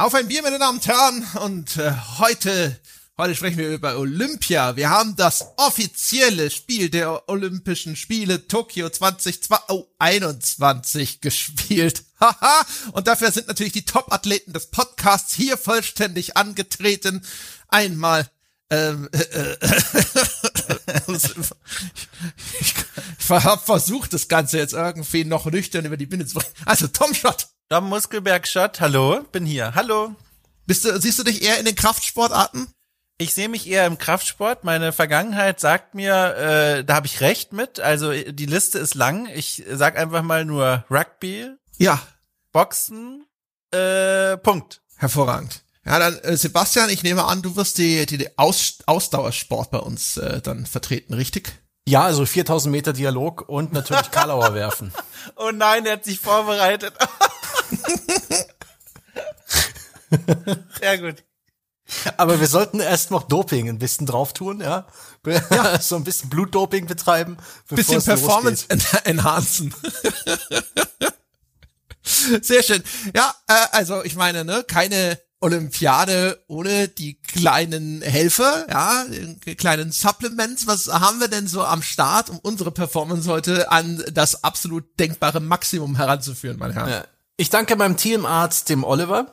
Auf ein Bier, meine Damen und Herren. Und äh, heute, heute sprechen wir über Olympia. Wir haben das offizielle Spiel der Olympischen Spiele Tokio 2021 gespielt. Haha. und dafür sind natürlich die Top-Athleten des Podcasts hier vollständig angetreten. Einmal ähm, äh, ich, ich habe versucht, das Ganze jetzt irgendwie noch nüchtern über die Bühne zu bringen. Also Tom Schott. Dom Muskelberg Schott, hallo, bin hier. Hallo. Bist du, siehst du dich eher in den Kraftsportarten? Ich sehe mich eher im Kraftsport. Meine Vergangenheit sagt mir, äh, da habe ich recht mit. Also die Liste ist lang. Ich sag einfach mal nur Rugby. Ja. Boxen. Äh, Punkt. Hervorragend. Ja, dann äh, Sebastian, ich nehme an, du wirst die, die, die Aus, Ausdauersport bei uns äh, dann vertreten, richtig? Ja, also 4000 Meter Dialog und natürlich Kalauer werfen. Oh nein, er hat sich vorbereitet. Sehr gut. Aber wir sollten erst noch Doping ein bisschen drauf tun, ja. ja. so ein bisschen Blutdoping betreiben. Bisschen Performance en enhancen. Sehr schön. Ja, äh, also ich meine, ne, keine Olympiade ohne die kleinen Helfer, ja, kleinen Supplements. Was haben wir denn so am Start, um unsere Performance heute an das absolut denkbare Maximum heranzuführen, mein Herr? Ich danke meinem Teamarzt, dem Oliver.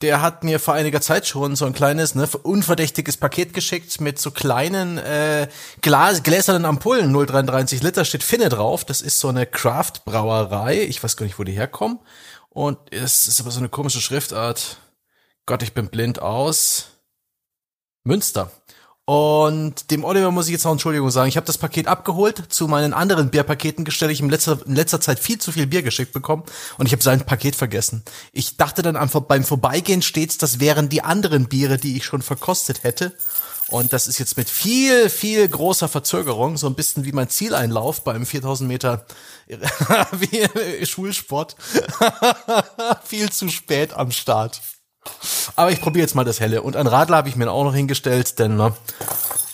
Der hat mir vor einiger Zeit schon so ein kleines, ne, unverdächtiges Paket geschickt mit so kleinen äh, Glas, gläsernen Ampullen, 0,33 Liter, steht Finne drauf. Das ist so eine Craft-Brauerei. Ich weiß gar nicht, wo die herkommen. Und es ist aber so eine komische Schriftart. Gott, ich bin blind aus. Münster. Und dem Oliver muss ich jetzt noch Entschuldigung sagen. Ich habe das Paket abgeholt. Zu meinen anderen Bierpaketen gestellt. Ich in letzter, in letzter Zeit viel zu viel Bier geschickt bekommen und ich habe sein Paket vergessen. Ich dachte dann einfach beim Vorbeigehen stets, das wären die anderen Biere, die ich schon verkostet hätte. Und das ist jetzt mit viel, viel großer Verzögerung, so ein bisschen wie mein Zieleinlauf beim 4000 Meter Schulsport. viel zu spät am Start. Aber ich probiere jetzt mal das Helle. Und ein Radler habe ich mir auch noch hingestellt, denn ne,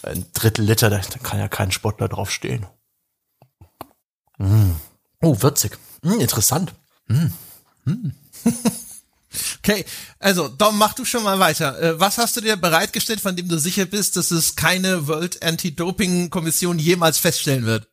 ein Drittel Liter, da, kann ja kein Sportler draufstehen. Mm. Oh, würzig. Mm, interessant. Mm. Mm. Okay, also Dom, mach du schon mal weiter. Äh, was hast du dir bereitgestellt, von dem du sicher bist, dass es keine World Anti-Doping Kommission jemals feststellen wird?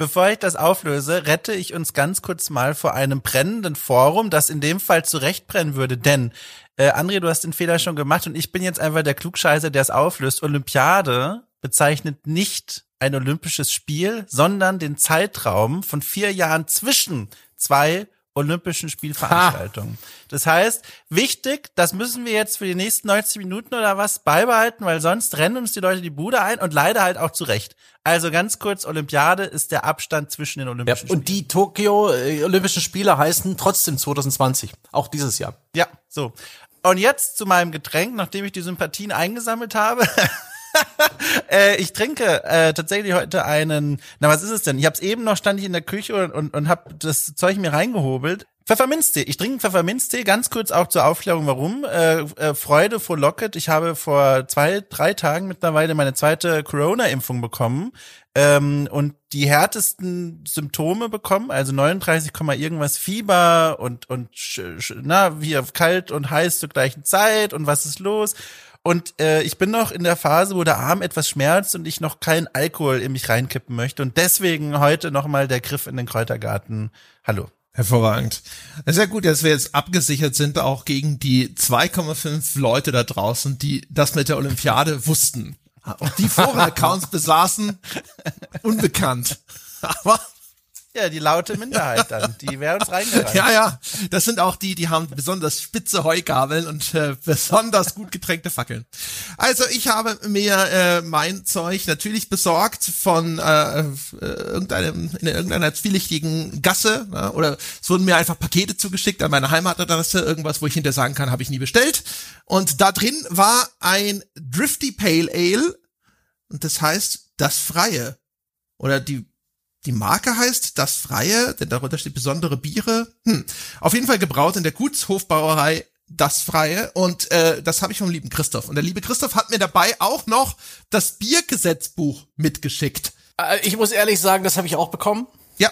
Bevor ich das auflöse, rette ich uns ganz kurz mal vor einem brennenden Forum, das in dem Fall zurechtbrennen würde, denn äh, André, du hast den Fehler schon gemacht und ich bin jetzt einfach der Klugscheißer, der es auflöst. Olympiade bezeichnet nicht ein olympisches Spiel, sondern den Zeitraum von vier Jahren zwischen zwei Olympischen Spielveranstaltungen. Ha. Das heißt, wichtig, das müssen wir jetzt für die nächsten 90 Minuten oder was beibehalten, weil sonst rennen uns die Leute die Bude ein und leider halt auch zurecht. Also ganz kurz, Olympiade ist der Abstand zwischen den Olympischen ja, Und die Tokio äh, Olympischen Spiele heißen trotzdem 2020, auch dieses Jahr. Ja, so. Und jetzt zu meinem Getränk, nachdem ich die Sympathien eingesammelt habe. äh, ich trinke äh, tatsächlich heute einen, na was ist es denn? Ich habe es eben noch, stand ich in der Küche und, und, und habe das Zeug mir reingehobelt. Pfefferminztee. Ich trinke Pfefferminztee, ganz kurz auch zur Aufklärung, warum. Äh, äh, Freude vor Locket. Ich habe vor zwei, drei Tagen mittlerweile meine zweite Corona-Impfung bekommen ähm, und die härtesten Symptome bekommen, also 39, irgendwas Fieber und und na wie kalt und heiß zur gleichen Zeit und was ist los? Und äh, ich bin noch in der Phase, wo der Arm etwas schmerzt und ich noch keinen Alkohol in mich reinkippen möchte. Und deswegen heute nochmal der Griff in den Kräutergarten. Hallo. Hervorragend. Sehr gut, dass wir jetzt abgesichert sind, auch gegen die 2,5 Leute da draußen, die das mit der Olympiade wussten. Die Foren-Accounts besaßen, unbekannt. Aber ja, die laute Minderheit dann, die wäre uns reingereicht. Ja, ja, das sind auch die, die haben besonders spitze Heugabeln und äh, besonders gut getränkte Fackeln. Also ich habe mir äh, mein Zeug natürlich besorgt von äh, äh irgendeinem in irgendeiner zwielichtigen Gasse ne? oder es wurden mir einfach Pakete zugeschickt an meine Heimatadresse, irgendwas, wo ich hinter sagen kann, habe ich nie bestellt. Und da drin war ein Drifty Pale Ale und das heißt das Freie oder die die Marke heißt Das Freie, denn darunter steht besondere Biere. Hm. Auf jeden Fall gebraut in der Gutshofbrauerei Das Freie und äh, das habe ich vom lieben Christoph. Und der liebe Christoph hat mir dabei auch noch das Biergesetzbuch mitgeschickt. Äh, ich muss ehrlich sagen, das habe ich auch bekommen. Ja.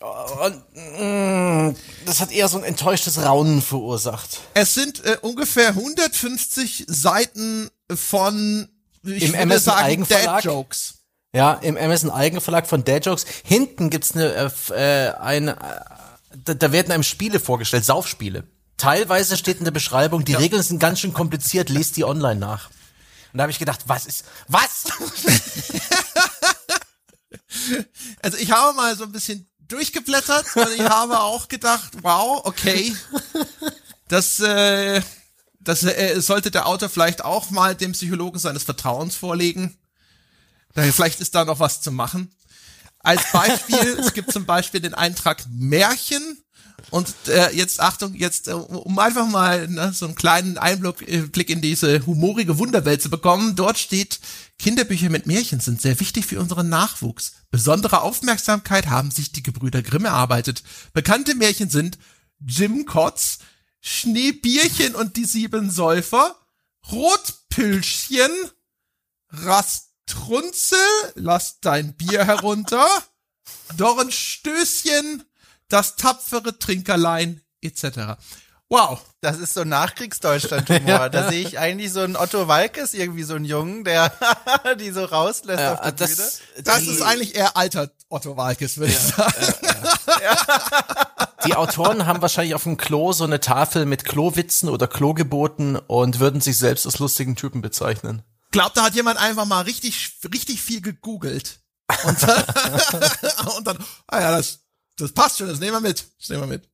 Und, mh, mm, das hat eher so ein enttäuschtes Raunen verursacht. Es sind äh, ungefähr 150 Seiten von ich Im würde Amazon sagen? Dad Jokes. Ja, im Amazon Eigenverlag von Dad Jokes. Hinten gibt's eine, äh, äh, eine da, da werden einem Spiele vorgestellt, Saufspiele. Teilweise steht in der Beschreibung, die Regeln sind ganz schön kompliziert, lest die online nach. Und da habe ich gedacht, was ist, was? Also ich habe mal so ein bisschen durchgeblättert und ich habe auch gedacht, wow, okay, das, äh, das äh, sollte der Autor vielleicht auch mal dem Psychologen seines Vertrauens vorlegen. Vielleicht ist da noch was zu machen. Als Beispiel, es gibt zum Beispiel den Eintrag Märchen. Und äh, jetzt Achtung, jetzt äh, um einfach mal ne, so einen kleinen Einblick äh, in diese humorige Wunderwelt zu bekommen. Dort steht, Kinderbücher mit Märchen sind sehr wichtig für unseren Nachwuchs. Besondere Aufmerksamkeit haben sich die Gebrüder Grimm erarbeitet. Bekannte Märchen sind Jim Kotz, Schneebierchen und die sieben Säufer, Rotpülschchen, Rastrunzel, lass dein Bier herunter, Dornstößchen, das tapfere Trinkerlein, etc. Wow. Das ist so Nachkriegsdeutschland-Humor. Da sehe ich eigentlich so einen Otto Walkes, irgendwie so einen Jungen, der die so rauslässt auf der Bühne. das, Das die, ist eigentlich eher alter Otto Walkes, würde ich sagen. die Autoren haben wahrscheinlich auf dem Klo so eine Tafel mit Klowitzen oder Klogeboten und würden sich selbst als lustigen Typen bezeichnen. Glaubt, da hat jemand einfach mal richtig, richtig viel gegoogelt. Und, und dann, ah ja, das, das passt schon, das nehmen wir mit. Das nehmen wir mit.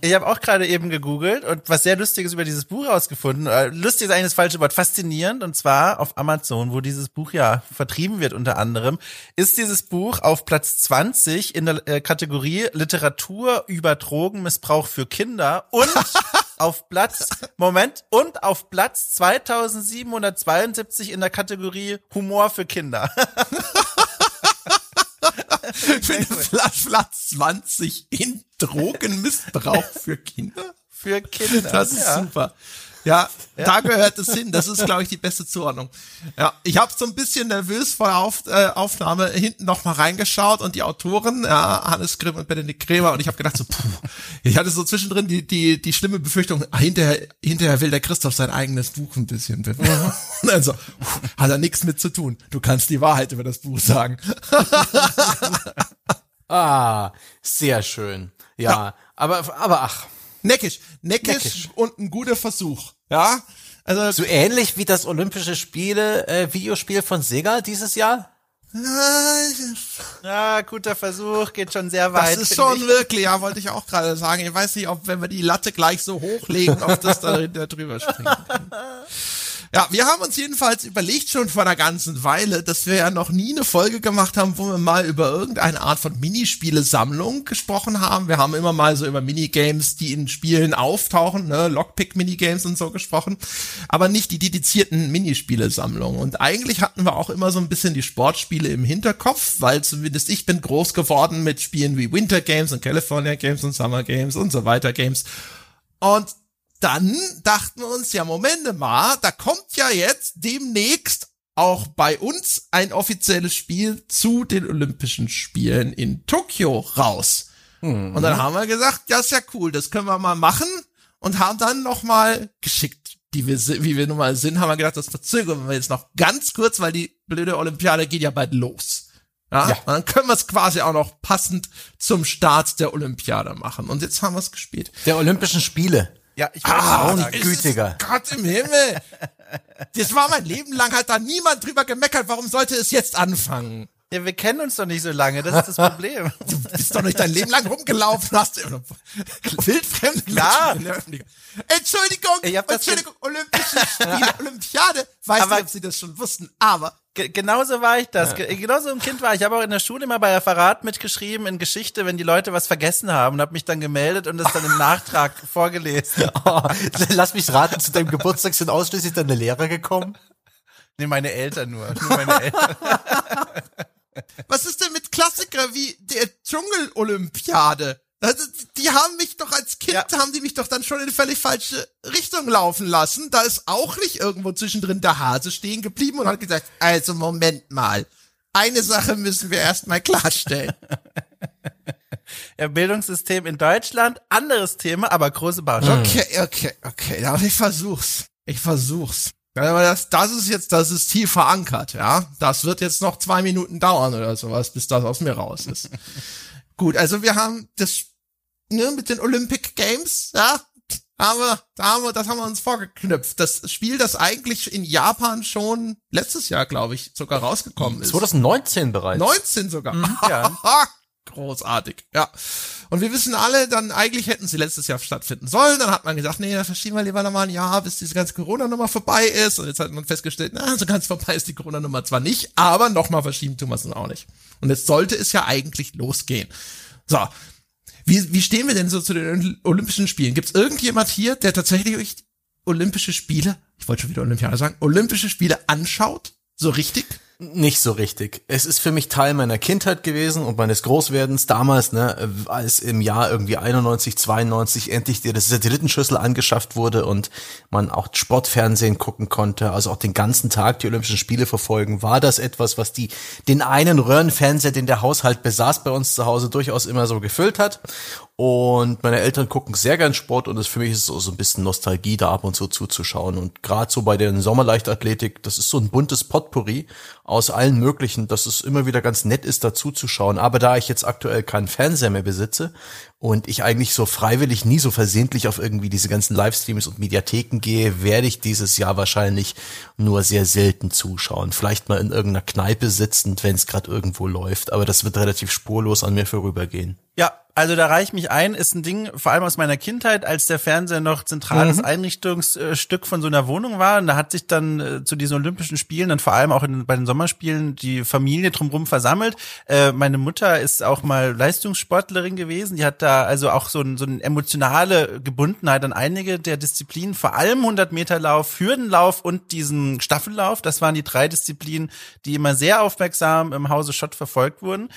Ich habe auch gerade eben gegoogelt und was sehr Lustiges über dieses Buch rausgefunden. Äh, Lustig ist eigentlich das falsche Wort, faszinierend. Und zwar auf Amazon, wo dieses Buch ja vertrieben wird unter anderem, ist dieses Buch auf Platz 20 in der äh, Kategorie Literatur über Drogenmissbrauch für Kinder und auf Platz, Moment, und auf Platz 2772 in der Kategorie Humor für Kinder. Für Platz, Platz 20 in Drogenmissbrauch für Kinder. Für Kinder. Das ist ja. super. Ja, da gehört es hin. Das ist, glaube ich, die beste Zuordnung. Ja, ich habe so ein bisschen nervös vor der Auf, äh, Aufnahme hinten noch mal reingeschaut und die Autoren, ja, Hannes Grimm und Benedikt Krämer und ich habe gedacht so, puh, ich hatte so zwischendrin die die die schlimme Befürchtung, ah, hinterher hinterher will der Christoph sein eigenes Buch ein bisschen bewerben. Und dann so, puh, hat er nichts mit zu tun. Du kannst die Wahrheit über das Buch sagen. Ah, sehr schön. Ja, Ja. aber aber ach, Neckisch, neckisch, Neckisch. und ein guter Versuch. Ja, also so ähnlich wie das Olympische Spiele äh, Videospiel von Sega dieses Jahr. Ja, guter Versuch, geht schon sehr Das weit. ist find schon ich. wirklich, ja, wollte ich auch gerade sagen. Ich weiß nicht, ob wenn wir die Latte gleich so hochlegen, ob das da da drüber springen kann. Ja, wir haben uns jedenfalls überlegt schon vor einer ganzen Weile, dass wir ja noch nie eine Folge gemacht haben, wo wir mal über irgendeine Art von Minispiele-Sammlung gesprochen haben. Wir haben immer mal so über Minigames, die in Spielen auftauchen, ne, Lockpick-Minigames und so gesprochen, aber nicht die dedizierten Minispiele-Sammlungen. Und eigentlich hatten wir auch immer so ein bisschen die Sportspiele im Hinterkopf, weil zumindest ich bin groß geworden mit Spielen wie Winter Games und California Games und Summer Games und so weiter Games. Und dann dachten wir uns, ja, Moment mal, da kommt ja jetzt demnächst auch bei uns ein offizielles Spiel zu den Olympischen Spielen in Tokio raus. Und dann haben wir gesagt, ja, ist ja cool, das können wir mal machen und haben dann noch mal geschickt, die wir, wie wir nun mal sind, haben wir gedacht, das verzögern wir jetzt noch ganz kurz, weil die blöde Olympiade geht ja bald los. Ja, Ja. und dann können wir es quasi auch noch passend zum Start der Olympiade machen. Und jetzt haben wir es gespielt. Der Olympischen Spiele. Ja, ich wollte Ah, ist gütiger. Gott im Himmel. Das war mein Leben lang, hat da niemand drüber gemeckert. Warum sollte es jetzt anfangen? Ja, wir kennen uns doch nicht so lange, das ist das Problem. Du bist doch nicht dein Leben lang rumgelaufen, hast du wildfremde Klar. Öffentlichkeit. Entschuldigung, Entschuldigung, Olympische Spiele, Olympiade. Weiß Aber- nicht, ob sie das schon wussten, aber Ge genauso war ich das. Ge genauso ein Kind war ich. Ich habe auch in der Schule immer bei Referat mitgeschrieben in Geschichte, wenn die Leute was vergessen haben und habe mich dann gemeldet und das dann im Nachtrag vorgelesen. Oh, lass mich raten, zu deinem Geburtstag sind ausschließlich deine Lehrer gekommen. Nee, meine Eltern nur. nur meine Eltern. Was ist denn mit Klassiker wie der Dschungel-Olympiade? Also, Die haben mich doch als Kind, Ja. haben die mich doch dann schon in eine völlig falsche Richtung laufen lassen. Da ist auch nicht irgendwo zwischendrin der Hase stehen geblieben und hat gesagt, also Moment mal, eine Sache müssen wir erstmal klarstellen. äh, Bildungssystem in Deutschland. Anderes Thema, aber große Baustelle. Okay, okay, okay. Aber ich versuch's. Ich versuch's. Aber das, das ist jetzt, das ist tief verankert, ja. Das wird jetzt noch zwei Minuten dauern oder sowas, bis das aus mir raus ist. Gut, also wir haben das, ne, mit den Olympic Games, ja, haben wir, da haben wir, das haben wir uns vorgeknüpft. Das Spiel, das eigentlich in Japan schon letztes Jahr, glaube ich, sogar rausgekommen ist. 2019 bereits. 19 sogar. ja. Großartig, ja. Und wir wissen alle, dann eigentlich hätten sie letztes Jahr stattfinden sollen. Dann hat man gesagt, nee, dann verschieben wir lieber nochmal ein Jahr, bis diese ganze Corona-Nummer vorbei ist. Und jetzt hat man festgestellt, na, so ganz vorbei ist die Corona-Nummer zwar nicht, aber nochmal verschieben tun wir es auch nicht. Und jetzt sollte es ja eigentlich losgehen. So. Wie, wie stehen wir denn so zu den Olympischen Spielen? Gibt es irgendjemand hier, der tatsächlich Olympische Spiele, ich wollte schon wieder Olympiade sagen, Olympische Spiele anschaut? So richtig? Nicht so richtig. Es ist für mich Teil meiner Kindheit gewesen und meines Großwerdens damals, ne, als im Jahr irgendwie 91, 92 endlich die, Satellitenschüssel angeschafft wurde und man auch Sportfernsehen gucken konnte, also auch den ganzen Tag die Olympischen Spiele verfolgen, war das etwas, was die, den einen Röhrenfernseher, den der Haushalt besaß bei uns zu Hause, durchaus immer so gefüllt hat. Und meine Eltern gucken sehr gern Sport und es für mich ist so, so ein bisschen Nostalgie, da ab und zu zuzuschauen. Und gerade so bei den Sommerleichtathletik, das ist so ein buntes Potpourri aus allen möglichen, dass es immer wieder ganz nett ist, dazu zu schauen. Aber da ich jetzt aktuell keinen Fernseher mehr besitze und ich eigentlich so freiwillig nie so versehentlich auf irgendwie diese ganzen Livestreams und Mediatheken gehe, werde ich dieses Jahr wahrscheinlich nur sehr selten zuschauen. Vielleicht mal in irgendeiner Kneipe sitzend, wenn es gerade irgendwo läuft. Aber das wird relativ spurlos an mir vorübergehen. Ja, also da reiche ich mich ein, ist ein Ding, vor allem aus meiner Kindheit, als der Fernseher noch zentrales mhm. Einrichtungsstück von so einer Wohnung war. Und da hat sich dann äh, zu diesen Olympischen Spielen, dann vor allem auch in, bei den Sommerspielen, die Familie drumherum versammelt. Äh, meine Mutter ist auch mal Leistungssportlerin gewesen. Die hat da also auch so, ein, so eine emotionale Gebundenheit an einige der Disziplinen, vor allem 100 Meter Lauf, Hürdenlauf und diesen Staffellauf. Das waren die drei Disziplinen, die immer sehr aufmerksam im Hause Schott verfolgt wurden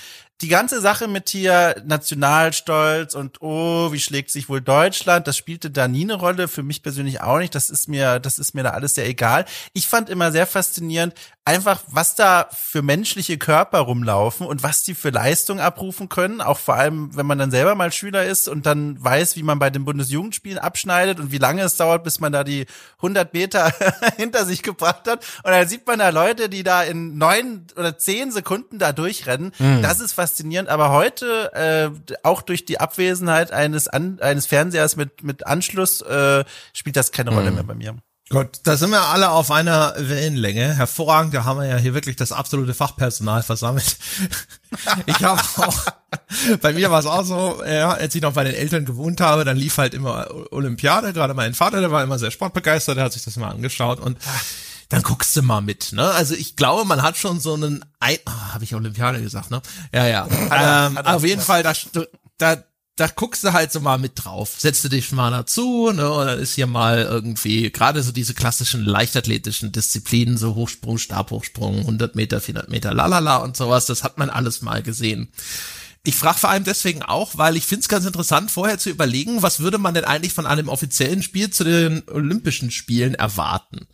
die ganze Sache mit hier Nationalstolz und oh, wie schlägt sich wohl Deutschland, das spielte da nie eine Rolle, für mich persönlich auch nicht, das ist mir, das ist mir da alles sehr egal. Ich fand immer sehr faszinierend, einfach, was da für menschliche Körper rumlaufen und was die für Leistung abrufen können, auch vor allem, wenn man dann selber mal Schüler ist und dann weiß, wie man bei den Bundesjugendspielen abschneidet und wie lange es dauert, bis man da die 100 Meter hinter sich gebracht hat. Und dann sieht man da Leute, die da in neun oder zehn Sekunden da durchrennen. Mhm. Das ist faszinierend. Aber heute, äh, auch durch die Abwesenheit eines, An eines Fernsehers mit, mit Anschluss, äh, spielt das keine Rolle mhm. mehr bei mir. Gut, da sind wir alle auf einer Wellenlänge. Hervorragend, da haben wir ja hier wirklich das absolute Fachpersonal versammelt. Ich habe auch, bei mir war es auch so, ja, als ich noch bei den Eltern gewohnt habe, dann lief halt immer Olympiade, gerade mein Vater, der war immer sehr sportbegeistert, der hat sich das mal angeschaut und dann guckst du mal mit, ne? Also ich glaube, man hat schon so einen, Ein oh, habe ich Olympiade gesagt, ne? Ja, ja. ähm, auf jeden Fall, da, da da guckst du halt so mal mit drauf, setzt du dich mal dazu, ne, dann ist hier mal irgendwie, gerade so diese klassischen leichtathletischen Disziplinen, so Hochsprung, Stabhochsprung, 100 Meter, 400 Meter, lalala und sowas, das hat man alles mal gesehen. Ich frage vor allem deswegen auch, weil ich finde es ganz interessant, vorher zu überlegen, was würde man denn eigentlich von einem offiziellen Spiel zu den Olympischen Spielen erwarten.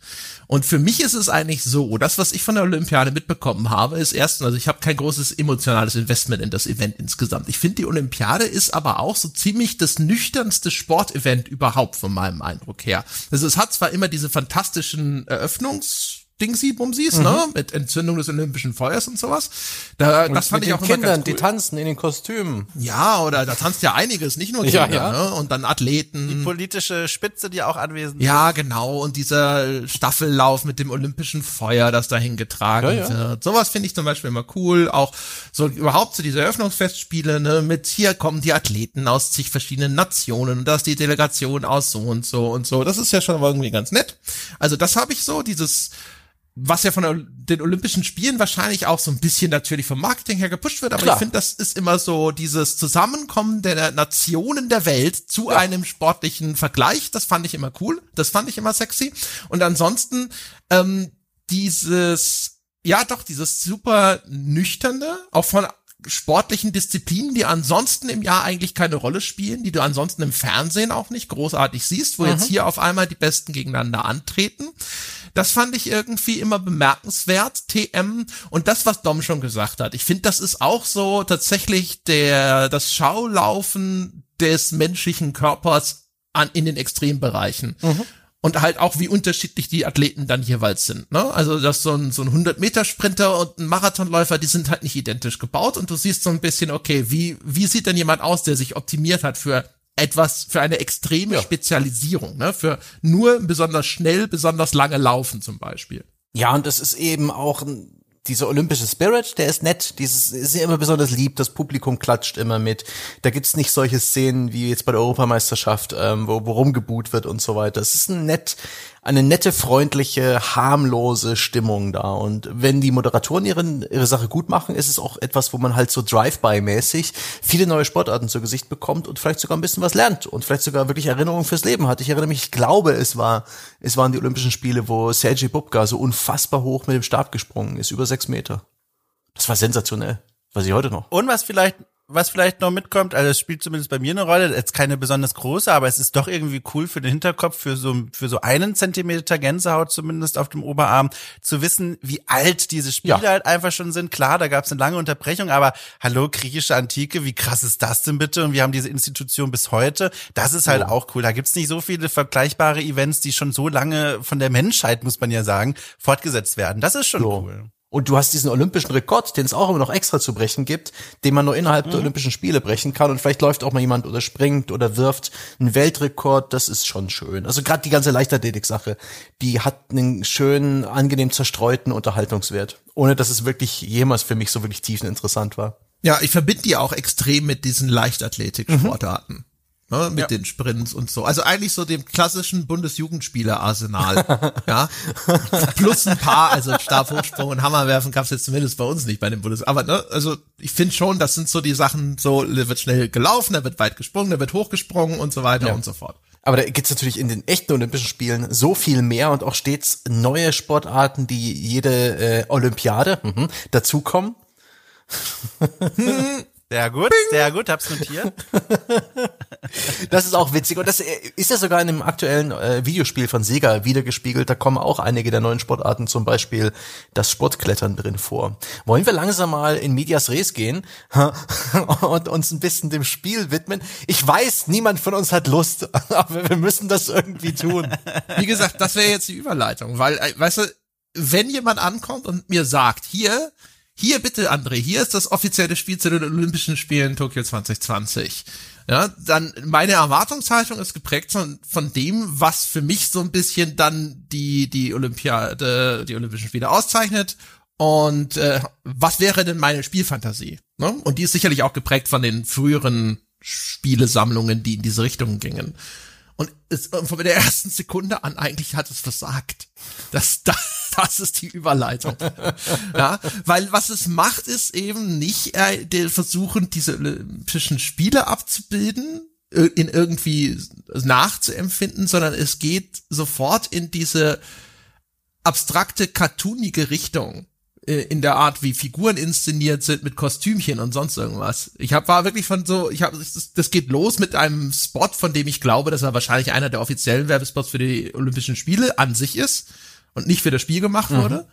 Und für mich ist es eigentlich so, das, was ich von der Olympiade mitbekommen habe, ist erstens, also ich habe kein großes emotionales Investment in das Event insgesamt. Ich finde, die Olympiade ist aber auch so ziemlich das nüchternste Sportevent überhaupt von meinem Eindruck her. Also es hat zwar immer diese fantastischen Eröffnungs Dingsy Bumsies, mhm. ne? Mit Entzündung des Olympischen Feuers und sowas. Da, und das fand ich auch Kindern, immer ganz cool. die tanzen in den Kostümen. Ja, oder da tanzt ja einiges, nicht nur Kinder, ja, ja. Ne? Und dann Athleten. Die politische Spitze, die auch anwesend ist. Ja, genau. Und dieser Staffellauf mit dem Olympischen Feuer, das dahin getragen ja, wird. Sowas finde ich zum Beispiel immer cool. Auch so überhaupt so diese Eröffnungsfestspiele, ne? Mit hier kommen die Athleten aus zig verschiedenen Nationen und da ist die Delegation aus so und so und so. Das ist ja schon irgendwie ganz nett. Also das habe ich so, dieses was ja von den Olympischen Spielen wahrscheinlich auch so ein bisschen natürlich vom Marketing her gepusht wird, aber Klar. ich finde, das ist immer so dieses Zusammenkommen der Nationen der Welt zu ja. einem sportlichen Vergleich. Das fand ich immer cool, das fand ich immer sexy. Und ansonsten ähm, dieses, ja doch, dieses super nüchterne, auch von sportlichen Disziplinen, die ansonsten im Jahr eigentlich keine Rolle spielen, die du ansonsten im Fernsehen auch nicht großartig siehst, wo mhm. jetzt hier auf einmal die Besten gegeneinander antreten. Das fand ich irgendwie immer bemerkenswert, TM. Und das, was Dom schon gesagt hat. Ich finde, das ist auch so tatsächlich der, das Schaulaufen des menschlichen Körpers an, in den Extrembereichen. Mhm und halt auch, wie unterschiedlich die Athleten dann jeweils sind. Ne? Also, dass so ein, so ein 100-Meter-Sprinter und ein Marathonläufer, die sind halt nicht identisch gebaut und du siehst so ein bisschen, okay, wie, wie sieht denn jemand aus, der sich optimiert hat für etwas, für eine extreme ja. Spezialisierung, ne? für nur besonders schnell, besonders lange Laufen zum Beispiel. Ja, und das ist eben auch ein dieser olympische Spirit, der ist nett, dieses ist immer besonders lieb, das Publikum klatscht immer mit. Da gibt's nicht solche Szenen wie jetzt bei der Europameisterschaft, ähm, wo, wo rumgeboot wird und so weiter. Es ist ein nett, eine nette, freundliche, harmlose Stimmung da. Und wenn die Moderatoren ihre, ihre Sache gut machen, ist es auch etwas, wo man halt so Drive-by-mäßig viele neue Sportarten zu Gesicht bekommt und vielleicht sogar ein bisschen was lernt und vielleicht sogar wirklich Erinnerungen fürs Leben hat. Ich erinnere mich, ich glaube, es war, es waren die Olympischen Spiele, wo Sergei Bubka so unfassbar hoch mit dem Stab gesprungen ist, über sechs Meter. Das war sensationell. Weiß ich heute noch. Und was vielleicht was vielleicht noch mitkommt, also es spielt zumindest bei mir eine Rolle, jetzt keine besonders große, aber es ist doch irgendwie cool für den Hinterkopf, für so, für so einen Zentimeter Gänsehaut zumindest auf dem Oberarm, zu wissen, wie alt diese Spiele ja. halt einfach schon sind. Klar, da gab es eine lange Unterbrechung, aber hallo, griechische Antike, wie krass ist das denn bitte? Und wir haben diese Institution bis heute. Das ist halt oh. auch cool. Da gibt's nicht so viele vergleichbare Events, die schon so lange von der Menschheit, muss man ja sagen, fortgesetzt werden. Das ist schon so. cool. Und du hast diesen olympischen Rekord, den es auch immer noch extra zu brechen gibt, den man nur innerhalb mhm. der Olympischen Spiele brechen kann. Und vielleicht läuft auch mal jemand oder springt oder wirft einen Weltrekord. Das ist schon schön. Also gerade die ganze Leichtathletik-Sache, die hat einen schönen, angenehm zerstreuten Unterhaltungswert. Ohne dass es wirklich jemals für mich so wirklich tiefeninteressant war. Ja, ich verbinde die auch extrem mit diesen Leichtathletik-Sportarten. Mhm ne, mit ja. den Sprints und so. Also eigentlich so dem klassischen Bundesjugendspieler-Arsenal. ja. Plus ein paar, also Stabhochsprung und Hammerwerfen gab es jetzt zumindest bei uns nicht bei den Bundes. Aber ne, also ich finde schon, das sind so die Sachen, so da wird schnell gelaufen, da wird weit gesprungen, da wird hochgesprungen und so weiter ja. und so fort. Aber da gibt's natürlich in den echten Olympischen Spielen so viel mehr und auch stets neue Sportarten, die jede äh, Olympiade mhm, dazukommen. Sehr gut, Bing. sehr gut, hab's notiert. das ist auch witzig und das ist ja sogar in dem aktuellen äh, Videospiel von Sega wiedergespiegelt. Da kommen auch einige der neuen Sportarten, zum Beispiel das Sportklettern drin vor. Wollen wir langsam mal in Medias Res gehen und uns ein bisschen dem Spiel widmen? Ich weiß, niemand von uns hat Lust, aber wir müssen das irgendwie tun. Wie gesagt, das wäre jetzt die Überleitung, weil, äh, weißt du, wenn jemand ankommt und mir sagt, hier, hier bitte, André, hier ist das offizielle Spiel zu den Olympischen Spielen Tokio 2020. Ja, dann meine Erwartungshaltung ist geprägt von, von dem, was für mich so ein bisschen dann die, die Olympiade, die Olympischen Spiele auszeichnet. Und äh, was wäre denn meine Spielfantasie? Ne? Und die ist sicherlich auch geprägt von den früheren Spielesammlungen, die in diese Richtung gingen. Und es, von der ersten Sekunde an eigentlich hat es versagt. Das, das, das ist die Überleitung. ja, weil was es macht, ist eben nicht äh, der versuchen, diese Olympischen Spiele abzubilden, äh, in irgendwie nachzuempfinden, sondern es geht sofort in diese abstrakte, cartoonige Richtung äh, in der Art, wie Figuren inszeniert sind mit Kostümchen und sonst irgendwas. Ich hab, war wirklich von so, ich habe das, das geht los mit einem Spot, von dem ich glaube, dass er wahrscheinlich einer der offiziellen Werbespots für die Olympischen Spiele an sich ist und nicht für das Spiel gemacht mhm. wurde.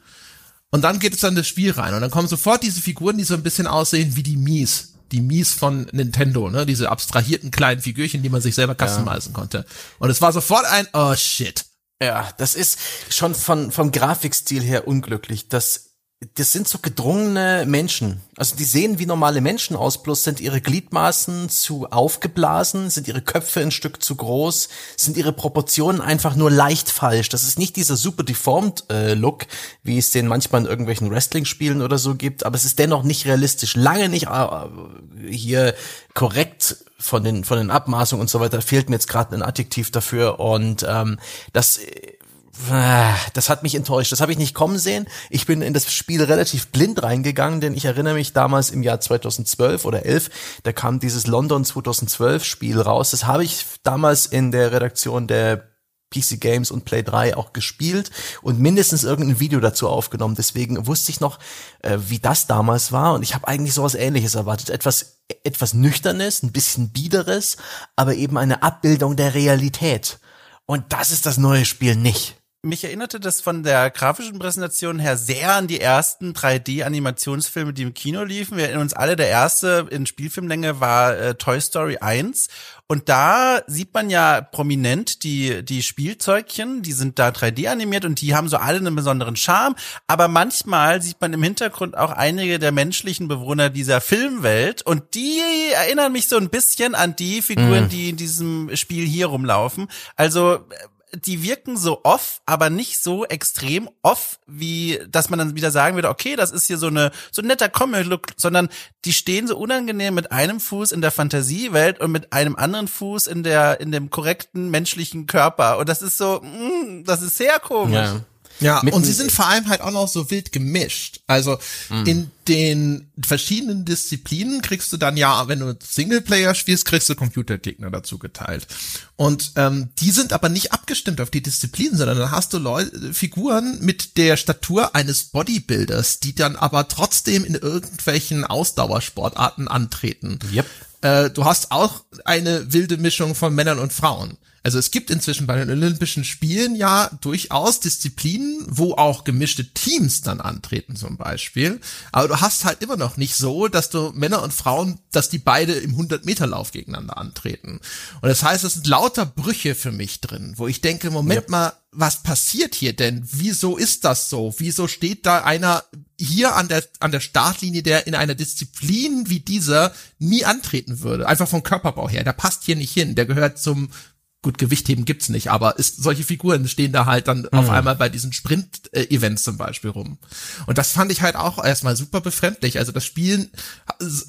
Und dann geht es dann das Spiel rein und dann kommen sofort diese Figuren, die so ein bisschen aussehen wie die Mies. Die Mies von Nintendo, ne? Diese abstrahierten kleinen Figürchen, die man sich selber customizen ja. konnte. Und es war sofort ein, oh shit. Ja, das ist schon von, vom Grafikstil her unglücklich. Das das sind so gedrungene Menschen. Also die sehen wie normale Menschen aus, bloß sind ihre Gliedmaßen zu aufgeblasen, sind ihre Köpfe ein Stück zu groß, sind ihre Proportionen einfach nur leicht falsch. Das ist nicht dieser super deformed äh, Look, wie es den manchmal in irgendwelchen Wrestling-Spielen oder so gibt, aber es ist dennoch nicht realistisch, lange nicht äh, hier korrekt von den von den Abmaßungen und so weiter. Fehlt mir jetzt gerade ein Adjektiv dafür und ähm, das das hat mich enttäuscht. Das habe ich nicht kommen sehen. Ich bin in das Spiel relativ blind reingegangen, denn ich erinnere mich damals im Jahr 2012 oder 11, da kam dieses London 2012 Spiel raus. Das habe ich damals in der Redaktion der PC Games und Play 3 auch gespielt und mindestens irgendein Video dazu aufgenommen. Deswegen wusste ich noch, äh, wie das damals war und ich habe eigentlich sowas ähnliches erwartet. Etwas, etwas Nüchternes, ein bisschen Biederes, aber eben eine Abbildung der Realität. Und das ist das neue Spiel nicht. Mich erinnerte das von der grafischen Präsentation her sehr an die ersten 3D-Animationsfilme, die im Kino liefen. Wir erinnern uns alle, der erste in Spielfilmlänge war äh, Toy Story 1. Und da sieht man ja prominent die, die Spielzeugchen, die sind da 3D animiert und die haben so alle einen besonderen Charme. Aber manchmal sieht man im Hintergrund auch einige der menschlichen Bewohner dieser Filmwelt und die erinnern mich so ein bisschen an die Figuren, mm. die in diesem Spiel hier rumlaufen. Also die wirken so off, aber nicht so extrem off, wie dass man dann wieder sagen würde, okay, das ist hier so eine so ein netter Comic-Look, sondern die stehen so unangenehm mit einem Fuß in der Fantasiewelt und mit einem anderen Fuß in der in dem korrekten menschlichen Körper und das ist so, mh, mm, das ist sehr komisch. Ja. Ja, und sie sind vor allem halt auch noch so wild gemischt. Also mhm. in den verschiedenen Disziplinen kriegst du dann ja, wenn du Singleplayer spielst, kriegst du Computergegner dazu geteilt. Und ähm, die sind aber nicht abgestimmt auf die Disziplinen, sondern dann hast du Leute, Figuren mit der Statur eines Bodybuilders, die dann aber trotzdem in irgendwelchen Ausdauersportarten antreten. Yep. Äh, du hast auch eine wilde Mischung von Männern und Frauen. Also es gibt inzwischen bei den Olympischen Spielen ja durchaus Disziplinen, wo auch gemischte Teams dann antreten zum Beispiel. Aber du hast halt immer noch nicht so, dass du Männer und Frauen, dass die beide im 100-Meter-Lauf gegeneinander antreten. Und das heißt, es sind lauter Brüche für mich drin, wo ich denke, Moment ja. mal, was passiert hier denn? Wieso ist das so? Wieso steht da einer hier an der, an der Startlinie, der in einer Disziplin wie dieser nie antreten würde? Einfach vom Körperbau her. Der passt hier nicht hin. Der gehört zum gut, Gewichtheben gibt's nicht, aber ist, solche Figuren stehen da halt dann mhm. auf einmal bei diesen Sprint-Events zum Beispiel rum. Und das fand ich halt auch erstmal super befremdlich. Also das Spielen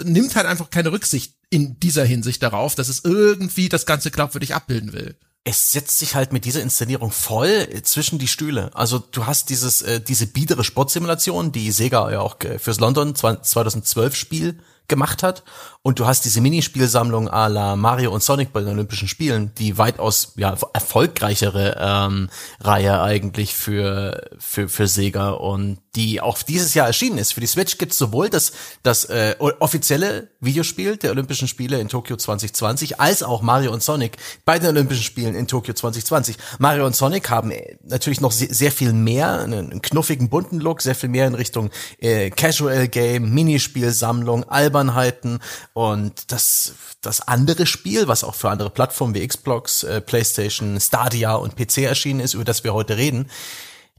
nimmt halt einfach keine Rücksicht in dieser Hinsicht darauf, dass es irgendwie das Ganze glaubwürdig abbilden will es setzt sich halt mit dieser Inszenierung voll zwischen die Stühle. Also du hast dieses äh, diese biedere Sportsimulation, die Sega ja auch äh, fürs London 2012 Spiel gemacht hat. Und du hast diese Minispielsammlung à la Mario und Sonic bei den Olympischen Spielen, die weitaus ja, erfolgreichere ähm, Reihe eigentlich für, für, für Sega und die auch dieses Jahr erschienen ist. Für die Switch gibt es sowohl das, das äh, offizielle Videospiel der Olympischen Spiele in Tokio 2020 als auch Mario und Sonic bei den Olympischen Spielen in Tokio 2020. Mario und Sonic haben äh, natürlich noch sehr, sehr viel mehr, einen knuffigen, bunten Look, sehr viel mehr in Richtung äh, Casual Game, Minispielsammlung, Albernheiten und das, das andere Spiel, was auch für andere Plattformen wie Xbox, äh, PlayStation, Stadia und PC erschienen ist, über das wir heute reden,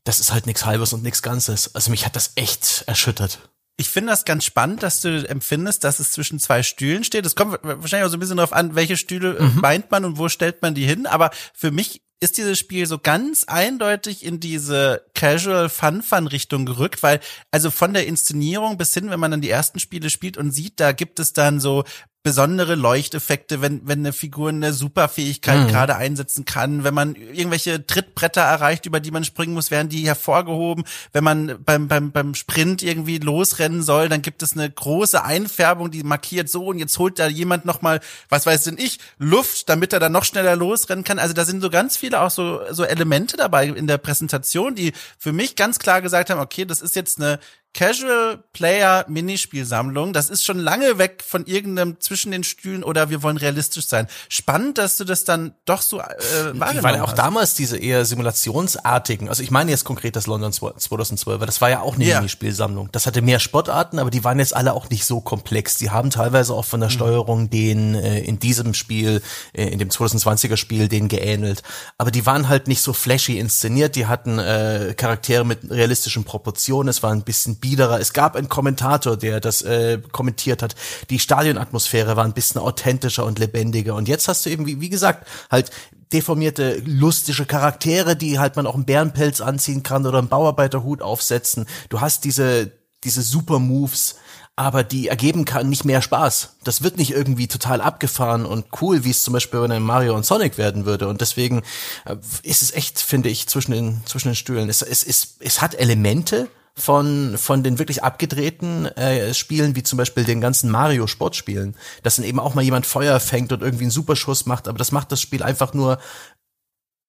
das ist halt nichts Halbes und nichts Ganzes. Also mich hat das echt erschüttert. Ich finde das ganz spannend, dass du empfindest, dass es zwischen zwei Stühlen steht. Es kommt wahrscheinlich auch so ein bisschen darauf an, welche Stühle mhm. meint man und wo stellt man die hin. Aber für mich ist dieses Spiel so ganz eindeutig in diese Casual Fun Fun Richtung gerückt, weil also von der Inszenierung bis hin, wenn man dann die ersten Spiele spielt und sieht, da gibt es dann so besondere Leuchteffekte, wenn, wenn eine Figur eine Superfähigkeit mhm. gerade einsetzen kann, wenn man irgendwelche Trittbretter erreicht, über die man springen muss, werden die hervorgehoben. Wenn man beim, beim, beim Sprint irgendwie losrennen soll, dann gibt es eine große Einfärbung, die markiert so und jetzt holt da jemand nochmal, was weiß denn ich, Luft, damit er dann noch schneller losrennen kann. Also da sind so ganz viele auch so, so Elemente dabei in der Präsentation, die für mich ganz klar gesagt haben, okay, das ist jetzt eine Casual Player Minispielsammlung. Das ist schon lange weg von irgendeinem zwischen den Stühlen oder wir wollen realistisch sein. Spannend, dass du das dann doch so äh, wahrgenommen Weil auch hast. damals diese eher simulationsartigen, also ich meine jetzt konkret das London 2012, weil das war ja auch eine yeah. Minispielsammlung. Das hatte mehr Sportarten, aber die waren jetzt alle auch nicht so komplex. Die haben teilweise auch von der mhm. Steuerung den äh, in diesem Spiel, äh, in dem 2020er Spiel, den geähnelt. Aber die waren halt nicht so flashy inszeniert. Die hatten äh, Charaktere mit realistischen Proportionen. Es war ein bisschen biederer. Es gab einen Kommentator, der das äh, kommentiert hat. Die Stadionatmosphäre war ein bisschen authentischer und lebendiger. Und jetzt hast du eben, wie, wie gesagt, halt deformierte, lustige Charaktere, die halt man auch einen Bärenpelz anziehen kann oder einen Bauarbeiterhut aufsetzen. Du hast diese, diese Super Moves, aber die ergeben kann nicht mehr Spaß. Das wird nicht irgendwie total abgefahren und cool, wie es zum Beispiel bei einem Mario und Sonic werden würde. Und deswegen äh, ist es echt, finde ich, zwischen den, zwischen den Stühlen. Es, es, es, es hat Elemente, von, von den wirklich abgedrehten äh, Spielen, wie zum Beispiel den ganzen Mario-Sportspielen, dass dann eben auch mal jemand Feuer fängt und irgendwie einen Superschuss macht, aber das macht das Spiel einfach nur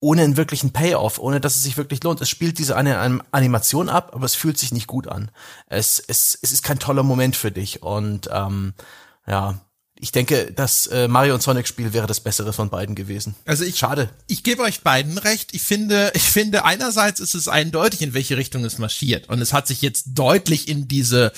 ohne einen wirklichen Payoff, ohne dass es sich wirklich lohnt. Es spielt diese eine Animation ab, aber es fühlt sich nicht gut an. Es, es, es ist kein toller Moment für dich und ähm, ja, ich denke, das äh, Mario und Sonic Spiel wäre das bessere von beiden gewesen. Also ich, schade. Ich gebe euch beiden recht. Ich finde, ich finde einerseits ist es eindeutig, in welche Richtung es marschiert und es hat sich jetzt deutlich in diese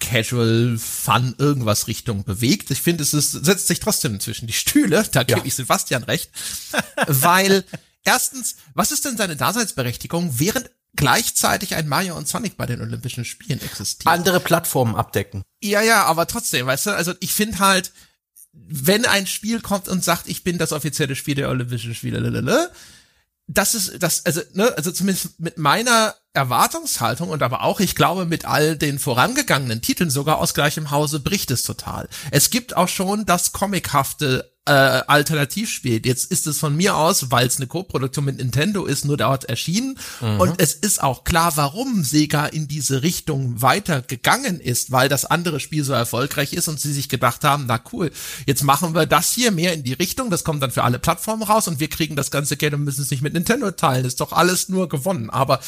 Casual Fun irgendwas Richtung bewegt. Ich finde, es ist, setzt sich trotzdem zwischen die Stühle. Da gebe ja. ich Sebastian recht, weil erstens, was ist denn seine Daseinsberechtigung, während gleichzeitig ein Mario und Sonic bei den Olympischen Spielen existiert. Andere Plattformen abdecken. Ja, ja, aber trotzdem, weißt du, also ich finde halt, wenn ein Spiel kommt und sagt, ich bin das offizielle Spiel der Olympischen Spiele, das ist das also ne also zumindest mit meiner Erwartungshaltung und aber auch ich glaube mit all den vorangegangenen Titeln sogar aus gleichem Hause bricht es total. Es gibt auch schon das comichafte äh, Alternativspiel. Jetzt ist es von mir aus, weil es eine Co-Produktion mit Nintendo ist, nur dort erschienen. Mhm. Und es ist auch klar, warum Sega in diese Richtung weitergegangen ist, weil das andere Spiel so erfolgreich ist und sie sich gedacht haben, na cool, jetzt machen wir das hier mehr in die Richtung, das kommt dann für alle Plattformen raus und wir kriegen das ganze Geld und müssen es nicht mit Nintendo teilen. ist doch alles nur gewonnen. Aber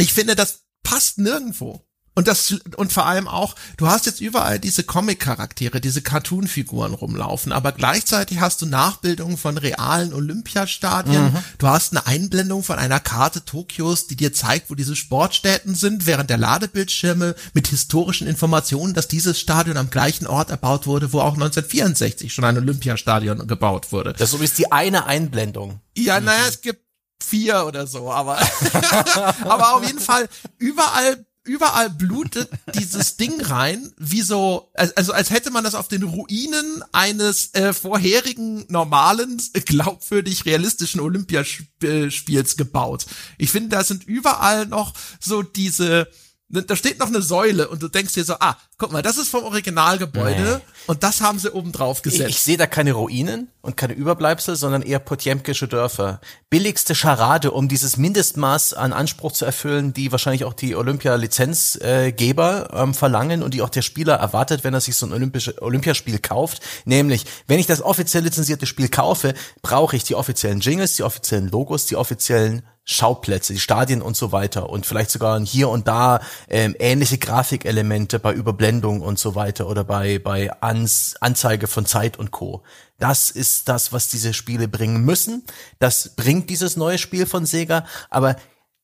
ich finde, das passt nirgendwo. Und das, und vor allem auch, du hast jetzt überall diese Comic-Charaktere, diese Cartoon-Figuren rumlaufen, aber gleichzeitig hast du Nachbildungen von realen Olympiastadien. Mhm. Du hast eine Einblendung von einer Karte Tokios, die dir zeigt, wo diese Sportstätten sind, während der Ladebildschirme mit historischen Informationen, dass dieses Stadion am gleichen Ort erbaut wurde, wo auch 1964 schon ein Olympiastadion gebaut wurde. Das ist die eine Einblendung. Ja, mhm. naja, es gibt vier oder so, aber, aber auf jeden Fall überall überall blutet dieses Ding rein, wie so, also als hätte man das auf den Ruinen eines äh, vorherigen normalen, glaubwürdig realistischen Olympiaspiels gebaut. Ich finde, da sind überall noch so diese da steht noch eine Säule und du denkst dir so, ah, guck mal, das ist vom Originalgebäude nee. Und das haben sie oben drauf gesetzt. Ich, ich sehe da keine Ruinen und keine Überbleibsel, sondern eher potjemkische Dörfer. Billigste Scharade, um dieses Mindestmaß an Anspruch zu erfüllen, die wahrscheinlich auch die Olympia-Lizenzgeber ähm, verlangen und die auch der Spieler erwartet, wenn er sich so ein Olympische, Olympiaspiel kauft. Nämlich, wenn ich das offiziell lizenzierte Spiel kaufe, brauche ich die offiziellen Jingles, die offiziellen Logos, die offiziellen Schauplätze, die Stadien und so weiter und vielleicht sogar hier und da ähm, ähnliche Grafikelemente bei Überblendung und so weiter oder bei bei Ans Anzeige von Zeit und Co. Das ist das, was diese Spiele bringen müssen. Das bringt dieses neue Spiel von Sega, aber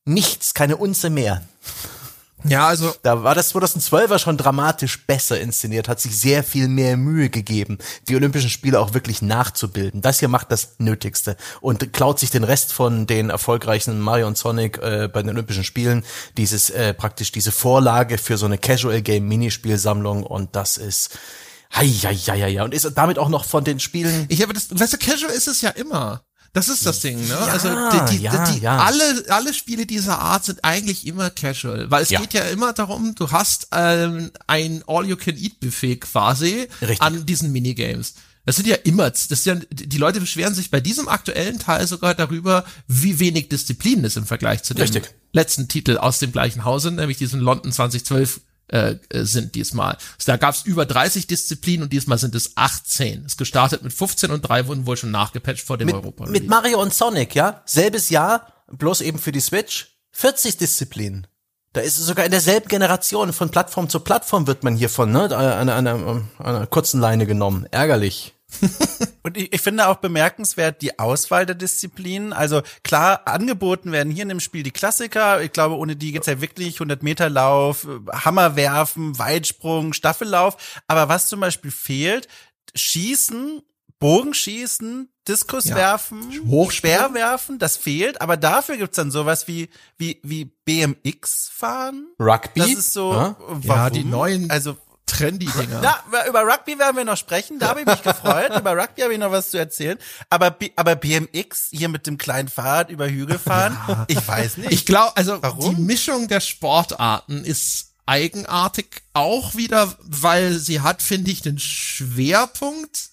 nichts, keine Unze mehr. Ja, also. Da war das 2012er schon dramatisch besser inszeniert, hat sich sehr viel mehr Mühe gegeben, die Olympischen Spiele auch wirklich nachzubilden. Das hier macht das Nötigste und klaut sich den Rest von den erfolgreichen Mario und Sonic äh, bei den Olympischen Spielen, dieses äh, praktisch diese Vorlage für so eine Casual Game Minispielsammlung und das ist Hei, hei, hei, hei. Und ist damit auch noch von den Spielen. Ich habe das, weißt du, Casual ist es ja immer. Das ist das Ding, ne? Ja, also die, die, ja, die, ja. alle alle Spiele dieser Art sind eigentlich immer casual, weil es geht ja immer darum, du hast ähm, ein All-You-Can-Eat-Buffet quasi Richtig. an diesen Minigames. Das sind ja immer, das sind ja, die Leute beschweren sich bei diesem aktuellen Teil sogar darüber, wie wenig Disziplin es im Vergleich zu dem Richtig. letzten Titel aus dem gleichen Hause, nämlich diesen London 2012 äh, sind diesmal. Also da gab es über 30 Disziplinen und diesmal sind es 18. Es gestartet mit 15 und drei wurden wohl schon nachgepatcht vor dem mit, Europa. -Release. Mit Mario und Sonic, ja? Selbes Jahr, bloß eben für die Switch. 40 Disziplinen. Da ist es sogar in derselben Generation, von Plattform zu Plattform wird man hier von, ne, einer, einer, einer kurzen Leine genommen. Ärgerlich. Und ich, ich, finde auch bemerkenswert die Auswahl der Disziplinen. Also klar, angeboten werden hier in dem Spiel die Klassiker. Ich glaube, ohne die geht's ja wirklich 100 Meter Lauf, Hammerwerfen, Weitsprung, Staffellauf. Aber was zum Beispiel fehlt, Schießen, Bogenschießen, Diskuswerfen, ja. Speerwerfen, das fehlt, aber dafür gibt's dann sowas wie wie wie BMX fahren. Rugby. Das ist so ja, ja die neuen also Trendy-Dinger. Ja, über Rugby werden wir noch sprechen. Da habe ich mich gefreut. über Rugby habe ich noch was zu erzählen. Aber, aber BMX hier mit dem kleinen Fahrrad über Hügel fahren, ja. ich weiß nicht. Ich glaube, also Warum? die Mischung der Sportarten ist eigenartig auch wieder, weil sie hat, finde ich, den Schwerpunkt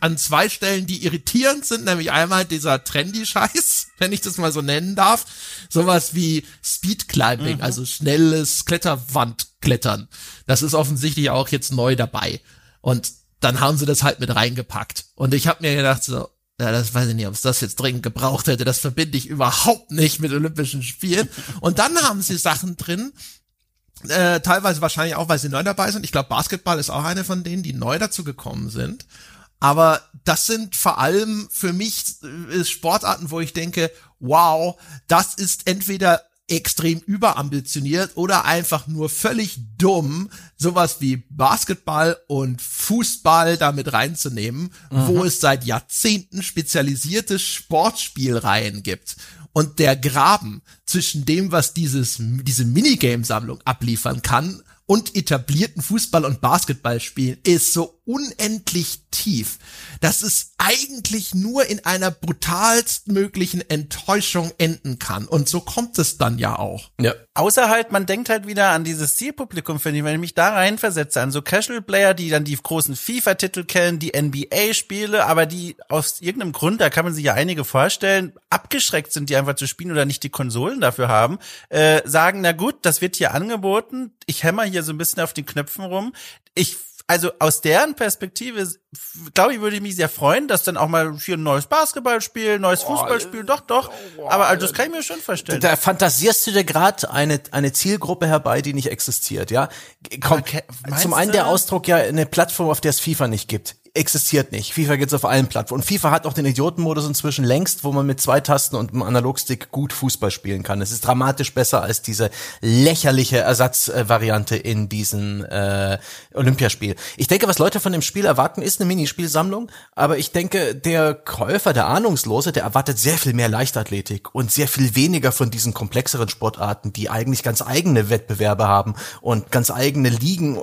an zwei Stellen, die irritierend sind, nämlich einmal dieser Trendy-Scheiß, wenn ich das mal so nennen darf, sowas wie Speed Climbing, mhm. also schnelles Kletterwandklettern. Das ist offensichtlich auch jetzt neu dabei. Und dann haben sie das halt mit reingepackt. Und ich habe mir gedacht so, Ja, das weiß ich nicht, ob es das jetzt dringend gebraucht hätte. Das verbinde ich überhaupt nicht mit Olympischen Spielen. Und dann haben sie Sachen drin, äh, teilweise wahrscheinlich auch, weil sie neu dabei sind. Ich glaube, Basketball ist auch eine von denen, die neu dazu gekommen sind. Aber das sind vor allem für mich äh, Sportarten, wo ich denke, wow, das ist entweder extrem überambitioniert oder einfach nur völlig dumm, sowas wie Basketball und Fußball damit reinzunehmen, mhm. wo es seit Jahrzehnten spezialisierte Sportspielreihen gibt. Und der Graben zwischen dem, was dieses, diese Minigame-Sammlung abliefern kann und etablierten Fußball- und Basketballspielen ist so unendlich tief, dass es eigentlich nur in einer brutalstmöglichen Enttäuschung enden kann. Und so kommt es dann ja auch. Ja. Außer halt, man denkt halt wieder an dieses Zielpublikum, finde ich, wenn ich mich da reinversetze, an so Casual-Player, die dann die großen FIFA-Titel kennen, die NBA-Spiele, aber die aus irgendeinem Grund, da kann man sich ja einige vorstellen, abgeschreckt sind, die einfach zu spielen oder nicht die Konsolen dafür haben, äh, sagen, na gut, das wird hier angeboten, ich hämmer hier so ein bisschen auf den Knöpfen rum. Ich also aus deren Perspektive, glaube ich, würde ich mich sehr freuen, dass dann auch mal für ein neues Basketballspiel, neues oh, Fußballspiel, doch, doch. Oh, aber also, das kann ich mir schon vorstellen. Da fantasierst du dir gerade eine, eine Zielgruppe herbei, die nicht existiert, ja? Komm, okay, zum einen der Ausdruck ja eine Plattform, auf der es FIFA nicht gibt existiert nicht. FIFA gibt's auf allen Plattformen. Und FIFA hat auch den Idiotenmodus inzwischen längst, wo man mit zwei Tasten und einem Analogstick gut Fußball spielen kann. Es ist dramatisch besser als diese lächerliche Ersatzvariante in diesem äh, Olympiaspiel. Ich denke, was Leute von dem Spiel erwarten, ist eine Minispielsammlung, aber ich denke, der Käufer, der Ahnungslose, der erwartet sehr viel mehr Leichtathletik und sehr viel weniger von diesen komplexeren Sportarten, die eigentlich ganz eigene Wettbewerbe haben und ganz eigene Ligen,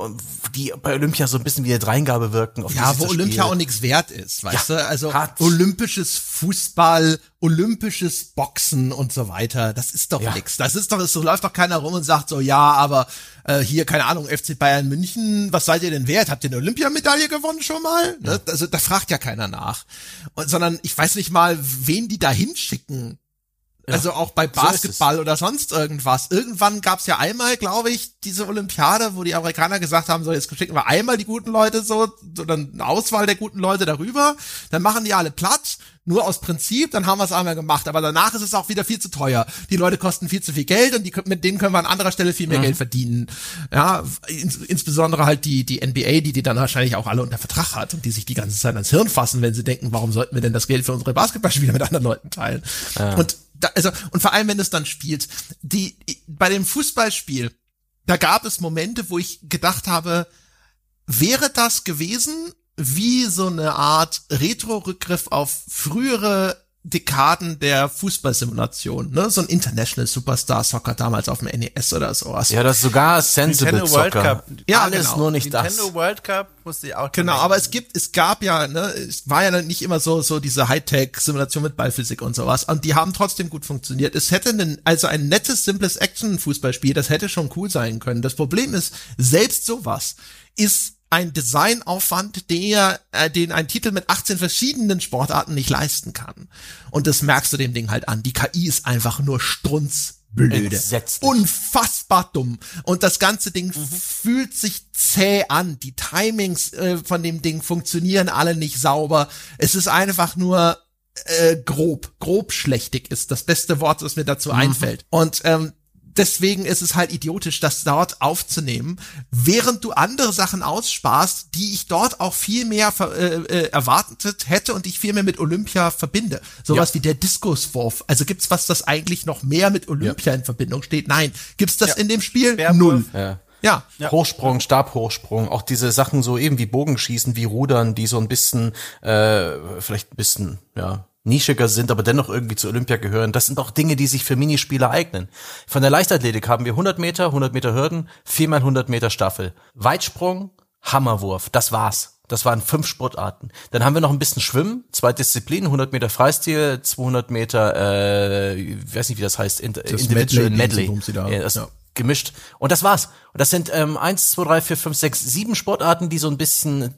die bei Olympia so ein bisschen wie eine Dreingabe wirken. ja, wo Olympia auch nichts wert ist, weißt ja, du? Also hat. olympisches Fußball, olympisches Boxen und so weiter, das ist doch ja. nix. Das ist doch, so läuft doch keiner rum und sagt so, ja, aber äh, hier, keine Ahnung, FC Bayern München, was seid ihr denn wert? Habt ihr eine Olympiamedaille gewonnen schon mal? Ne? Also da fragt ja keiner nach. Und, sondern ich weiß nicht mal, wen die da hinschicken also auch bei Basketball so oder sonst irgendwas. Irgendwann gab's ja einmal, glaube ich, diese Olympiade, wo die Amerikaner gesagt haben, so jetzt schicken wir einmal die guten Leute so, oder eine Auswahl der guten Leute darüber, dann machen die alle Platz, nur aus Prinzip, dann haben wir es einmal gemacht. Aber danach ist es auch wieder viel zu teuer. Die Leute kosten viel zu viel Geld und die, mit denen können wir an anderer Stelle viel mehr mhm. Geld verdienen. Ja, ins, insbesondere halt die, die NBA, die die dann wahrscheinlich auch alle unter Vertrag hat und die sich die ganze Zeit ans Hirn fassen, wenn sie denken, warum sollten wir denn das Geld für unsere Basketballspiele mit anderen Leuten teilen? Ja. Und da, also, und vor allem, wenn es dann spielt, die, bei dem Fußballspiel, da gab es Momente, wo ich gedacht habe, wäre das gewesen wie so eine Art Retro-Rückgriff auf frühere Dekaden der Fußballsimulation, ne? So ein International Superstar Soccer damals auf dem NES oder sowas. Ja, das sogar Sensible Nintendo Soccer. World Cup. Ja, alles genau. nur nicht Nintendo das. Nintendo World Cup musste ich auch. Genau, aber es gibt, es gab ja, ne, es war ja nicht immer so, so diese Hightech-Simulation mit Ballphysik und sowas. Und die haben trotzdem gut funktioniert. Es hätte ein, also ein nettes, simples Action-Fußballspiel, das hätte schon cool sein können. Das Problem ist, selbst sowas ist ein Designaufwand, der, äh, den ein Titel mit 18 verschiedenen Sportarten nicht leisten kann. Und das merkst du dem Ding halt an. Die KI ist einfach nur strunzblöde. Unfassbar dumm. Und das ganze Ding mhm. fühlt sich zäh an. Die Timings äh, von dem Ding funktionieren alle nicht sauber. Es ist einfach nur äh, grob. Grob schlechtig ist das beste Wort, was mir dazu mhm. einfällt. Und ähm, deswegen ist es halt idiotisch, das dort aufzunehmen, während du andere Sachen aussparst, die ich dort auch viel mehr äh, äh, erwartet hätte und ich viel mehr mit Olympia verbinde. Sowas ja. wie der Diskuswurf. Also gibt's was, das eigentlich noch mehr mit Olympia ja. in Verbindung steht? Nein. Gibt's das ja. in dem Spiel? Null. Ja. Ja. ja. Hochsprung, Stabhochsprung, auch diese Sachen so eben wie Bogenschießen, wie Rudern, die so ein bisschen, äh, vielleicht ein bisschen, ja, nischiger sind, aber dennoch irgendwie zu Olympia gehören. Das sind auch Dinge, die sich für Minispieler eignen. Von der Leichtathletik haben wir 100 Meter, 100 Meter Hürden, 4 mal 100 Meter Staffel. Weitsprung, Hammerwurf, das war's. Das waren fünf Sportarten. Dann haben wir noch ein bisschen Schwimmen, zwei Disziplinen, 100 Meter Freistil, 200 Meter, äh, ich weiß nicht, wie das heißt, Inter das Individual Medley. Medley. Ja, das ja. gemischt. Und das war's. Und das sind ähm, eins, zwei, drei, vier, fünf, sechs, sieben Sportarten, die so ein bisschen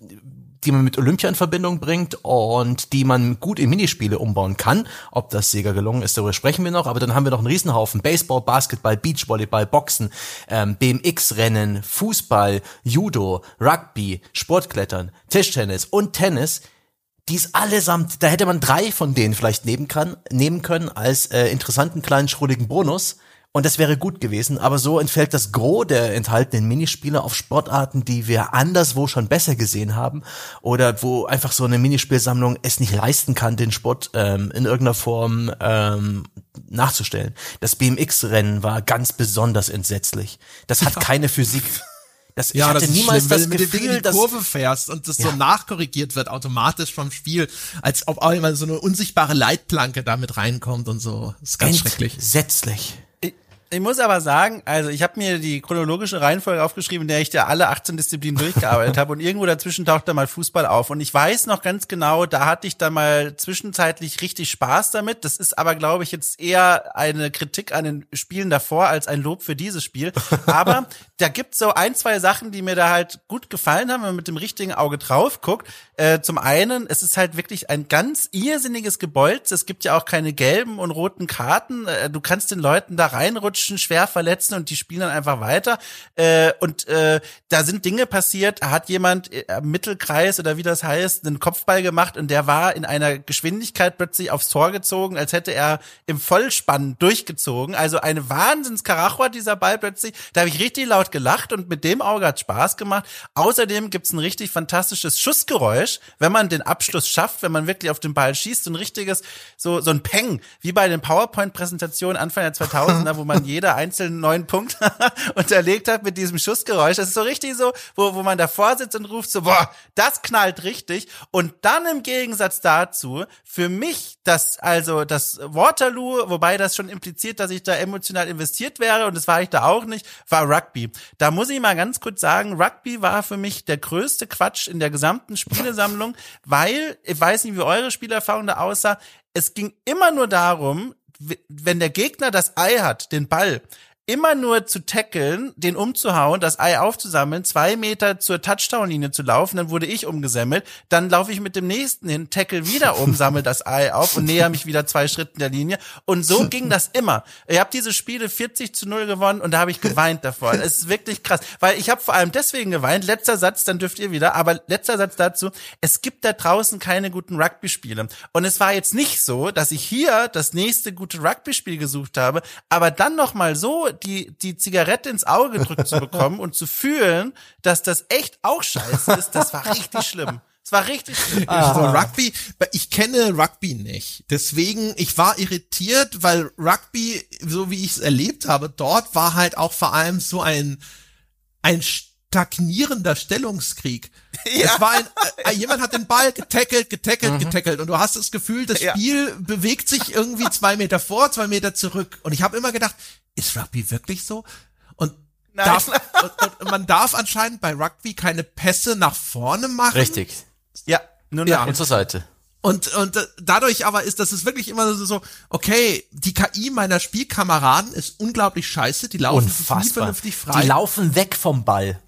die man mit Olympia in Verbindung bringt und die man gut in Minispiele umbauen kann. Ob das Sega gelungen ist, darüber sprechen wir noch. Aber dann haben wir noch einen Riesenhaufen Baseball, Basketball, Beachvolleyball, Boxen, ähm, BMX-Rennen, Fußball, Judo, Rugby, Sportklettern, Tischtennis und Tennis die ist allesamt, da hätte man drei von denen vielleicht nehmen, kann, nehmen können als äh, interessanten kleinen schrulligen Bonus. Und das wäre gut gewesen, aber so entfällt das Gros der enthaltenen Minispiele auf Sportarten, die wir anderswo schon besser gesehen haben oder wo einfach so eine Minispielsammlung es nicht leisten kann, den Sport ähm, in irgendeiner Form ähm, nachzustellen. Das BMX-Rennen war ganz besonders entsetzlich. Das hat keine Physik. Das, Ja, ich hatte das ist niemals schlimm, das wenn du mit dem Ding in Gefühl, die dass Kurve fährst und das Ja. so nachkorrigiert wird automatisch vom Spiel, als ob auch immer so eine unsichtbare Leitplanke damit reinkommt und so. Das ist ganz schrecklich. entsetzlich. Ich, muss aber sagen, also ich habe mir die chronologische Reihenfolge aufgeschrieben, in der ich da alle 18 Disziplinen durchgearbeitet habe. Und irgendwo dazwischen taucht da mal Fußball auf. Und ich weiß noch ganz genau, da hatte ich dann mal zwischenzeitlich richtig Spaß damit. Das ist aber glaube ich jetzt eher eine Kritik an den Spielen davor als ein Lob für dieses Spiel, aber da gibt so ein, zwei Sachen, die mir da halt gut gefallen haben, wenn man mit dem richtigen Auge drauf guckt. Äh, zum einen, es ist halt wirklich ein ganz irrsinniges Gebolz. Es gibt ja auch keine gelben und roten Karten. Äh, du kannst den Leuten da reinrutschen, schwer verletzen und die spielen dann einfach weiter. Äh, und äh, da sind Dinge passiert. Hat jemand äh, am Mittelkreis oder wie das heißt, einen Kopfball gemacht und der war in einer Geschwindigkeit plötzlich aufs Tor gezogen, als hätte er im Vollspann durchgezogen. Also eine Wahnsinns-Karacho dieser Ball plötzlich. Da habe ich richtig laut gelacht und mit dem Auge hat Spaß gemacht. Außerdem gibt's ein richtig fantastisches Schussgeräusch, wenn man den Abschluss schafft, wenn man wirklich auf den Ball schießt, so ein richtiges, so, so ein Peng, wie bei den PowerPoint-Präsentationen Anfang der 2000er, wo man jeder einzelnen neuen Punkt unterlegt hat mit diesem Schussgeräusch. Das ist so richtig so, wo, wo man davor sitzt und ruft so, boah, das knallt richtig. Und dann im Gegensatz dazu, für mich das, also das Waterloo, wobei das schon impliziert, dass ich da emotional investiert wäre und das war ich da auch nicht, war Rugby. Da muss ich mal ganz kurz sagen, Rugby war für mich der größte Quatsch in der gesamten Spielesammlung, weil, ich weiß nicht, wie eure Spielerfahrung da aussah, es ging immer nur darum, wenn der Gegner das Ei hat, den Ball, immer nur zu tackeln, den umzuhauen, das Ei aufzusammeln, zwei Meter zur Touchdown-Linie zu laufen, dann wurde ich umgesammelt, dann laufe ich mit dem nächsten hin, tackle wieder um, sammel das Ei auf und näher mich wieder zwei Schritten der Linie. Und so ging das immer. Ich habe diese Spiele 40 zu 0 gewonnen und da habe ich geweint davor. Es ist wirklich krass, weil ich habe vor allem deswegen geweint. Letzter Satz, dann dürft ihr wieder, aber letzter Satz dazu, es gibt da draußen keine guten Rugby-Spiele. Und es war jetzt nicht so, dass ich hier das nächste gute Rugby-Spiel gesucht habe, aber dann noch mal so die, die Zigarette ins Auge gedrückt zu bekommen und zu fühlen, dass das echt auch scheiße ist, das war richtig schlimm. Es war richtig schlimm. So Rugby, ich kenne Rugby nicht. Deswegen, ich war irritiert, weil Rugby, so wie ich es erlebt habe, dort war halt auch vor allem so ein, ein stagnierender Stellungskrieg. Es war ein, äh, jemand hat den Ball getackelt, getackelt, getackelt und du hast das Gefühl, das Ja. Spiel bewegt sich irgendwie zwei Meter vor, zwei Meter zurück. Und ich habe immer gedacht, ist Rugby wirklich so? Und Nein. Darf, und, und man darf anscheinend bei Rugby keine Pässe nach vorne machen. Richtig. Ja, nur Ja. nach Und zur Seite. Und, und äh, dadurch aber ist, das ist wirklich immer so, so, okay, die KI meiner Spielkameraden ist unglaublich scheiße, die laufen nie Unfassbar. vernünftig frei. Die laufen weg vom Ball.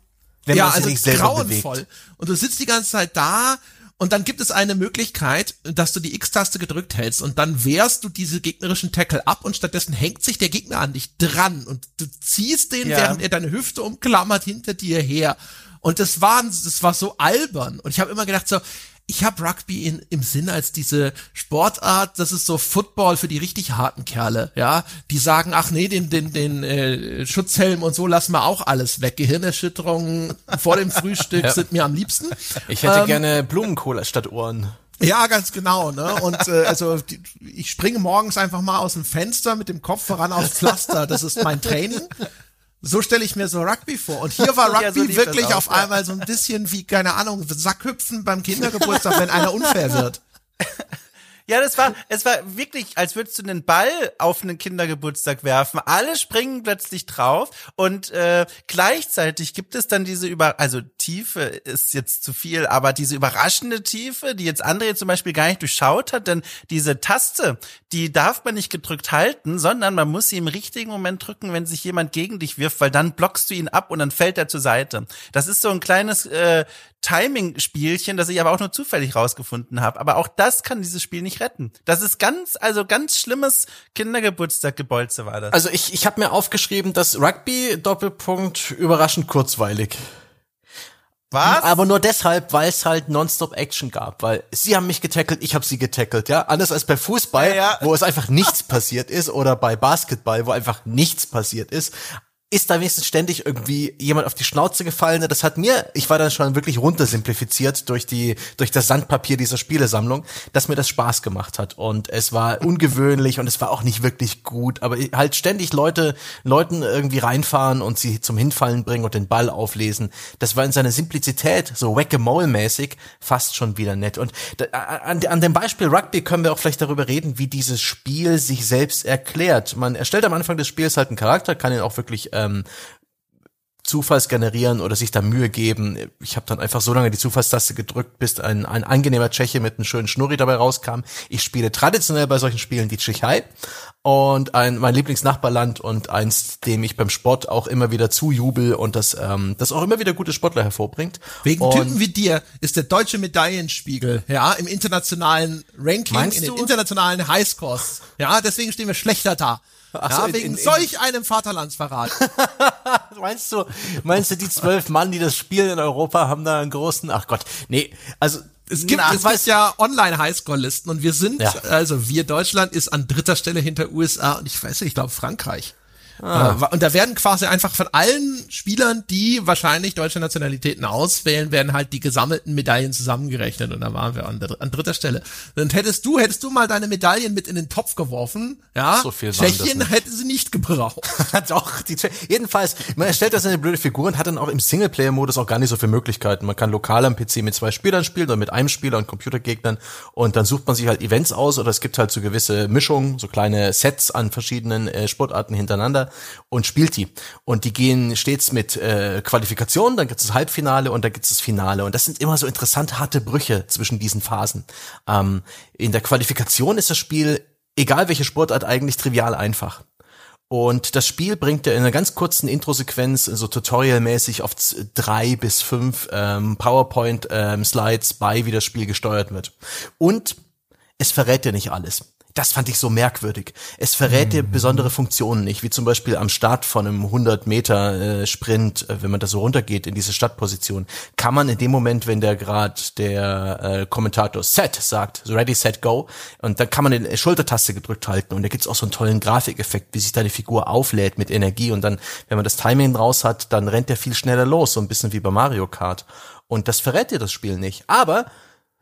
Wenn ja, man also nicht selber grauenvoll. bewegt. Und du sitzt die ganze Zeit da und dann gibt es eine Möglichkeit, dass du die X-Taste gedrückt hältst und dann wehrst du diese gegnerischen Tackle ab und stattdessen hängt sich der Gegner an dich dran und du ziehst den, Ja. während er deine Hüfte umklammert, hinter dir her. Und das war, das war so albern. Und ich habe immer gedacht so, ich habe Rugby in, im Sinn als diese Sportart, das ist so Football für die richtig harten Kerle, ja, die sagen, ach nee, den den den äh, Schutzhelm und so lassen wir auch alles weg. Gehirnerschütterungen vor dem Frühstück sind mir am liebsten. Ich hätte Ähm, gerne Blumenkohl statt Ohren. Ja, ganz genau, ne? Und äh, also die, ich springe morgens einfach mal aus dem Fenster mit dem Kopf voran aufs Pflaster. Das ist mein Training. So stelle ich mir so Rugby vor. Und hier war Ja, Rugby so lief das wirklich auf ja. einmal so ein bisschen wie, keine Ahnung, Sackhüpfen beim Kindergeburtstag, wenn einer unfair wird. Ja, das war, es war wirklich, als würdest du einen Ball auf einen Kindergeburtstag werfen. Alle springen plötzlich drauf und äh, gleichzeitig gibt es dann diese über, also Tiefe ist jetzt zu viel, aber diese überraschende Tiefe, die jetzt André zum Beispiel gar nicht durchschaut hat, denn diese Taste, die darf man nicht gedrückt halten, sondern man muss sie im richtigen Moment drücken, wenn sich jemand gegen dich wirft, weil dann blockst du ihn ab und dann fällt er zur Seite. Das ist so ein kleines äh, Timing-Spielchen, das ich aber auch nur zufällig rausgefunden habe. Aber auch das kann dieses Spiel nicht retten. Das ist ganz, also ganz schlimmes Kindergeburtstag-Gebolze war das. Also ich, ich habe mir aufgeschrieben, dass Rugby Doppelpunkt überraschend kurzweilig. Was? Aber nur deshalb, weil es halt Nonstop-Action gab. Weil sie haben mich getackelt, ich habe sie getackelt, ja. Anders als bei Fußball, Ja, ja. wo es einfach nichts passiert ist, oder bei Basketball, wo einfach nichts passiert ist. Ist da wenigstens ständig irgendwie jemand auf die Schnauze gefallen? Das hat mir, ich war dann schon wirklich runtersimplifiziert durch die, durch das Sandpapier dieser Spielesammlung, dass mir das Spaß gemacht hat. Und es war ungewöhnlich und es war auch nicht wirklich gut, aber halt ständig Leute, Leuten irgendwie reinfahren und sie zum Hinfallen bringen und den Ball auflesen. Das war in seiner Simplizität, so Whack-a-Mole-mäßig, fast schon wieder nett. Und an, an dem Beispiel Rugby können wir auch vielleicht darüber reden, wie dieses Spiel sich selbst erklärt. Man erstellt am Anfang des Spiels halt einen Charakter, kann ihn auch wirklich ähm, Zufalls generieren oder sich da Mühe geben. Ich habe dann einfach so lange die Zufallstaste gedrückt, bis ein, ein angenehmer Tscheche mit einem schönen Schnurri dabei rauskam. Ich spiele traditionell bei solchen Spielen die Tschechei und ein, mein Lieblingsnachbarland und eins, dem ich beim Sport auch immer wieder zujubel und das, ähm, das auch immer wieder gute Sportler hervorbringt. Wegen und Typen wie dir ist der deutsche Medaillenspiegel, ja, im internationalen Ranking, in den internationalen Highscores. Ja, deswegen stehen wir schlechter da. Ach ja, so, wegen in- in- solch einem Vaterlandsverrat. Meinst du, meinst du, die zwölf Mann, die das spielen in Europa, haben da einen großen, ach Gott, nee, also, Es gibt, na, es weiß- gibt ja Online-Highscore-Listen und wir sind, Ja. also wir Deutschland ist an dritter Stelle hinter USA und ich weiß nicht, ich glaube Frankreich. Ah. Äh, Und da werden quasi einfach von allen Spielern, die wahrscheinlich deutsche Nationalitäten auswählen, werden halt die gesammelten Medaillen zusammengerechnet und da waren wir an, an dritter Stelle. Und hättest du, hättest du mal deine Medaillen mit in den Topf geworfen, ja, So viel Tschechien hätte sie nicht gebraucht. Doch, die, jedenfalls, man erstellt das eine blöde Figur und hat dann auch im Singleplayer-Modus auch gar nicht so viele Möglichkeiten. Man kann lokal am PC mit zwei Spielern spielen oder mit einem Spieler und Computergegnern und dann sucht man sich halt Events aus oder es gibt halt so gewisse Mischungen, so kleine Sets an verschiedenen äh, Sportarten hintereinander und spielt die. Und die gehen stets mit äh, Qualifikation, dann gibt es das Halbfinale und dann gibt es das Finale. Und das sind immer so interessant harte Brüche zwischen diesen Phasen. Ähm, in der Qualifikation ist das Spiel, egal welche Sportart, eigentlich trivial einfach. Und das Spiel bringt dir in einer ganz kurzen Intro-Sequenz, so tutorialmäßig auf drei bis fünf ähm, PowerPoint-Slides bei, wie das Spiel gesteuert wird. Und es verrät dir nicht alles. Das fand ich so merkwürdig. Es verrät dir besondere Funktionen nicht, wie zum Beispiel am Start von einem 100 Meter äh, Sprint, äh, wenn man da so runtergeht in diese Startposition, kann man in dem Moment, wenn der gerade der äh, Kommentator Set sagt, so ready, set, go, und dann kann man die Schultertaste gedrückt halten und da gibt's auch so einen tollen Grafikeffekt, wie sich deine Figur auflädt mit Energie und dann, wenn man das Timing raus hat, dann rennt der viel schneller los, so ein bisschen wie bei Mario Kart. Und das verrät dir das Spiel nicht. Aber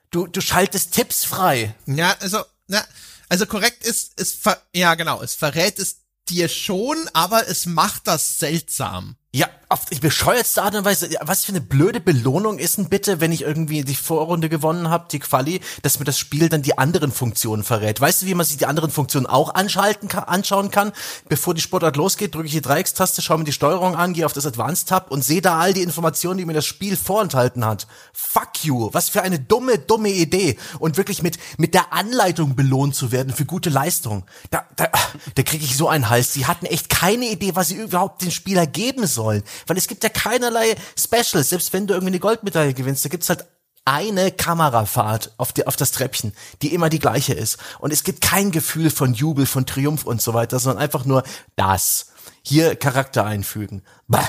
du, du schaltest Tipps frei. Ja, also, na, also korrekt ist, es ver ja genau, es verrät es dir schon, aber es macht das seltsam. Ja, auf die bescheuertste Art und Weise. Was für eine blöde Belohnung ist denn bitte, wenn ich irgendwie die Vorrunde gewonnen habe, die Quali, dass mir das Spiel dann die anderen Funktionen verrät. Weißt du, wie man sich die anderen Funktionen auch anschalten kann, anschauen kann? Bevor die Sportart losgeht, drücke ich die Dreieckstaste, schaue mir die Steuerung an, gehe auf das Advanced-Tab und sehe da all die Informationen, die mir das Spiel vorenthalten hat. Fuck you. Was für eine dumme, dumme Idee. Und wirklich mit, mit der Anleitung belohnt zu werden für gute Leistung. Da, da, da kriege ich so einen Hals. Sie hatten echt keine Idee, was sie überhaupt den Spieler geben sollen. Weil es gibt ja keinerlei Specials. Selbst wenn du irgendwie eine Goldmedaille gewinnst, da gibt's halt eine Kamerafahrt auf, die, auf das Treppchen, die immer die gleiche ist. Und es gibt kein Gefühl von Jubel, von Triumph und so weiter, sondern einfach nur das. Hier Charakter einfügen. Bah.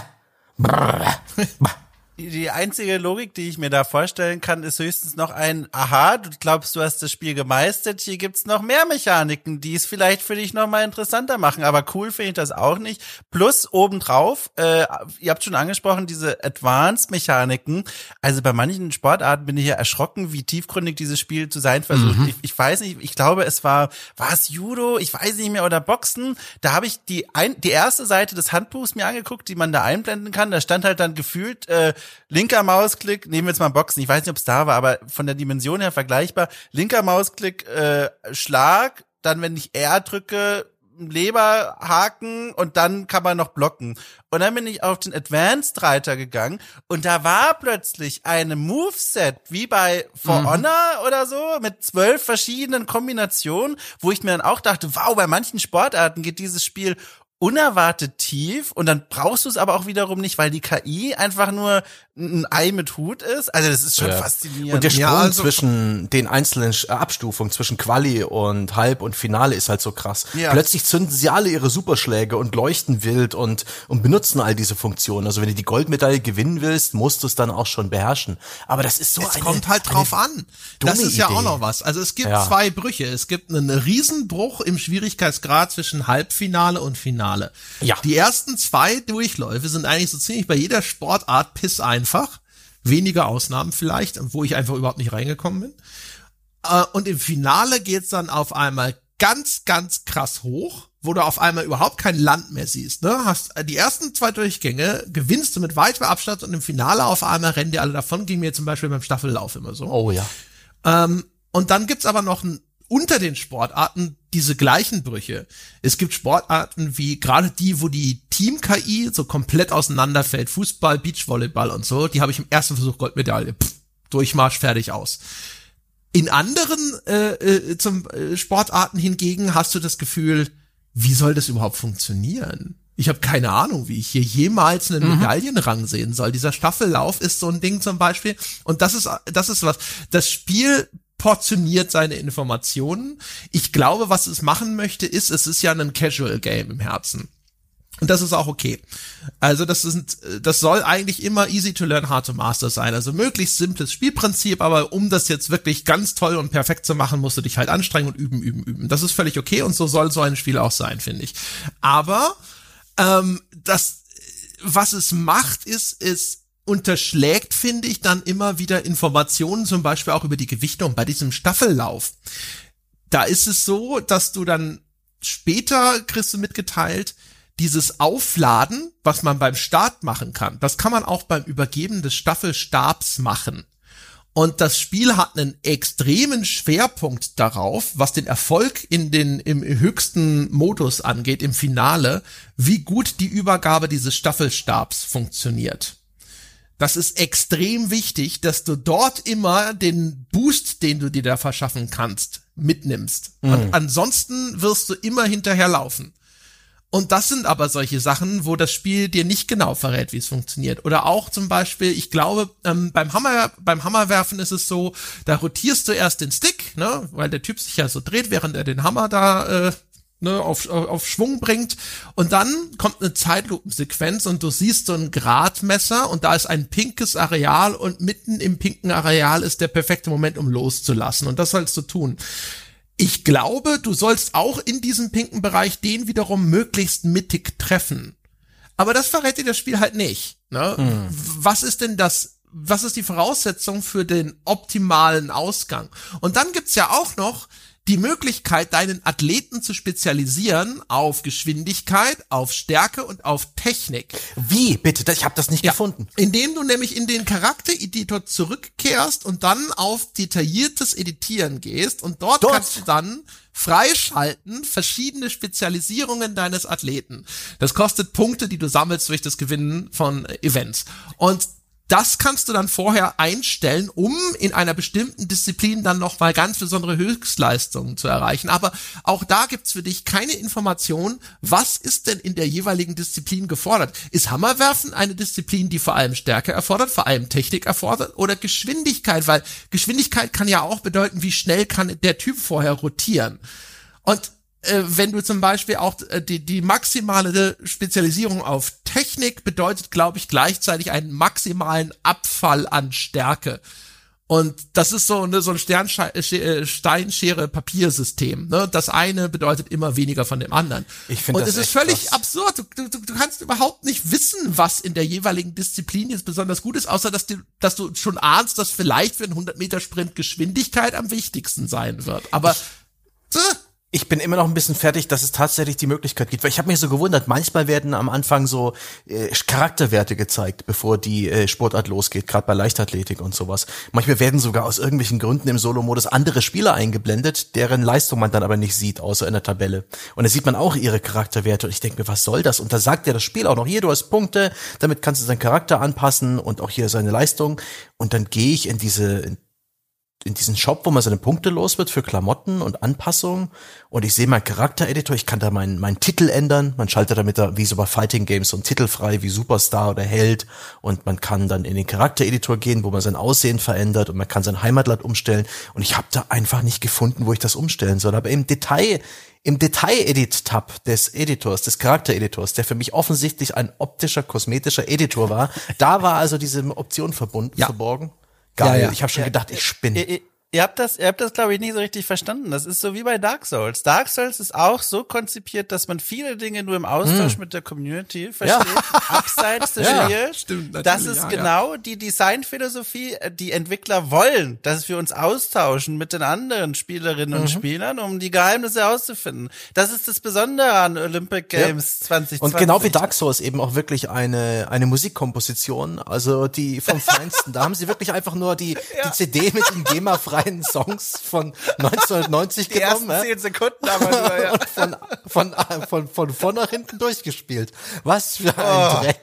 Brrr. Bah. Die, einzige Logik, die ich mir da vorstellen kann, ist höchstens noch ein, aha, du glaubst, du hast das Spiel gemeistert, hier gibt's noch mehr Mechaniken, die es vielleicht für dich noch mal interessanter machen, aber cool finde ich das auch nicht. Plus obendrauf, äh, ihr habt schon angesprochen, diese Advanced-Mechaniken, also bei manchen Sportarten bin ich ja erschrocken, wie tiefgründig dieses Spiel zu sein versucht. Ich, ich weiß nicht, ich glaube, es war, war es Judo, ich weiß nicht mehr, oder Boxen, da habe ich die, ein, die erste Seite des Handbuchs mir angeguckt, die man da einblenden kann, da stand halt dann gefühlt, äh, linker Mausklick, nehmen wir jetzt mal Boxen, ich weiß nicht, ob es da war, aber von der Dimension her vergleichbar. Linker Mausklick, äh, Schlag, dann wenn ich R drücke, Leberhaken und dann kann man noch blocken. Und dann bin ich auf den Advanced Reiter gegangen und da war plötzlich eine Moveset wie bei For Honor oder so mit zwölf verschiedenen Kombinationen, wo ich mir dann auch dachte, wow, bei manchen Sportarten geht dieses Spiel unerwartet tief und dann brauchst du es aber auch wiederum nicht, weil die KI einfach nur ein Ei mit Hut ist. Also das ist schon Ja. faszinierend. Und der Sprung Ja, also- zwischen den einzelnen äh, Abstufungen, zwischen Quali und Halb und Finale ist halt so krass. Ja. Plötzlich zünden sie alle ihre Superschläge und leuchten wild und, und benutzen all diese Funktionen. Also wenn du die Goldmedaille gewinnen willst, musst du es dann auch schon beherrschen. Aber das ist so Es eine, kommt halt drauf an. Das ist ja Idee. auch noch was. Also es gibt Ja. zwei Brüche. Es gibt einen Riesenbruch im Schwierigkeitsgrad zwischen Halbfinale und Finale. Ja. Die ersten zwei Durchläufe sind eigentlich so ziemlich bei jeder Sportart piss einfach. Wenige Ausnahmen vielleicht, wo ich einfach überhaupt nicht reingekommen bin. Äh, Und im Finale geht's dann auf einmal ganz, ganz krass hoch, wo du auf einmal überhaupt kein Land mehr siehst. Ne? Hast äh, die ersten zwei Durchgänge gewinnst du mit weitem Abstand und im Finale auf einmal rennen die alle davon. Ging mir zum Beispiel beim Staffellauf immer so. Oh ja. Ähm, und dann gibt's aber noch ein, unter den Sportarten diese gleichen Brüche. Es gibt Sportarten wie gerade die, wo die Team-KI so komplett auseinanderfällt. Fußball, Beachvolleyball und so. Die habe ich im ersten Versuch Goldmedaille. Pff, Durchmarsch, fertig aus. In anderen äh, äh, zum äh, Sportarten hingegen hast du das Gefühl, wie soll das überhaupt funktionieren? Ich habe keine Ahnung, wie ich hier jemals einen Medaillenrang sehen soll. Dieser Staffellauf ist so ein Ding zum Beispiel. Und das ist, das ist was. Das Spiel portioniert seine Informationen. Ich glaube, was es machen möchte, ist, es ist ja ein Casual Game im Herzen. Und das ist auch okay. Also das ist, das soll eigentlich immer easy to learn, hard to master sein. Also möglichst simples Spielprinzip, aber um das jetzt wirklich ganz toll und perfekt zu machen, musst du dich halt anstrengen und üben, üben, üben. Das ist völlig okay und so soll so ein Spiel auch sein, finde ich. Aber ähm, das, was es macht, ist, es unterschlägt, finde ich, dann immer wieder Informationen, zum Beispiel auch über die Gewichtung bei diesem Staffellauf. Da ist es so, dass du dann später kriegst du mitgeteilt, dieses Aufladen, was man beim Start machen kann, das kann man auch beim Übergeben des Staffelstabs machen. Und das Spiel hat einen extremen Schwerpunkt darauf, was den Erfolg in den, im höchsten Modus angeht, im Finale, wie gut die Übergabe dieses Staffelstabs funktioniert. Das ist extrem wichtig, dass du dort immer den Boost, den du dir da verschaffen kannst, mitnimmst. Und ansonsten wirst du immer hinterherlaufen. Und das sind aber solche Sachen, wo das Spiel dir nicht genau verrät, wie es funktioniert. Oder auch zum Beispiel, ich glaube, ähm, beim Hammer, beim Hammerwerfen ist es so, da rotierst du erst den Stick, ne, weil der Typ sich ja so dreht, während er den Hammer da äh, ne, auf, auf, Schwung bringt. Und dann kommt eine Zeitlupensequenz und du siehst so ein Gradmesser und da ist ein pinkes Areal und mitten im pinken Areal ist der perfekte Moment, um loszulassen. Und das sollst du tun. Ich glaube, du sollst auch in diesem pinken Bereich den wiederum möglichst mittig treffen. Aber das verrät dir das Spiel halt nicht. Ne? Was ist denn das? Was ist die Voraussetzung für den optimalen Ausgang? Und dann gibt's ja auch noch die Möglichkeit, deinen Athleten zu spezialisieren auf Geschwindigkeit, auf Stärke und auf Technik. Wie, bitte? Ich habe das nicht gefunden. Indem du nämlich in den Charaktereditor zurückkehrst und dann auf detailliertes Editieren gehst und dort, Dort? kannst du dann freischalten verschiedene Spezialisierungen deines Athleten. Das kostet Punkte, die du sammelst durch das Gewinnen von Events. Und das kannst du dann vorher einstellen, um in einer bestimmten Disziplin dann nochmal ganz besondere Höchstleistungen zu erreichen. Aber auch da gibt's für dich keine Information, was ist denn in der jeweiligen Disziplin gefordert. Ist Hammerwerfen eine Disziplin, die vor allem Stärke erfordert, vor allem Technik erfordert oder Geschwindigkeit? Weil Geschwindigkeit kann ja auch bedeuten, wie schnell kann der Typ vorher rotieren. Und wenn du zum Beispiel auch äh, die, die maximale Spezialisierung auf Technik bedeutet, glaube ich, gleichzeitig einen maximalen Abfall an Stärke. Und das ist so, ne, so ein Steinschere-Papiersystem. Ne? Das eine bedeutet immer weniger von dem anderen. Ich finde Und es ist völlig krass. absurd. Du, du, du kannst überhaupt nicht wissen, was in der jeweiligen Disziplin jetzt besonders gut ist, außer dass du, dass du schon ahnst, dass vielleicht für einen 100 Meter Sprint Geschwindigkeit am wichtigsten sein wird. Aber äh, Ich bin immer noch ein bisschen fertig, dass es tatsächlich die Möglichkeit gibt, weil ich habe mich so gewundert, manchmal werden am Anfang so äh, Charakterwerte gezeigt, bevor die äh, Sportart losgeht, gerade bei Leichtathletik und sowas. Manchmal werden sogar aus irgendwelchen Gründen im Solo-Modus andere Spieler eingeblendet, deren Leistung man dann aber nicht sieht, außer in der Tabelle. Und da sieht man auch ihre Charakterwerte und ich denke mir, was soll das? Und da sagt ja das Spiel auch noch, hier, du hast Punkte, damit kannst du seinen Charakter anpassen und auch hier seine Leistung. Und dann gehe ich in diese in diesen Shop, wo man seine Punkte los wird für Klamotten und Anpassungen. Und ich sehe meinen Charaktereditor, ich kann da meinen, meinen Titel ändern. Man schaltet damit da, wie so bei Fighting Games, so einen Titel frei, wie Superstar oder Held. Und man kann dann in den Charaktereditor gehen, wo man sein Aussehen verändert und man kann sein Heimatland umstellen. Und ich habe da einfach nicht gefunden, wo ich das umstellen soll. Aber im Detail, im Detail-Edit-Tab des Editors, des Charaktereditors, der für mich offensichtlich ein optischer, kosmetischer Editor war, da war also diese Option verbunden, Ja. verborgen. Geil. Ja, ja. Ich habe schon gedacht, ich spinne. Ihr, habt das, ihr habt das, glaube ich, nicht so richtig verstanden. Das ist so wie bei Dark Souls. Dark Souls ist auch so konzipiert, dass man viele Dinge nur im Austausch mit der Community versteht, abseits des Ja, Spiels. stimmt, das ist ja, ja. genau die Designphilosophie. äh, Die Entwickler wollen, dass wir uns austauschen mit den anderen Spielerinnen und Spielern, um die Geheimnisse herauszufinden. Das ist das Besondere an Olympic Games 2020. Und genau wie Dark Souls eben auch wirklich eine, eine Musikkomposition, also die vom Feinsten. da haben sie wirklich einfach nur die, die CD mit den GEMA-freien Songs von 1990 die ersten genommen ja, zehn Sekunden aber nur, ja. und von, von, von, von, von nach hinten durchgespielt. Was für ein Oh. Dreck.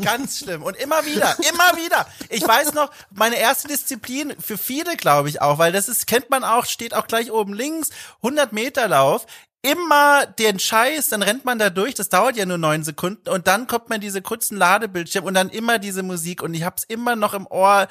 Ganz schlimm. Und immer wieder, immer wieder. Ich weiß noch, meine erste Disziplin, für viele glaube ich auch, weil das ist, kennt man auch, steht auch gleich oben links, 100 Meter Lauf. Immer den Scheiß, dann rennt man da durch, das dauert ja nur neun Sekunden und dann kommt man diese kurzen Ladebildschirm und dann immer diese Musik und ich hab's immer noch im Ohr,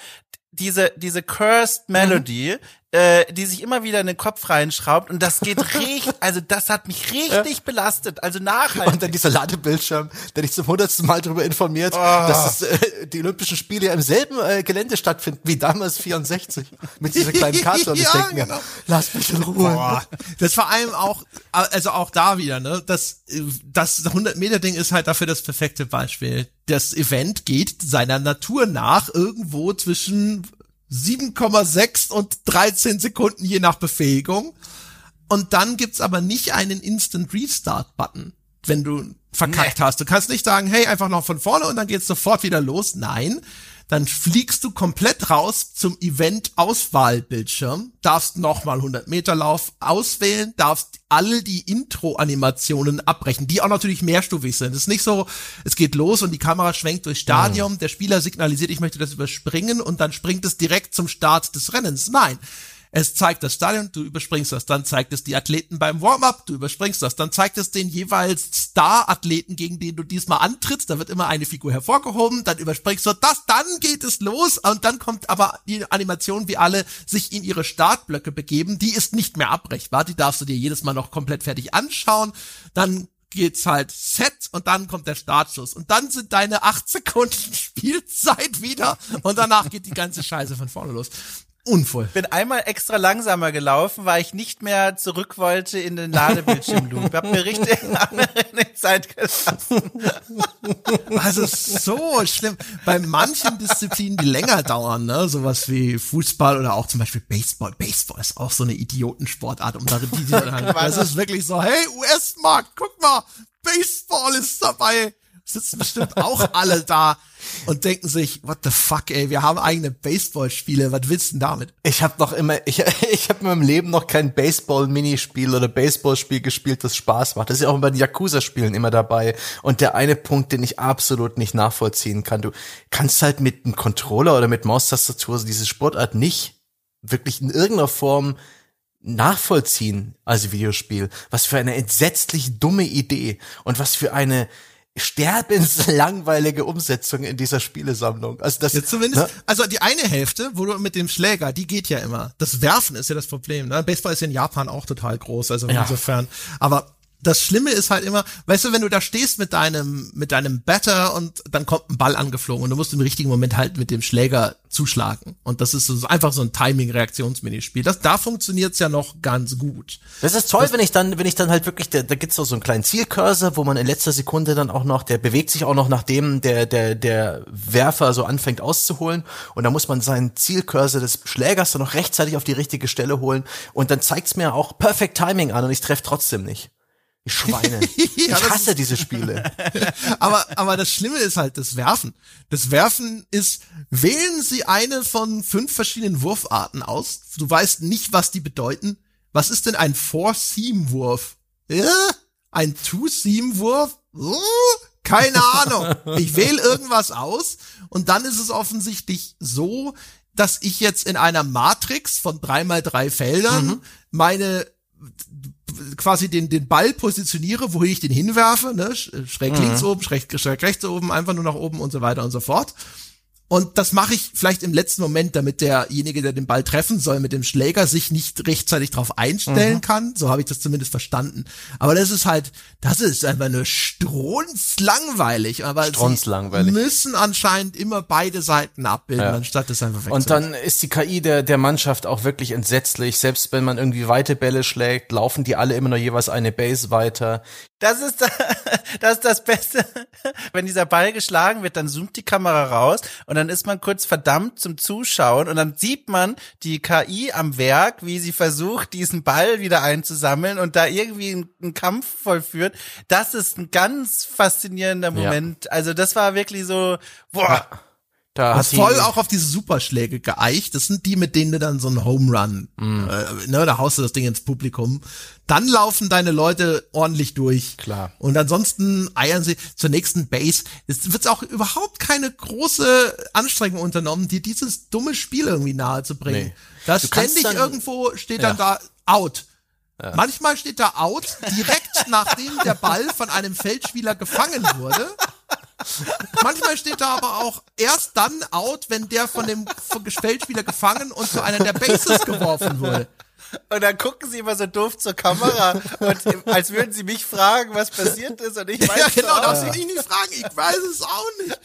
diese, diese Cursed Melody, äh, die sich immer wieder in den Kopf reinschraubt und das geht richtig, also das hat mich richtig belastet, also nachhaltig. Und dann dieser Ladebildschirm, der dich zum hundertsten Mal darüber informiert, Ah. dass es, äh, die Olympischen Spiele ja im selben äh, Gelände stattfinden wie damals 64. Mit dieser kleinen Karte. Und ich Ja, denke mir, genau. lass mich in Ruhe. Boah, das vor allem auch, also auch da wieder, ne, das, das 100 Meter Ding ist halt dafür das perfekte Beispiel. Das Event geht seiner Natur nach irgendwo zwischen 7,6 und 13 Sekunden je nach Befähigung. Und dann gibt's aber nicht einen Instant Restart Button, wenn du verkackt hast. Du kannst nicht sagen, hey, einfach noch von vorne und dann geht's sofort wieder los. Nein. Dann fliegst du komplett raus zum Event-Auswahlbildschirm, darfst nochmal 100 Meter Lauf auswählen, darfst alle die Intro-Animationen abbrechen, die auch natürlich mehrstufig sind. Es ist nicht so, es geht los und die Kamera schwenkt durchs Stadion, der Spieler signalisiert, ich möchte das überspringen und dann springt es direkt zum Start des Rennens. Nein. Es zeigt das Stadion, du überspringst das, dann zeigt es die Athleten beim Warm-up, du überspringst das, dann zeigt es den jeweils Star-Athleten, gegen den du diesmal antrittst, da wird immer eine Figur hervorgehoben, dann überspringst du das, dann geht es los und dann kommt aber die Animation, wie alle sich in ihre Startblöcke begeben, die ist nicht mehr abbrechbar, die darfst du dir jedes Mal noch komplett fertig anschauen, dann geht's halt Set und dann kommt der Startschuss. Und dann sind deine acht Sekunden Spielzeit wieder und danach geht die ganze Scheiße von vorne los. Unvoll. bin einmal extra langsamer gelaufen, weil ich nicht mehr zurück wollte in den Ladebildschirmloop. Hab mir richtig eine Zeit gelassen. Also so schlimm. Bei manchen Disziplinen, die länger dauern, ne, sowas wie Fußball oder auch zum Beispiel Baseball. Baseball ist auch so eine Idiotensportart, um darin die, die Das ist wirklich so, hey, US-Markt, guck mal, Baseball ist dabei. Sitzen bestimmt auch alle da und denken sich, what the fuck, ey, wir haben eigene Baseballspiele, was willst du denn damit? Ich habe noch immer, ich, ich habe in meinem Leben noch kein Baseball-Minispiel oder Baseballspiel gespielt, das Spaß macht. Das ist ja auch bei den Yakuza-Spielen immer dabei. Und der eine Punkt, den ich absolut nicht nachvollziehen kann, du kannst halt mit einem Controller oder mit Maustastatur diese Sportart nicht wirklich in irgendeiner Form nachvollziehen als Videospiel. Was für eine entsetzlich dumme Idee und was für eine sterbenslangweilige Umsetzung in dieser Spielesammlung. Also das, Ja, zumindest, ne? also die eine Hälfte, wo du mit dem Schläger, die geht ja immer. Das Werfen ist ja das Problem. Ne? Baseball ist in Japan auch total groß, also Ja. insofern. Aber das Schlimme ist halt immer, weißt du, wenn du da stehst mit deinem, mit deinem Batter und dann kommt ein Ball angeflogen und du musst im richtigen Moment halt mit dem Schläger zuschlagen. Und das ist so, einfach so ein Timing-Reaktionsminispiel. Das, da funktioniert's ja noch ganz gut. Das ist toll, wenn ich dann, wenn ich dann halt wirklich, da, da gibt's auch so einen kleinen Zielcursor, wo man in letzter Sekunde dann auch noch, der bewegt sich auch noch nachdem der, der, der Werfer so anfängt auszuholen. Und da muss man seinen Zielcursor des Schlägers dann noch rechtzeitig auf die richtige Stelle holen. Und dann zeigt's mir auch Perfect Timing an und ich treffe trotzdem nicht. Die Schweine. ich hasse diese Spiele. aber, aber das Schlimme ist halt das Werfen. Das Werfen ist, wählen Sie eine von fünf verschiedenen Wurfarten aus. Du weißt nicht, was die bedeuten. Was ist denn ein Four-Seam-Wurf? Äh? Ein Two-Seam-Wurf? Äh? Keine Ahnung. Ich wähle irgendwas aus und dann ist es offensichtlich so, dass ich jetzt in einer Matrix von drei mal drei Feldern Mhm. meine quasi den, den Ball positioniere, wohin ich den hinwerfe, ne? sch- schräg Mhm. links oben, schräg, schräg rechts oben, einfach nur nach oben und so weiter und so fort. Und das mache ich vielleicht im letzten Moment, damit derjenige, der den Ball treffen soll, mit dem Schläger sich nicht rechtzeitig darauf einstellen Mhm. kann. So habe ich das zumindest verstanden. Aber das ist halt, das ist einfach nur strunzlangweilig. Aber Strunzlangweilig. sie müssen anscheinend immer beide Seiten abbilden, Ja. anstatt das einfach Und wegzunehmen. dann ist die KI der, der Mannschaft auch wirklich entsetzlich. Selbst wenn man irgendwie weite Bälle schlägt, laufen die alle immer noch jeweils eine Base weiter. Das ist, das ist das Beste. Wenn dieser Ball geschlagen wird, dann zoomt die Kamera raus und dann ist man kurz verdammt zum Zuschauen und dann sieht man die KI am Werk, wie sie versucht, diesen Ball wieder einzusammeln und da irgendwie einen, einen Kampf vollführt. Das ist ein ganz faszinierender Moment. Also das war wirklich so, boah. Da Und die, voll auch auf diese Superschläge geeicht. Das sind die, mit denen du dann so einen Home Run, Mhm. äh, ne, da haust du das Ding ins Publikum. Dann laufen deine Leute ordentlich durch. Klar. Und ansonsten eiern sie zur nächsten Base. Es wird auch überhaupt keine große Anstrengung unternommen, dir dieses dumme Spiel irgendwie nahe zu bringen. Nee. Da ständig dann- irgendwo steht dann da out. Manchmal steht da out, direkt nachdem der Ball von einem Feldspieler gefangen wurde. Manchmal steht da aber auch erst dann out, wenn der von dem Feldspieler gefangen und zu einer der Bases geworfen wurde. Und dann gucken sie immer so doof zur Kamera und als würden sie mich fragen, was passiert ist und ich weiß Ja, genau, so, darfst du dich nicht fragen. Ich weiß es auch nicht.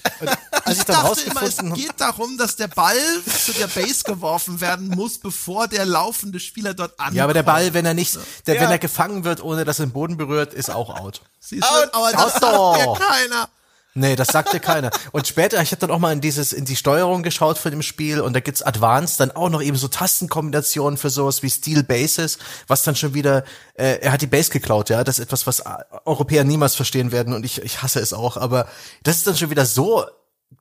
als ich Ich dann dachte immer, es geht darum, dass der Ball zu der Base geworfen werden muss, bevor der laufende Spieler dort ankommt. ja, aber der Ball, wenn er nicht, der, Ja. wenn er gefangen wird, ohne dass er den Boden berührt, ist auch out. Siehst du? Aber das sagt Outdoor. mir keiner. Nee, das sagte keiner. Und später, ich habe dann auch mal in dieses, in die Steuerung geschaut von dem Spiel und da gibt's Advanced dann auch noch eben so Tastenkombinationen für sowas wie Steel Bases, was dann schon wieder, äh, er hat die Base geklaut, ja, das ist etwas, was Europäer niemals verstehen werden und ich, ich hasse es auch, aber das ist dann schon wieder so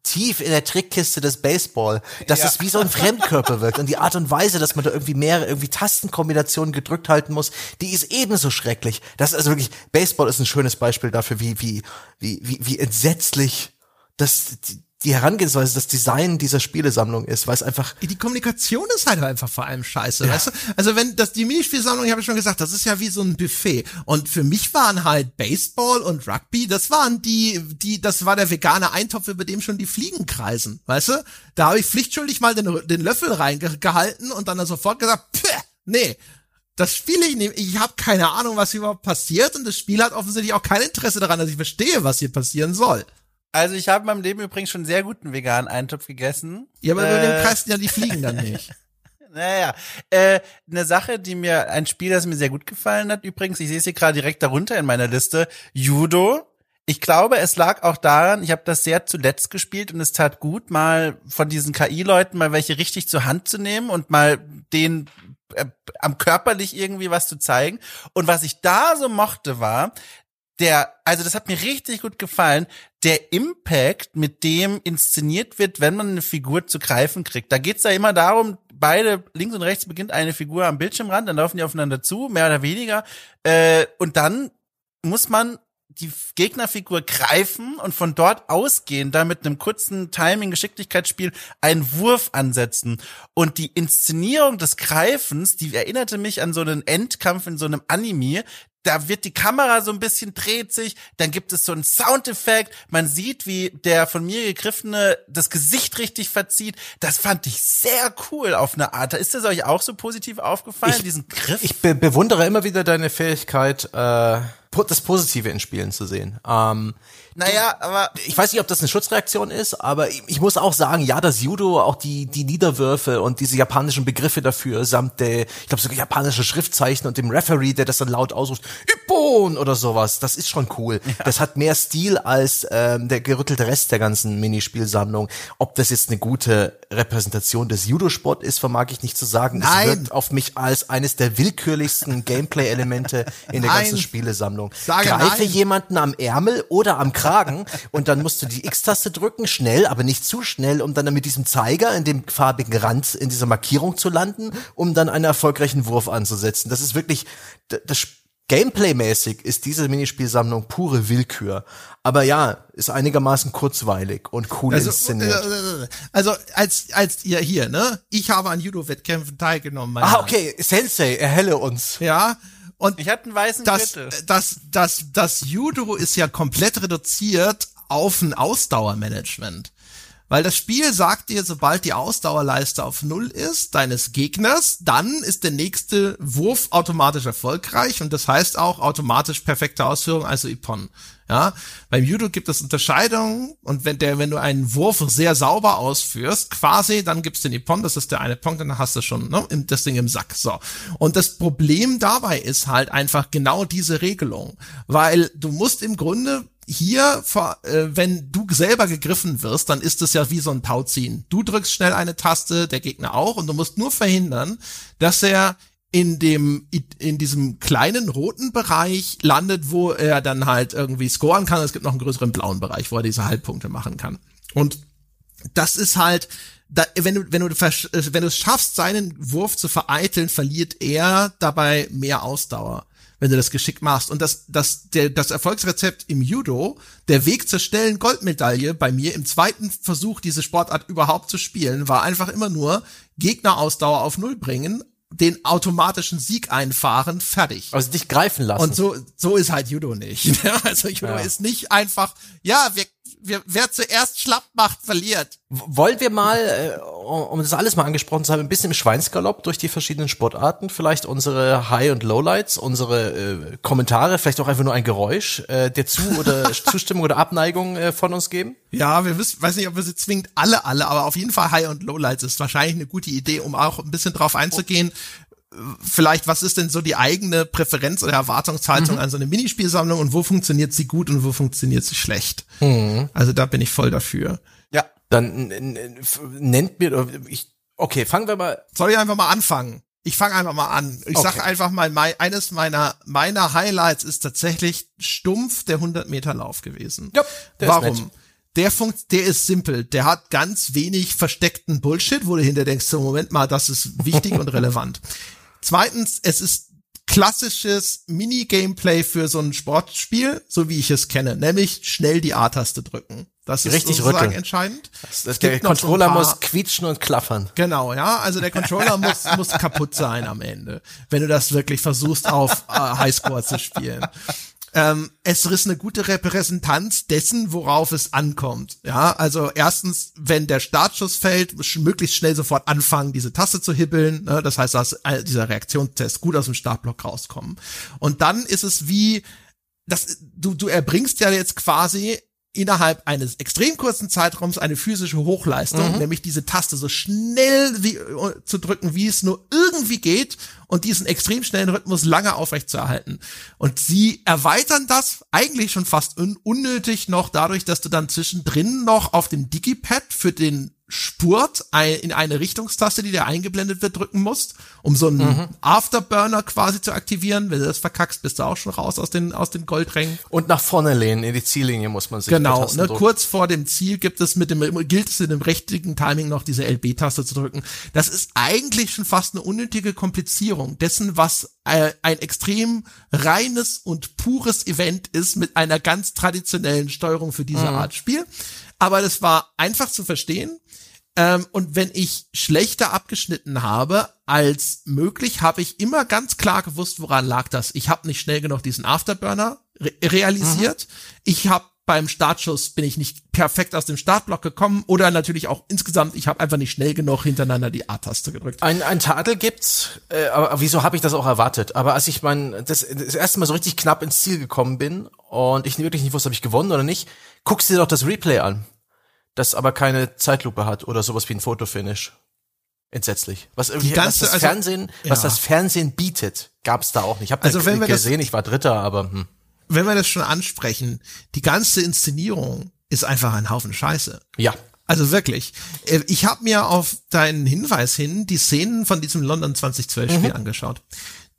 tief in der Trickkiste des Baseball, dass Ja. es wie so ein Fremdkörper wirkt und die Art und Weise, dass man da irgendwie mehrere irgendwie Tastenkombinationen gedrückt halten muss, die ist ebenso schrecklich. Das ist also wirklich Baseball ist ein schönes Beispiel dafür, wie wie wie wie, wie entsetzlich das die, die Herangehensweise, das Design dieser Spielesammlung ist, weil es einfach Die Kommunikation ist halt einfach vor allem scheiße, weißt du? Also wenn das die Minispielsammlung, ich habe schon gesagt, das ist ja wie so ein Buffet. Und für mich waren halt Baseball und Rugby, das waren die, die, das war der vegane Eintopf, über dem schon die Fliegen kreisen, weißt du? Da habe ich pflichtschuldig mal den, den Löffel reingehalten und dann sofort gesagt, Pff, nee. Das spiele ich nicht. Ich habe keine Ahnung, was hier überhaupt passiert und das Spiel hat offensichtlich auch kein Interesse daran, dass ich verstehe, was hier passieren soll. Also ich habe in meinem Leben übrigens schon sehr guten veganen Eintopf gegessen. Ja, aber über Äh, den kreisen ja die Fliegen dann nicht. Naja, äh, eine Sache, die mir, ein Spiel, das mir sehr gut gefallen hat übrigens, ich sehe es hier gerade direkt darunter in meiner Liste, Judo. Ich glaube, es lag auch daran, ich habe das sehr zuletzt gespielt und es tat gut, mal von diesen KI-Leuten mal welche richtig zur Hand zu nehmen und mal den äh, am körperlich irgendwie was zu zeigen. Und was ich da so mochte, war, der, also das hat mir richtig gut gefallen, der Impact, mit dem inszeniert wird, wenn man eine Figur zu greifen kriegt. Da geht's ja immer darum, beide, links und rechts beginnt eine Figur am Bildschirmrand, dann laufen die aufeinander zu, mehr oder weniger. Äh, und dann muss man die Gegnerfigur greifen und von dort ausgehen, da mit einem kurzen Timing-Geschicklichkeitsspiel einen Wurf ansetzen. Und die Inszenierung des Greifens, die erinnerte mich an so einen Endkampf in so einem Anime. Da wird die Kamera so ein bisschen dreht sich, dann gibt es so einen Soundeffekt, man sieht, wie der von mir gegriffene das Gesicht richtig verzieht. Das fand ich sehr cool auf eine Art. Ist das euch auch so positiv aufgefallen, Ich- diesen Griff? Ich be bewundere immer wieder deine Fähigkeit, äh, das Positive in Spielen zu sehen. Ähm, naja, aber ich weiß nicht, ob das eine Schutzreaktion ist, aber ich, ich muss auch sagen, ja, das Judo, auch die, die Niederwürfe und diese japanischen Begriffe dafür, samt der, ich glaube sogar japanische Schriftzeichen und dem Referee, der das dann laut ausruft, Ippon oder sowas, das ist schon cool. Das hat mehr Stil als ähm, der gerüttelte Rest der ganzen Minispielsammlung. Ob das jetzt eine gute Repräsentation des Judosport ist, vermag ich nicht zu sagen. Nein. Es wirkt auf mich als eines der willkürlichsten Gameplay-Elemente in der Nein. ganzen Spielesammlung. Sage Greife nein. jemanden am Ärmel oder am Kragen und dann musst du die X-Taste drücken, schnell, aber nicht zu schnell, um dann mit diesem Zeiger in dem farbigen Rand in dieser Markierung zu landen, um dann einen erfolgreichen Wurf anzusetzen. Das ist wirklich, das Gameplay-mäßig ist diese Minispielsammlung pure Willkür. Aber ja, ist einigermaßen kurzweilig und cool Also, inszeniert. äh, also als als ihr hier, ne? Ich habe an Judo-Wettkämpfen teilgenommen. ah, okay, Sensei, erhelle uns. Ja. Und Ich hatte einen weißen das, Gürtel. das, das, das Judo ist ja komplett reduziert auf ein Ausdauermanagement. Weil das Spiel sagt dir, sobald die Ausdauerleiste auf Null ist, deines Gegners, dann ist der nächste Wurf automatisch erfolgreich und das heißt auch automatisch perfekte Ausführung, also Ippon. Ja, beim Judo gibt es Unterscheidungen und wenn der, wenn du einen Wurf sehr sauber ausführst, quasi, dann gibt's den Ippon, das ist der eine Punkt, dann hast du schon ne, das Ding im Sack. So. Und das Problem dabei ist halt einfach genau diese Regelung, weil du musst im Grunde hier, äh, wenn du selber gegriffen wirst, dann ist es ja wie so ein Tauziehen. Du drückst schnell eine Taste, der Gegner auch, und du musst nur verhindern, dass er in dem in diesem kleinen roten Bereich landet, wo er dann halt irgendwie scoren kann. Es gibt noch einen größeren blauen Bereich, wo er diese Halbpunkte machen kann. Und das ist halt, da, wenn du wenn du wenn du es schaffst, seinen Wurf zu vereiteln, verliert er dabei mehr Ausdauer, wenn du das geschickt machst. Und das das der das Erfolgsrezept im Judo, der Weg zur schnellen Goldmedaille bei mir im zweiten Versuch diese Sportart überhaupt zu spielen, war einfach immer nur Gegnerausdauer auf null bringen, den automatischen Sieg einfahren, fertig. Also dich greifen lassen. Und so, so ist halt Judo nicht. Also Judo Ja. ist nicht einfach, ja, wir, wir, wer zuerst schlapp macht, verliert. Wollen wir mal, äh, um um das alles mal angesprochen zu haben, ein bisschen im Schweinsgalopp durch die verschiedenen Sportarten, vielleicht unsere High- und Lowlights, unsere äh, Kommentare, vielleicht auch einfach nur ein Geräusch äh, der Zu- oder Zustimmung oder Abneigung äh, von uns geben? Ja, wir wissen, weiß nicht, ob wir sie zwingend alle, alle, aber auf jeden Fall High- und Lowlights ist wahrscheinlich eine gute Idee, um auch ein bisschen drauf einzugehen. Vielleicht, was ist denn so die eigene Präferenz oder Erwartungshaltung an so eine Minispielsammlung und wo funktioniert sie gut und wo funktioniert sie schlecht? Also da bin ich voll dafür. Ja. Dann nennt mir, ich, okay, fangen wir mal, Soll ich einfach mal anfangen? Ich fange einfach mal an. Ich Okay. sag einfach mal, mein, eines meiner meiner Highlights ist tatsächlich stumpf der 100 Meter Lauf gewesen. Ja, der Warum? Der funkt, der ist simpel. Der hat ganz wenig versteckten Bullshit, wo du hinter denkst, so Moment mal, das ist wichtig und relevant. Zweitens, es ist klassisches Mini-Gameplay für so ein Sportspiel, so wie ich es kenne, nämlich schnell die A-Taste drücken. Das ist Richtig sozusagen rütteln. entscheidend. das, Es der so Controller paar- muss quietschen und klaffern. Genau, ja. Also der Controller muss, muss kaputt sein am Ende, wenn du das wirklich versuchst, auf äh, Highscore zu spielen. Ähm, es ist eine gute Repräsentanz dessen, worauf es ankommt. Ja, also erstens, wenn der Startschuss fällt, möglichst schnell sofort anfangen, diese Taste zu hibbeln. Ne? Das heißt, dass dieser Reaktionstest gut aus dem Startblock rauskommen. Und dann ist es wie, das, du, du erbringst ja jetzt quasi innerhalb eines extrem kurzen Zeitraums eine physische Hochleistung, nämlich diese Taste so schnell wie, äh, zu drücken, wie es nur irgendwie geht und diesen extrem schnellen Rhythmus lange aufrecht zu erhalten. Und sie erweitern das eigentlich schon fast un unnötig noch dadurch, dass du dann zwischendrin noch auf dem Digipad für den Spurt in eine Richtungstaste, die dir eingeblendet wird, drücken musst, um so einen Afterburner quasi zu aktivieren. Wenn du das verkackst, bist du auch schon raus aus den, aus den Goldrängen. Und nach vorne lehnen, in die Ziellinie muss man sich Genau, ne, kurz vor dem Ziel gibt es mit dem, gilt es in dem richtigen Timing noch diese LB-Taste zu drücken. Das ist eigentlich schon fast eine unnötige Komplizierung dessen, was äh, ein extrem reines und pures Event ist mit einer ganz traditionellen Steuerung für diese Art Spiel. Aber das war einfach zu verstehen. Ähm, und wenn ich schlechter abgeschnitten habe als möglich, habe ich immer ganz klar gewusst, woran lag das. Ich habe nicht schnell genug diesen Afterburner re realisiert. Ich habe beim Startschuss bin ich nicht perfekt aus dem Startblock gekommen oder natürlich auch insgesamt, ich habe einfach nicht schnell genug hintereinander die A-Taste gedrückt. Ein, ein Tadel gibt's, äh, aber wieso habe ich das auch erwartet? Aber als ich mein das, das erste Mal so richtig knapp ins Ziel gekommen bin und ich wirklich nicht wusste, ob ich gewonnen oder nicht, guckst du dir doch das Replay an, das aber keine Zeitlupe hat oder sowas wie ein Fotofinish. Entsetzlich. Was irgendwie ganze- was das also- Fernsehen, was ja. das Fernsehen bietet, gab's da auch nicht. Ich habe Also wenn wir das- gesehen, ich war Dritter, aber hm. Wenn wir das schon ansprechen, die ganze Inszenierung ist einfach ein Haufen Scheiße. ja. Also wirklich. Äh, Ich habe mir auf deinen Hinweis hin die Szenen von diesem London 2012 Spiel angeschaut.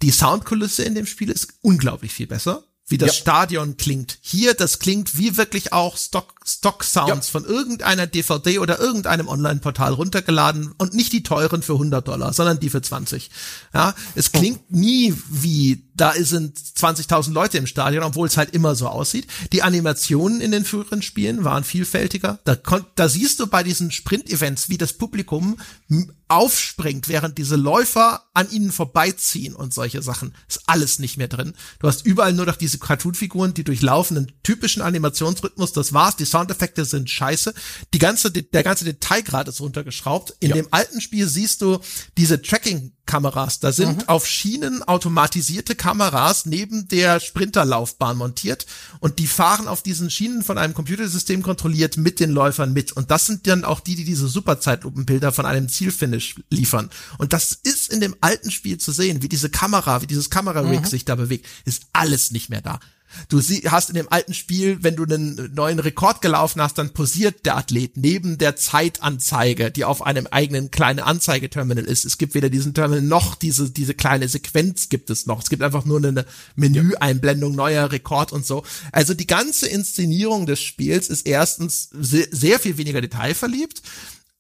Die Soundkulisse in dem Spiel ist unglaublich viel besser. Wie das Ja. Stadion klingt. Hier, das klingt wie wirklich auch Stock Stock-Sounds Ja. von irgendeiner DVD oder irgendeinem Online-Portal runtergeladen und nicht die teuren für 100 Dollar, sondern die für 20. Ja, es klingt nie wie, da sind 20.000 Leute im Stadion, obwohl es halt immer so aussieht. Die Animationen in den früheren Spielen waren vielfältiger. Da, da siehst du bei diesen Sprint-Events, wie das Publikum aufspringt, während diese Läufer an ihnen vorbeiziehen und solche Sachen. Ist alles nicht mehr drin. Du hast überall nur noch diese Cartoon-Figuren, die durchlaufen einen typischen Animationsrhythmus. Das war's. Die Soundeffekte sind scheiße. Die ganze, der ganze Detailgrad ist runtergeschraubt. In dem alten Spiel siehst du diese Tracking-Kameras. Da sind auf Schienen automatisierte Kameras neben der Sprinterlaufbahn montiert und die fahren auf diesen Schienen von einem Computersystem kontrolliert mit den Läufern mit. Und das sind dann auch die, die diese Superzeitlupenbilder von einem Zielfinish liefern. Und das ist in dem alten Spiel zu sehen, wie diese Kamera, wie dieses Kamerarig sich da bewegt, ist alles nicht mehr da. Du sie, hast in dem alten Spiel, wenn du einen neuen Rekord gelaufen hast, dann posiert der Athlet neben der Zeitanzeige, die auf einem eigenen kleinen Anzeigeterminal ist. Es gibt weder diesen Terminal noch diese, diese kleine Sequenz gibt es noch. Es gibt einfach nur eine Menüeinblendung, neuer Rekord und so. Also die ganze Inszenierung des Spiels ist erstens sehr, sehr viel weniger detailverliebt.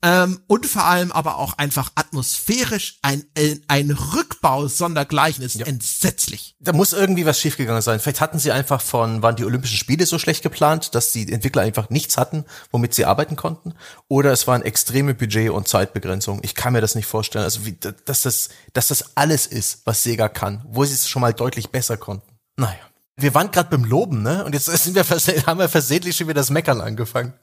Ähm, und vor allem aber auch einfach atmosphärisch ein, ein, Rückbau sondergleichen ist entsetzlich. Da muss irgendwie was schiefgegangen sein. Vielleicht hatten sie einfach von, waren die Olympischen Spiele so schlecht geplant, dass die Entwickler einfach nichts hatten, womit sie arbeiten konnten. Oder es waren extreme Budget- und Zeitbegrenzungen. Ich kann mir das nicht vorstellen. Also, wie, dass das, dass das alles ist, was Sega kann, wo sie es schon mal deutlich besser konnten. Naja. Wir waren gerade beim Loben, ne? Und jetzt sind wir haben wir versehentlich schon wieder das Meckern angefangen.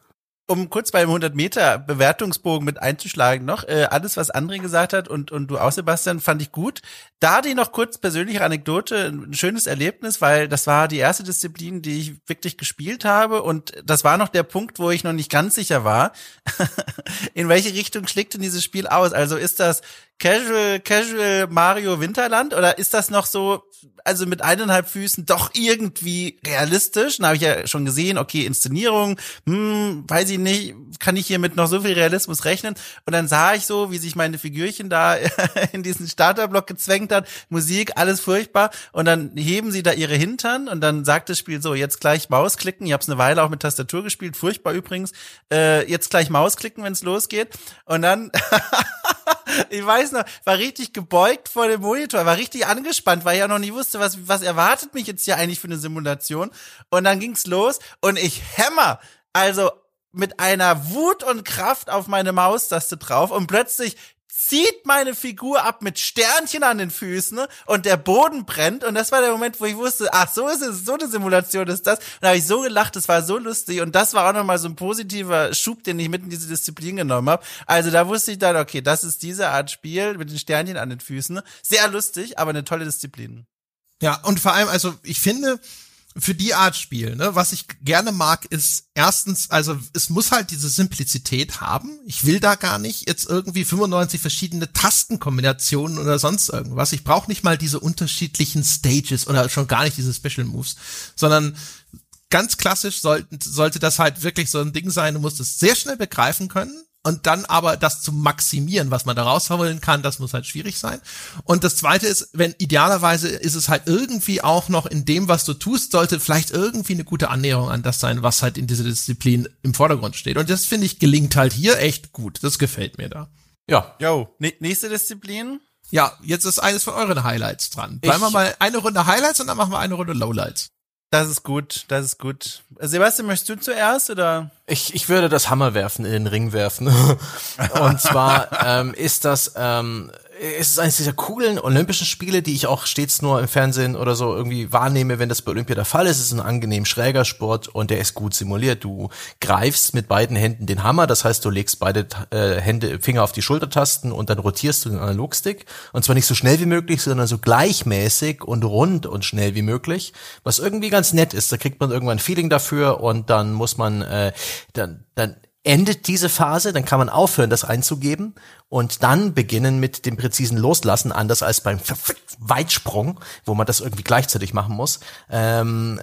Um kurz beim 100 Meter Bewertungsbogen mit einzuschlagen noch, äh, alles, was André gesagt hat und, und du auch, Sebastian, fand ich gut. Da die noch kurz persönliche Anekdote, ein schönes Erlebnis, weil das war die erste Disziplin, die ich wirklich gespielt habe und das war noch der Punkt, wo ich noch nicht ganz sicher war, in welche Richtung schlägt denn dieses Spiel aus? Also ist das Casual, Casual Mario Winterland oder ist das noch so, also mit eineinhalb Füßen doch irgendwie realistisch? Dann habe ich ja schon gesehen, okay, Inszenierung, hm, weiß ich nicht, kann ich hier mit noch so viel Realismus rechnen? Und dann sah ich so, wie sich meine Figürchen da in diesen Starterblock gezwängt hat, Musik, alles furchtbar. Und dann heben sie da ihre Hintern und dann sagt das Spiel so, jetzt gleich Mausklicken. Ich habe es eine Weile auch mit Tastatur gespielt, furchtbar übrigens. Äh, jetzt gleich Mausklicken, wenn es losgeht. Und dann ich weiß noch, war richtig gebeugt vor dem Monitor, war richtig angespannt, weil ich ja noch nie wusste, was, was erwartet mich jetzt hier eigentlich für eine Simulation. Und dann ging's los und ich hämmer, also mit einer Wut und Kraft auf meine Maustaste drauf und plötzlich zieht meine Figur ab mit Sternchen an den Füßen und der Boden brennt und das war der Moment, wo ich wusste, ach so ist es, so eine Simulation ist das. Und da habe ich so gelacht, das war so lustig und das war auch nochmal so ein positiver Schub, den ich mit in diese Disziplin genommen habe. Also da wusste ich dann, okay, das ist diese Art Spiel mit den Sternchen an den Füßen. Sehr lustig, aber eine tolle Disziplin. Ja, und vor allem, also ich finde, für die Art Spiel, ne, was ich gerne mag, ist erstens, also es muss halt diese Simplizität haben. Ich will da gar nicht jetzt irgendwie 95 verschiedene Tastenkombinationen oder sonst irgendwas. Ich brauche nicht mal diese unterschiedlichen Stages oder schon gar nicht diese Special Moves, sondern ganz klassisch sollten, sollte das halt wirklich so ein Ding sein. Du musst es sehr schnell begreifen können. Und dann aber das zu maximieren, was man da rausholen kann, das muss halt schwierig sein. Und das zweite ist, wenn idealerweise ist es halt irgendwie auch noch in dem, was du tust, sollte vielleicht irgendwie eine gute Annäherung an das sein, was halt in dieser Disziplin im Vordergrund steht. Und das finde ich gelingt halt hier echt gut. Das gefällt mir da. Ja. Jo, nächste Disziplin. Ja, jetzt ist eines von euren Highlights dran. Bleiben wir Ich- mal eine Runde Highlights und dann machen wir eine Runde Lowlights. Das ist gut, das ist gut. Sebastian, möchtest du zuerst oder? Ich, ich würde das Hammer werfen, in den Ring werfen. Und zwar ähm, ist das, ähm, ist es eines dieser coolen Olympischen Spiele, die ich auch stets nur im Fernsehen oder so irgendwie wahrnehme, wenn das bei Olympia der Fall ist. Es ist ein angenehm schräger Sport und der ist gut simuliert. Du greifst mit beiden Händen den Hammer, das heißt, du legst beide äh, Hände, Finger auf die Schultertasten und dann rotierst du den Analogstick. Und zwar nicht so schnell wie möglich, sondern so gleichmäßig und rund und schnell wie möglich, was irgendwie ganz nett ist. Da kriegt man irgendwann ein Feeling dafür und dann muss man äh, dann, dann endet diese Phase, dann kann man aufhören, das einzugeben und dann beginnen mit dem präzisen Loslassen, anders als beim Weitsprung, wo man das irgendwie gleichzeitig machen muss. Ähm,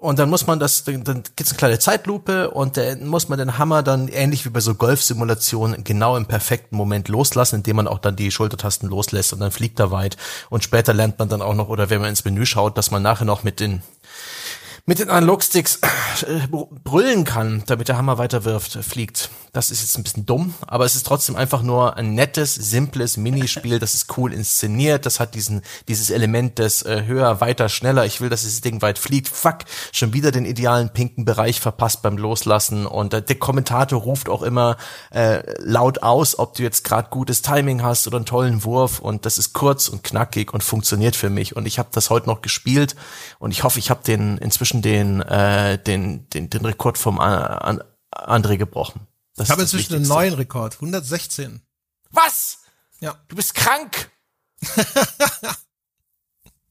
und dann muss man das, dann, dann gibt's eine kleine Zeitlupe und dann muss man den Hammer dann ähnlich wie bei so Golfsimulationen genau im perfekten Moment loslassen, indem man auch dann die Schultertasten loslässt und dann fliegt er weit. Und später lernt man dann auch noch, oder wenn man ins Menü schaut, dass man nachher noch mit den mit den Analogsticks äh, brüllen kann, damit der Hammer weiter wirft, äh, fliegt. Das ist jetzt ein bisschen dumm, aber es ist trotzdem einfach nur ein nettes, simples Minispiel. Das ist cool inszeniert. Das hat diesen dieses Element des äh, höher, weiter, schneller. Ich will, dass dieses Ding weit fliegt. Fuck, schon wieder den idealen pinken Bereich verpasst beim Loslassen. Und äh, der Kommentator ruft auch immer äh, laut aus, ob du jetzt gerade gutes Timing hast oder einen tollen Wurf. Und das ist kurz und knackig und funktioniert für mich. Und ich habe das heute noch gespielt und ich hoffe, ich habe den inzwischen den, äh, den, den, den Rekord vom äh, André gebrochen. Das ich habe inzwischen einen neuen Rekord, 116. Was? Ja. Du bist krank.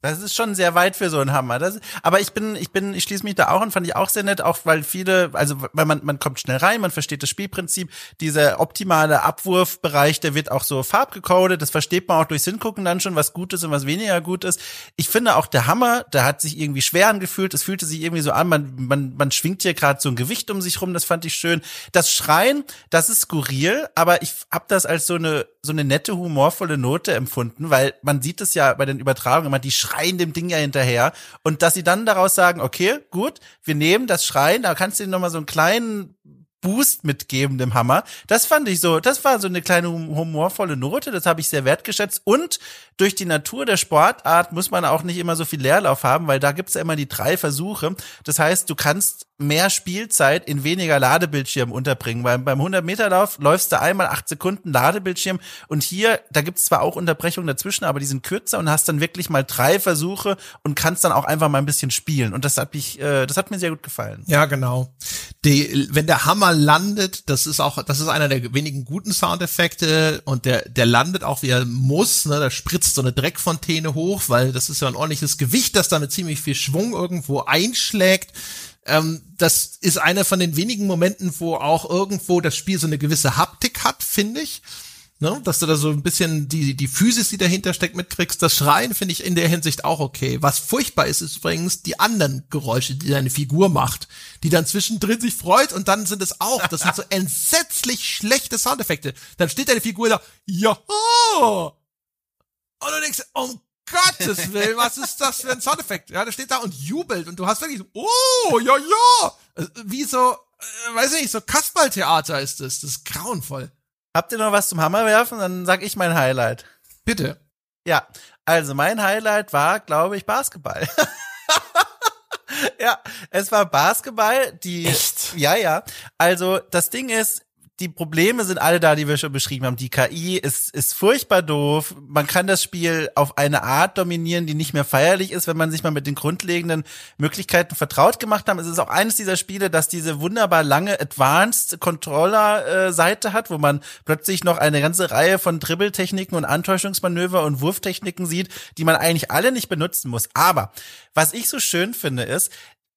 Das ist schon sehr weit für so einen Hammer. Das, aber ich bin, ich bin, ich schließe mich da auch und fand ich auch sehr nett, auch weil viele, also weil man, man kommt schnell rein, man versteht das Spielprinzip. Dieser optimale Abwurfbereich, der wird auch so farbgecodet. Das versteht man auch durchs Hingucken dann schon, was gut ist und was weniger gut ist. Ich finde auch der Hammer, der hat sich irgendwie schwer angefühlt. Es fühlte sich irgendwie so an, man, man, man schwingt hier gerade so ein Gewicht um sich rum. Das fand ich schön. Das Schreien, das ist skurril, aber ich habe das als so eine so eine nette humorvolle Note empfunden, weil man sieht es ja bei den Übertragungen immer, die schreien schreien dem Ding ja hinterher. Und dass sie dann daraus sagen, okay, gut, wir nehmen das Schreien, da kannst du ihnen nochmal so einen kleinen Boost mitgeben dem Hammer. Das fand ich so, das war so eine kleine humorvolle Note, das habe ich sehr wertgeschätzt. Und durch die Natur der Sportart muss man auch nicht immer so viel Leerlauf haben, weil da gibt's ja immer die drei Versuche. Das heißt, du kannst mehr Spielzeit in weniger Ladebildschirm unterbringen. Weil beim 100-Meter-Lauf läufst du einmal acht Sekunden Ladebildschirm und hier, da gibt's zwar auch Unterbrechungen dazwischen, aber die sind kürzer und hast dann wirklich mal drei Versuche und kannst dann auch einfach mal ein bisschen spielen. Und das hat mich, äh, das hat mir sehr gut gefallen. Ja, genau. Die, wenn der Hammer landet, das ist auch, das ist einer der wenigen guten Soundeffekte und der, der landet auch wie er muss, ne, da spritzt so eine Dreckfontäne hoch, weil das ist ja ein ordentliches Gewicht, das da mit ziemlich viel Schwung irgendwo einschlägt. Ähm, das ist einer von den wenigen Momenten, wo auch irgendwo das Spiel so eine gewisse Haptik hat, finde ich. Ne? Dass du da so ein bisschen die, die Physis, die dahinter steckt, mitkriegst. Das Schreien finde ich in der Hinsicht auch okay. Was furchtbar ist, ist übrigens die anderen Geräusche, die deine Figur macht, die dann zwischendrin sich freut und dann sind es auch, das sind so entsetzlich schlechte Soundeffekte. Dann steht deine Figur da, ja, und du denkst, um Gottes Willen, was ist das für ein Soundeffekt? Ja, der steht da und jubelt und du hast wirklich so, oh, ja, ja. Äh, wie so, äh, weiß ich nicht, so Kasperltheater ist das. Das ist grauenvoll. Habt ihr noch was zum Hammer werfen? Dann sag ich mein Highlight. Bitte. Ja, also mein Highlight war, glaube ich, Basketball. ja, es war Basketball, die Echt? Ja, ja. Also das Ding ist, die Probleme sind alle da, die wir schon beschrieben haben. Die KI ist, ist furchtbar doof. Man kann das Spiel auf eine Art dominieren, die nicht mehr feierlich ist, wenn man sich mal mit den grundlegenden Möglichkeiten vertraut gemacht hat. Es ist auch eines dieser Spiele, das diese wunderbar lange Advanced Controller Seite hat, wo man plötzlich noch eine ganze Reihe von Dribbeltechniken und Antäuschungsmanöver und Wurftechniken sieht, die man eigentlich alle nicht benutzen muss. Aber was ich so schön finde, ist,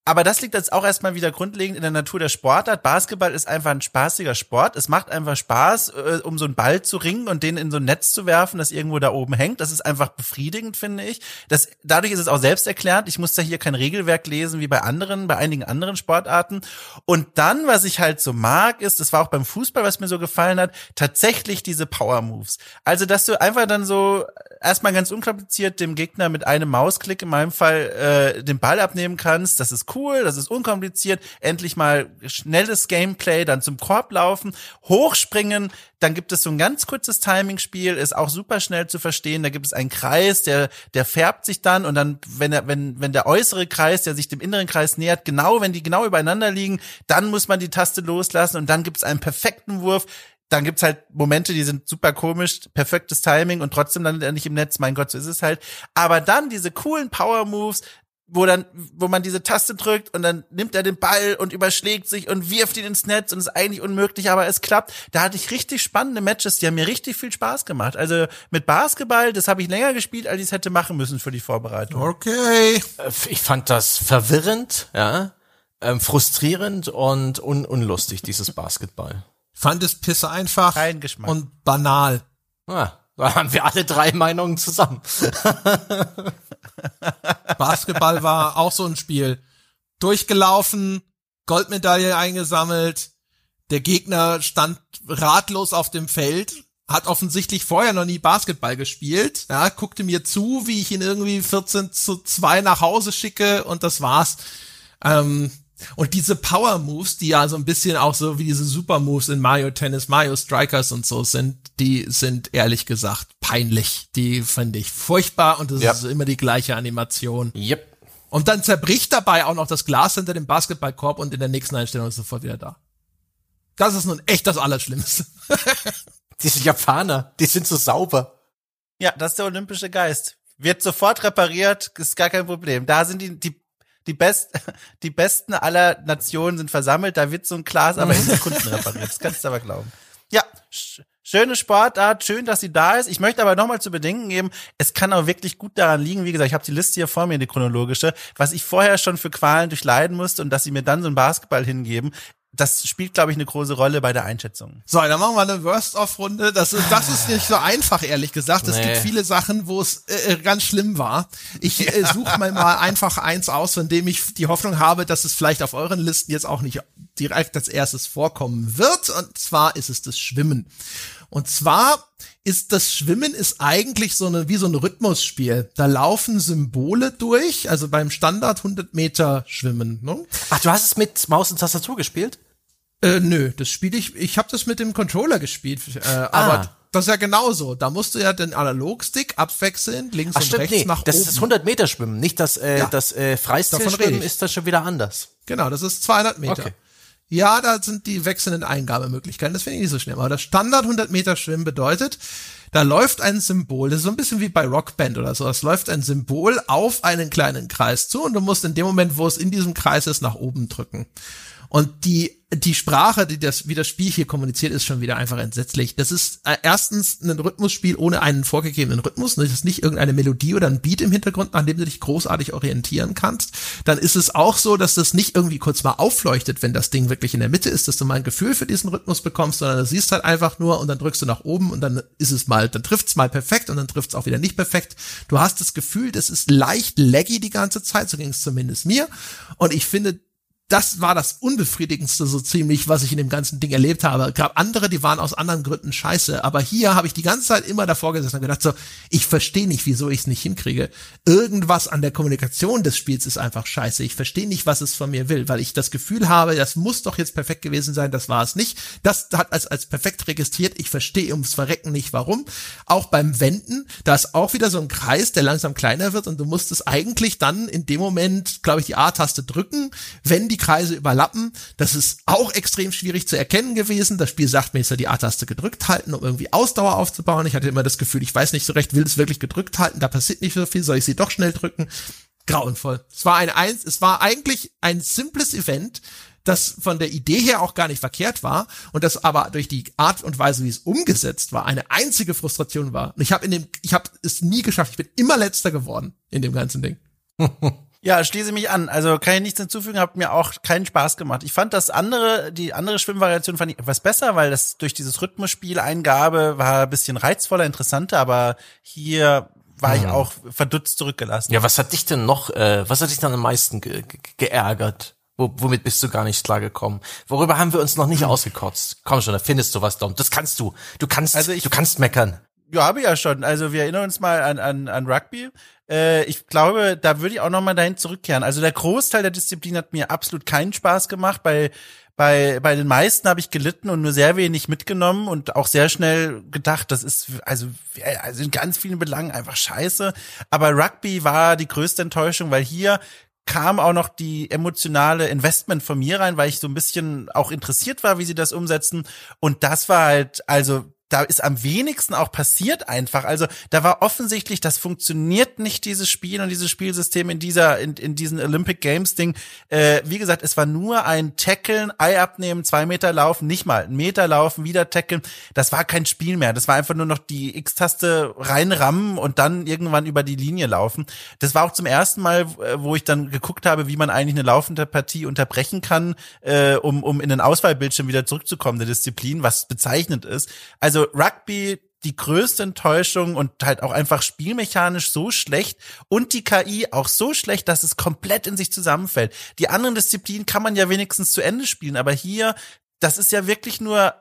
aber das liegt jetzt auch erstmal wieder grundlegend in der Natur der Sportart. Basketball ist einfach ein spaßiger Sport. Es macht einfach Spaß, äh, um so einen Ball zu ringen und den in so ein Netz zu werfen, das irgendwo da oben hängt. Das ist einfach befriedigend, finde ich. Das, dadurch ist es auch selbsterklärend. Ich muss da hier kein Regelwerk lesen wie bei anderen, bei einigen anderen Sportarten. Und dann, was ich halt so mag, ist, das war auch beim Fußball, was mir so gefallen hat, tatsächlich diese Power Moves. Also, dass du einfach dann so erstmal ganz unkompliziert dem Gegner mit einem Mausklick in meinem Fall äh, den Ball abnehmen kannst. Das ist cool cool, das ist unkompliziert, endlich mal schnelles Gameplay, dann zum Korb laufen, hochspringen, dann gibt es so ein ganz kurzes Timing-Spiel, ist auch super schnell zu verstehen. Da gibt es einen Kreis, der, der färbt sich dann und dann, wenn er, wenn, wenn der äußere Kreis, der sich dem inneren Kreis nähert, genau, wenn die genau übereinander liegen, dann muss man die Taste loslassen und dann gibt es einen perfekten Wurf dann gibt's halt Momente, die sind super komisch, perfektes Timing und trotzdem landet er nicht im Netz. Mein Gott, so ist es halt. Aber dann diese coolen Power Moves, wo dann, wo man diese Taste drückt und dann nimmt er den Ball und überschlägt sich und wirft ihn ins Netz und ist eigentlich unmöglich, aber es klappt. Da hatte ich richtig spannende Matches, die haben mir richtig viel Spaß gemacht. Also mit Basketball, das habe ich länger gespielt, als ich es hätte machen müssen für die Vorbereitung. Okay. Äh, ich fand das verwirrend, ja, ähm, frustrierend und un unlustig, dieses Basketball. Fand es pisse einfach Kein Geschmack. und banal. Ah, da haben wir alle drei Meinungen zusammen. Basketball war auch so ein Spiel. Durchgelaufen, Goldmedaille eingesammelt, der Gegner stand ratlos auf dem Feld, hat offensichtlich vorher noch nie Basketball gespielt, ja, guckte mir zu, wie ich ihn irgendwie 14 zu 2 nach Hause schicke und das war's. Ähm, und diese Power Moves, die ja so ein bisschen auch so wie diese Super Moves in Mario Tennis, Mario Strikers und so sind, die sind ehrlich gesagt peinlich. Die finde ich furchtbar und es Ja. ist immer die gleiche Animation. Yep. Und dann zerbricht dabei auch noch das Glas hinter dem Basketballkorb und in der nächsten Einstellung ist es sofort wieder da. Das ist nun echt das Allerschlimmste. Diese Japaner, die sind so sauber. Ja, das ist der olympische Geist. Wird sofort repariert, ist gar kein Problem. Da sind die, die, die, Best, die Besten aller Nationen sind versammelt, da wird so ein Glas aber in Sekunden repariert. Das kannst du aber glauben. Ja, sch schöne Sportart, schön, dass sie da ist. Ich möchte aber nochmal zu bedenken geben, es kann auch wirklich gut daran liegen, wie gesagt, ich habe die Liste hier vor mir, die chronologische, was ich vorher schon für Qualen durchleiden musste und dass sie mir dann so einen Basketball hingeben, das spielt, glaube ich, eine große Rolle bei der Einschätzung. So, dann machen wir eine Worst-of-Runde. Das ist, das ist nicht so einfach, ehrlich gesagt. Es Nee. gibt viele Sachen, wo es äh, ganz schlimm war. Ich äh, suche mir mal einfach eins aus, von dem ich die Hoffnung habe, dass es vielleicht auf euren Listen jetzt auch nicht direkt als erstes vorkommen wird. Und zwar ist es das Schwimmen. Und zwar ist das Schwimmen ist eigentlich so eine, wie so ein Rhythmusspiel. Da laufen Symbole durch, also beim Standard 100 Meter Schwimmen. Ne? Ach, du hast es mit Maus und Tastatur gespielt? Äh, nö, das spiele ich. Ich habe das mit dem Controller gespielt, äh, aber das ist ja genauso. Da musst du ja den Analogstick abwechseln, links Ach, und stimmt, rechts nee, nach das oben. ist das 100 Meter Schwimmen, nicht das, äh, Ja. das äh, Freistilschwimmen ist dann schon wieder anders. Genau, das ist 200 Meter. Okay. Ja, da sind die wechselnden Eingabemöglichkeiten. Das finde ich nicht so schlimm. Aber das Standard 100 Meter Schwimmen bedeutet, da läuft ein Symbol, das ist so ein bisschen wie bei Rockband oder so. Es läuft ein Symbol auf einen kleinen Kreis zu und du musst in dem Moment, wo es in diesem Kreis ist, nach oben drücken. Und die, die Sprache, die das, wie das Spiel hier kommuniziert, ist schon wieder einfach entsetzlich. Das ist äh, erstens ein Rhythmusspiel ohne einen vorgegebenen Rhythmus. Das ist nicht irgendeine Melodie oder ein Beat im Hintergrund, an dem du dich großartig orientieren kannst. Dann ist es auch so, dass das nicht irgendwie kurz mal aufleuchtet, wenn das Ding wirklich in der Mitte ist, dass du mal ein Gefühl für diesen Rhythmus bekommst, sondern du siehst halt einfach nur und dann drückst du nach oben und dann ist es mal, dann trifft's mal perfekt und dann trifft's auch wieder nicht perfekt. Du hast das Gefühl, das ist leicht laggy die ganze Zeit, so ging es zumindest mir. Und ich finde, das war das unbefriedigendste so ziemlich, was ich in dem ganzen Ding erlebt habe. Gab andere, die waren aus anderen Gründen scheiße, aber hier habe ich die ganze Zeit immer davor gesessen und gedacht so, ich verstehe nicht, wieso ich es nicht hinkriege. Irgendwas an der Kommunikation des Spiels ist einfach scheiße. Ich verstehe nicht, was es von mir will, weil ich das Gefühl habe, das muss doch jetzt perfekt gewesen sein, das war es nicht. Das hat als als perfekt registriert. Ich verstehe ums Verrecken nicht, warum. Auch beim Wenden, da ist auch wieder so ein Kreis, der langsam kleiner wird und du musst es eigentlich dann in dem Moment, glaube ich, die A-Taste drücken, wenn die Kreise überlappen. Das ist auch extrem schwierig zu erkennen gewesen. Das Spiel sagt mir, ich soll die A-Taste gedrückt halten, um irgendwie Ausdauer aufzubauen. Ich hatte immer das Gefühl, ich weiß nicht so recht, will es wirklich gedrückt halten, da passiert nicht so viel, soll ich sie doch schnell drücken? Grauenvoll. Es war ein, eins, es war eigentlich ein simples Event, das von der Idee her auch gar nicht verkehrt war und das aber durch die Art und Weise, wie es umgesetzt war, eine einzige Frustration war. Und ich habe in dem, ich habe es nie geschafft. Ich bin immer letzter geworden in dem ganzen Ding. Ja, schließe mich an. Also kann ich nichts hinzufügen, hat mir auch keinen Spaß gemacht. Ich fand das andere, die andere Schwimmvariation fand ich etwas besser, weil das durch dieses Rhythmusspiel Eingabe war ein bisschen reizvoller, interessanter, aber hier war ich auch verdutzt zurückgelassen. Ja, was hat dich denn noch, äh, was hat dich dann am meisten ge ge geärgert? Wo, womit bist du gar nicht klargekommen? Worüber haben wir uns noch nicht ausgekotzt? Komm schon, da findest du was, Dom. Das kannst du. Du kannst, Also ich- du kannst meckern. Ja, habe ich ja schon. Also wir erinnern uns mal an, an, an Rugby. Äh, ich glaube, da würde ich auch noch mal dahin zurückkehren. Also der Großteil der Disziplin hat mir absolut keinen Spaß gemacht. Bei bei bei den meisten habe ich gelitten und nur sehr wenig mitgenommen und auch sehr schnell gedacht, das ist also also in ganz vielen Belangen einfach scheiße. Aber Rugby war die größte Enttäuschung, weil hier kam auch noch die emotionale Investment von mir rein, weil ich so ein bisschen auch interessiert war, wie sie das umsetzen. Und das war halt, also da ist am wenigsten auch passiert einfach. Also da war offensichtlich, das funktioniert nicht, dieses Spiel und dieses Spielsystem in dieser, in, in diesen Olympic Games Ding. Äh, wie gesagt, es war nur ein Tackeln, Ei abnehmen, zwei Meter laufen, nicht mal, ein Meter laufen, wieder tackeln. Das war kein Spiel mehr. Das war einfach nur noch die X-Taste reinrammen und dann irgendwann über die Linie laufen. Das war auch zum ersten Mal, äh, wo ich dann geguckt habe, wie man eigentlich eine laufende Partie unterbrechen kann, äh, um, um in den Auswahlbildschirm wieder zurückzukommen, der Disziplin, was bezeichnend ist. Also Rugby die größte Enttäuschung und halt auch einfach spielmechanisch so schlecht und die KI auch so schlecht, dass es komplett in sich zusammenfällt. Die anderen Disziplinen kann man ja wenigstens zu Ende spielen, aber hier, das ist ja wirklich nur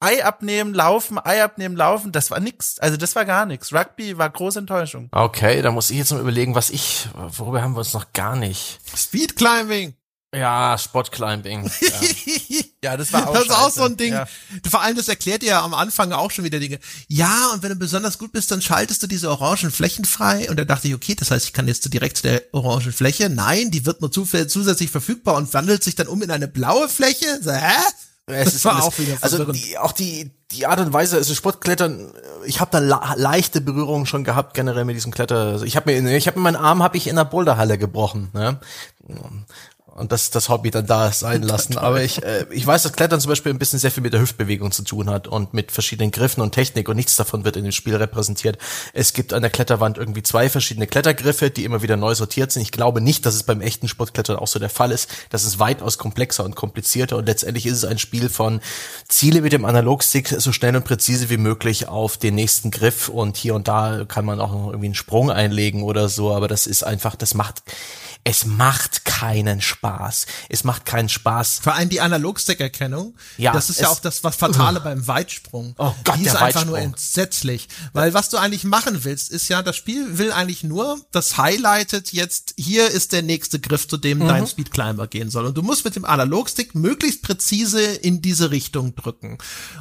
Ei abnehmen, laufen, Ei abnehmen, laufen, das war nix. Also das war gar nix. Rugby war große Enttäuschung. Okay, da muss ich jetzt mal überlegen, was ich, worüber haben wir uns noch gar nicht. Speed Climbing. Ja, Sportclimbing. Ja. Ja, das war auch Das ist auch so ein Ding. Ja. Vor allem, das erklärt dir ja am Anfang auch schon wieder Dinge. Ja, und wenn du besonders gut bist, dann schaltest du diese orangen Flächen frei. Und da dachte ich, okay, das heißt, ich kann jetzt direkt zu der orangen Fläche. Nein, die wird nur zufällig zusätzlich verfügbar und wandelt sich dann um in eine blaue Fläche. So, hä? Es Das ist war alles, auch wieder also verwirrend. die, auch die die Art und Weise, also Sportklettern, ich habe da la leichte Berührungen schon gehabt generell mit diesem Kletter. Also ich habe mir, ich habe meinen Arm habe ich in der Boulderhalle gebrochen. Ne? Und das das Hobby dann da sein lassen. Aber ich äh, ich weiß, dass Klettern zum Beispiel ein bisschen sehr viel mit der Hüftbewegung zu tun hat und mit verschiedenen Griffen und Technik und nichts davon wird in dem Spiel repräsentiert. Es gibt an der Kletterwand irgendwie zwei verschiedene Klettergriffe, die immer wieder neu sortiert sind. Ich glaube nicht, dass es beim echten Sportklettern auch so der Fall ist. Das ist weitaus komplexer und komplizierter und letztendlich ist es ein Spiel von Ziele mit dem Analogstick so schnell und präzise wie möglich auf den nächsten Griff und hier und da kann man auch noch irgendwie einen Sprung einlegen oder so, aber das ist einfach, das macht es macht keinen Spaß. Es macht keinen Spaß. Vor allem die Analogstick-Erkennung. Ja, das ist ja auch das was Fatale beim Weitsprung. Oh Gott, die ist der einfach nur Weitsprung. entsetzlich. Weil was du eigentlich machen willst, ist ja, das Spiel will eigentlich nur, das highlightet jetzt, hier ist der nächste Griff, zu dem Mhm. dein Speedclimber gehen soll. Und du musst mit dem Analogstick möglichst präzise in diese Richtung drücken.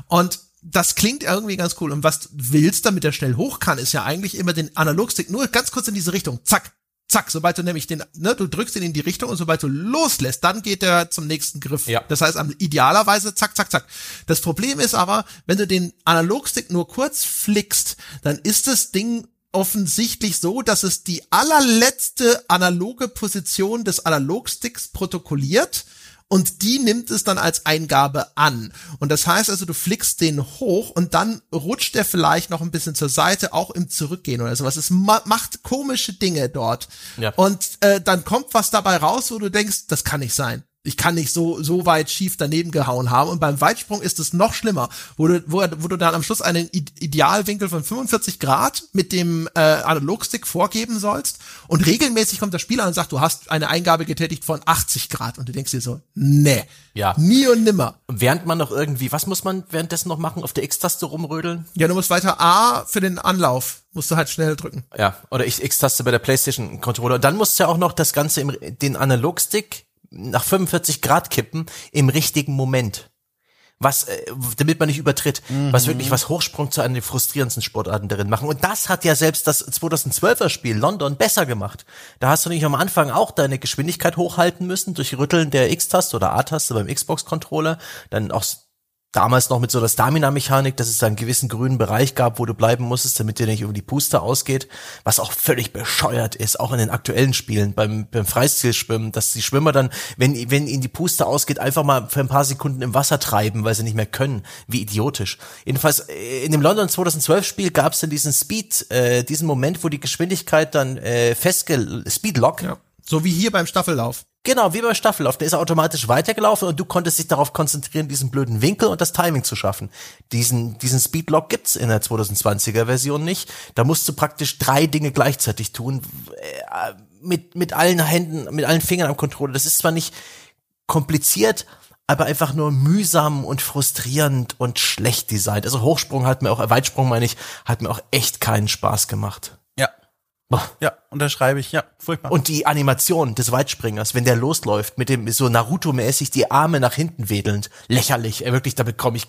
Und das klingt irgendwie ganz cool. Und was du willst, damit er schnell hoch kann, ist ja eigentlich immer den Analogstick nur ganz kurz in diese Richtung. Zack, Zack, sobald du nämlich den, ne, du drückst ihn in die Richtung und sobald du loslässt, dann geht er zum nächsten Griff. Ja. Das heißt, idealerweise zack, zack, zack. Das Problem ist aber, wenn du den Analogstick nur kurz flickst, dann ist das Ding offensichtlich so, dass es die allerletzte analoge Position des Analogsticks protokolliert und die nimmt es dann als Eingabe an. Und das heißt also, du flickst den hoch und dann rutscht er vielleicht noch ein bisschen zur Seite, auch im Zurückgehen oder sowas. Es ma macht komische Dinge dort. Ja. Und äh, dann kommt was dabei raus, wo du denkst, das kann nicht sein. Ich kann nicht so, so weit schief daneben gehauen haben. Und beim Weitsprung ist es noch schlimmer, wo du, wo, wo du dann am Schluss einen Idealwinkel von 45 Grad mit dem äh, Analogstick vorgeben sollst. Und regelmäßig kommt das Spiel an und sagt, du hast eine Eingabe getätigt von 80 Grad. Und du denkst dir so, nee, Ja. nie und nimmer. Während man noch irgendwie, was muss man währenddessen noch machen? Auf der X-Taste rumrödeln? Ja, du musst weiter A für den Anlauf, musst du halt schnell drücken. Ja, oder X-Taste bei der PlayStation Controller. Und dann musst du ja auch noch das Ganze im, den Analogstick nach 45 Grad kippen im richtigen Moment. Was, äh, damit man nicht übertritt, was wirklich was Hochsprung zu einer der frustrierendsten Sportarten darin machen. Und das hat ja selbst das 2012er Spiel London besser gemacht. Da hast du nicht am Anfang auch deine Geschwindigkeit hochhalten müssen durch Rütteln der X-Taste oder A-Taste beim Xbox-Controller, dann auch damals noch mit so einer Stamina-Mechanik, dass es da einen gewissen grünen Bereich gab, wo du bleiben musstest, damit dir nicht über die Puste ausgeht, was auch völlig bescheuert ist, auch in den aktuellen Spielen, beim, beim Freistilschwimmen, dass die Schwimmer dann, wenn, wenn ihnen die Puste ausgeht, einfach mal für ein paar Sekunden im Wasser treiben, weil sie nicht mehr können. Wie idiotisch. Jedenfalls, äh, in dem London 2012 Spiel gab es dann diesen Speed, äh, diesen Moment, wo die Geschwindigkeit dann äh, festge... Speedlock, Ja. So wie hier beim Staffellauf. Genau, wie beim Staffellauf. Der ist automatisch weitergelaufen und du konntest dich darauf konzentrieren, diesen blöden Winkel und das Timing zu schaffen. Diesen, diesen Speedlock gibt's in der 2020er Version nicht. Da musst du praktisch drei Dinge gleichzeitig tun. Äh, Mit, mit allen Händen, mit allen Fingern am Controller. Das ist zwar nicht kompliziert, aber einfach nur mühsam und frustrierend und schlecht designt. Also Hochsprung hat mir auch, Weitsprung meine ich, hat mir auch echt keinen Spaß gemacht. Ja. Unterschreibe ich. Ja, furchtbar. Und die Animation des Weitspringers, wenn der losläuft, mit dem so Naruto-mäßig die Arme nach hinten wedelnd, lächerlich, wirklich, da bekomme ich,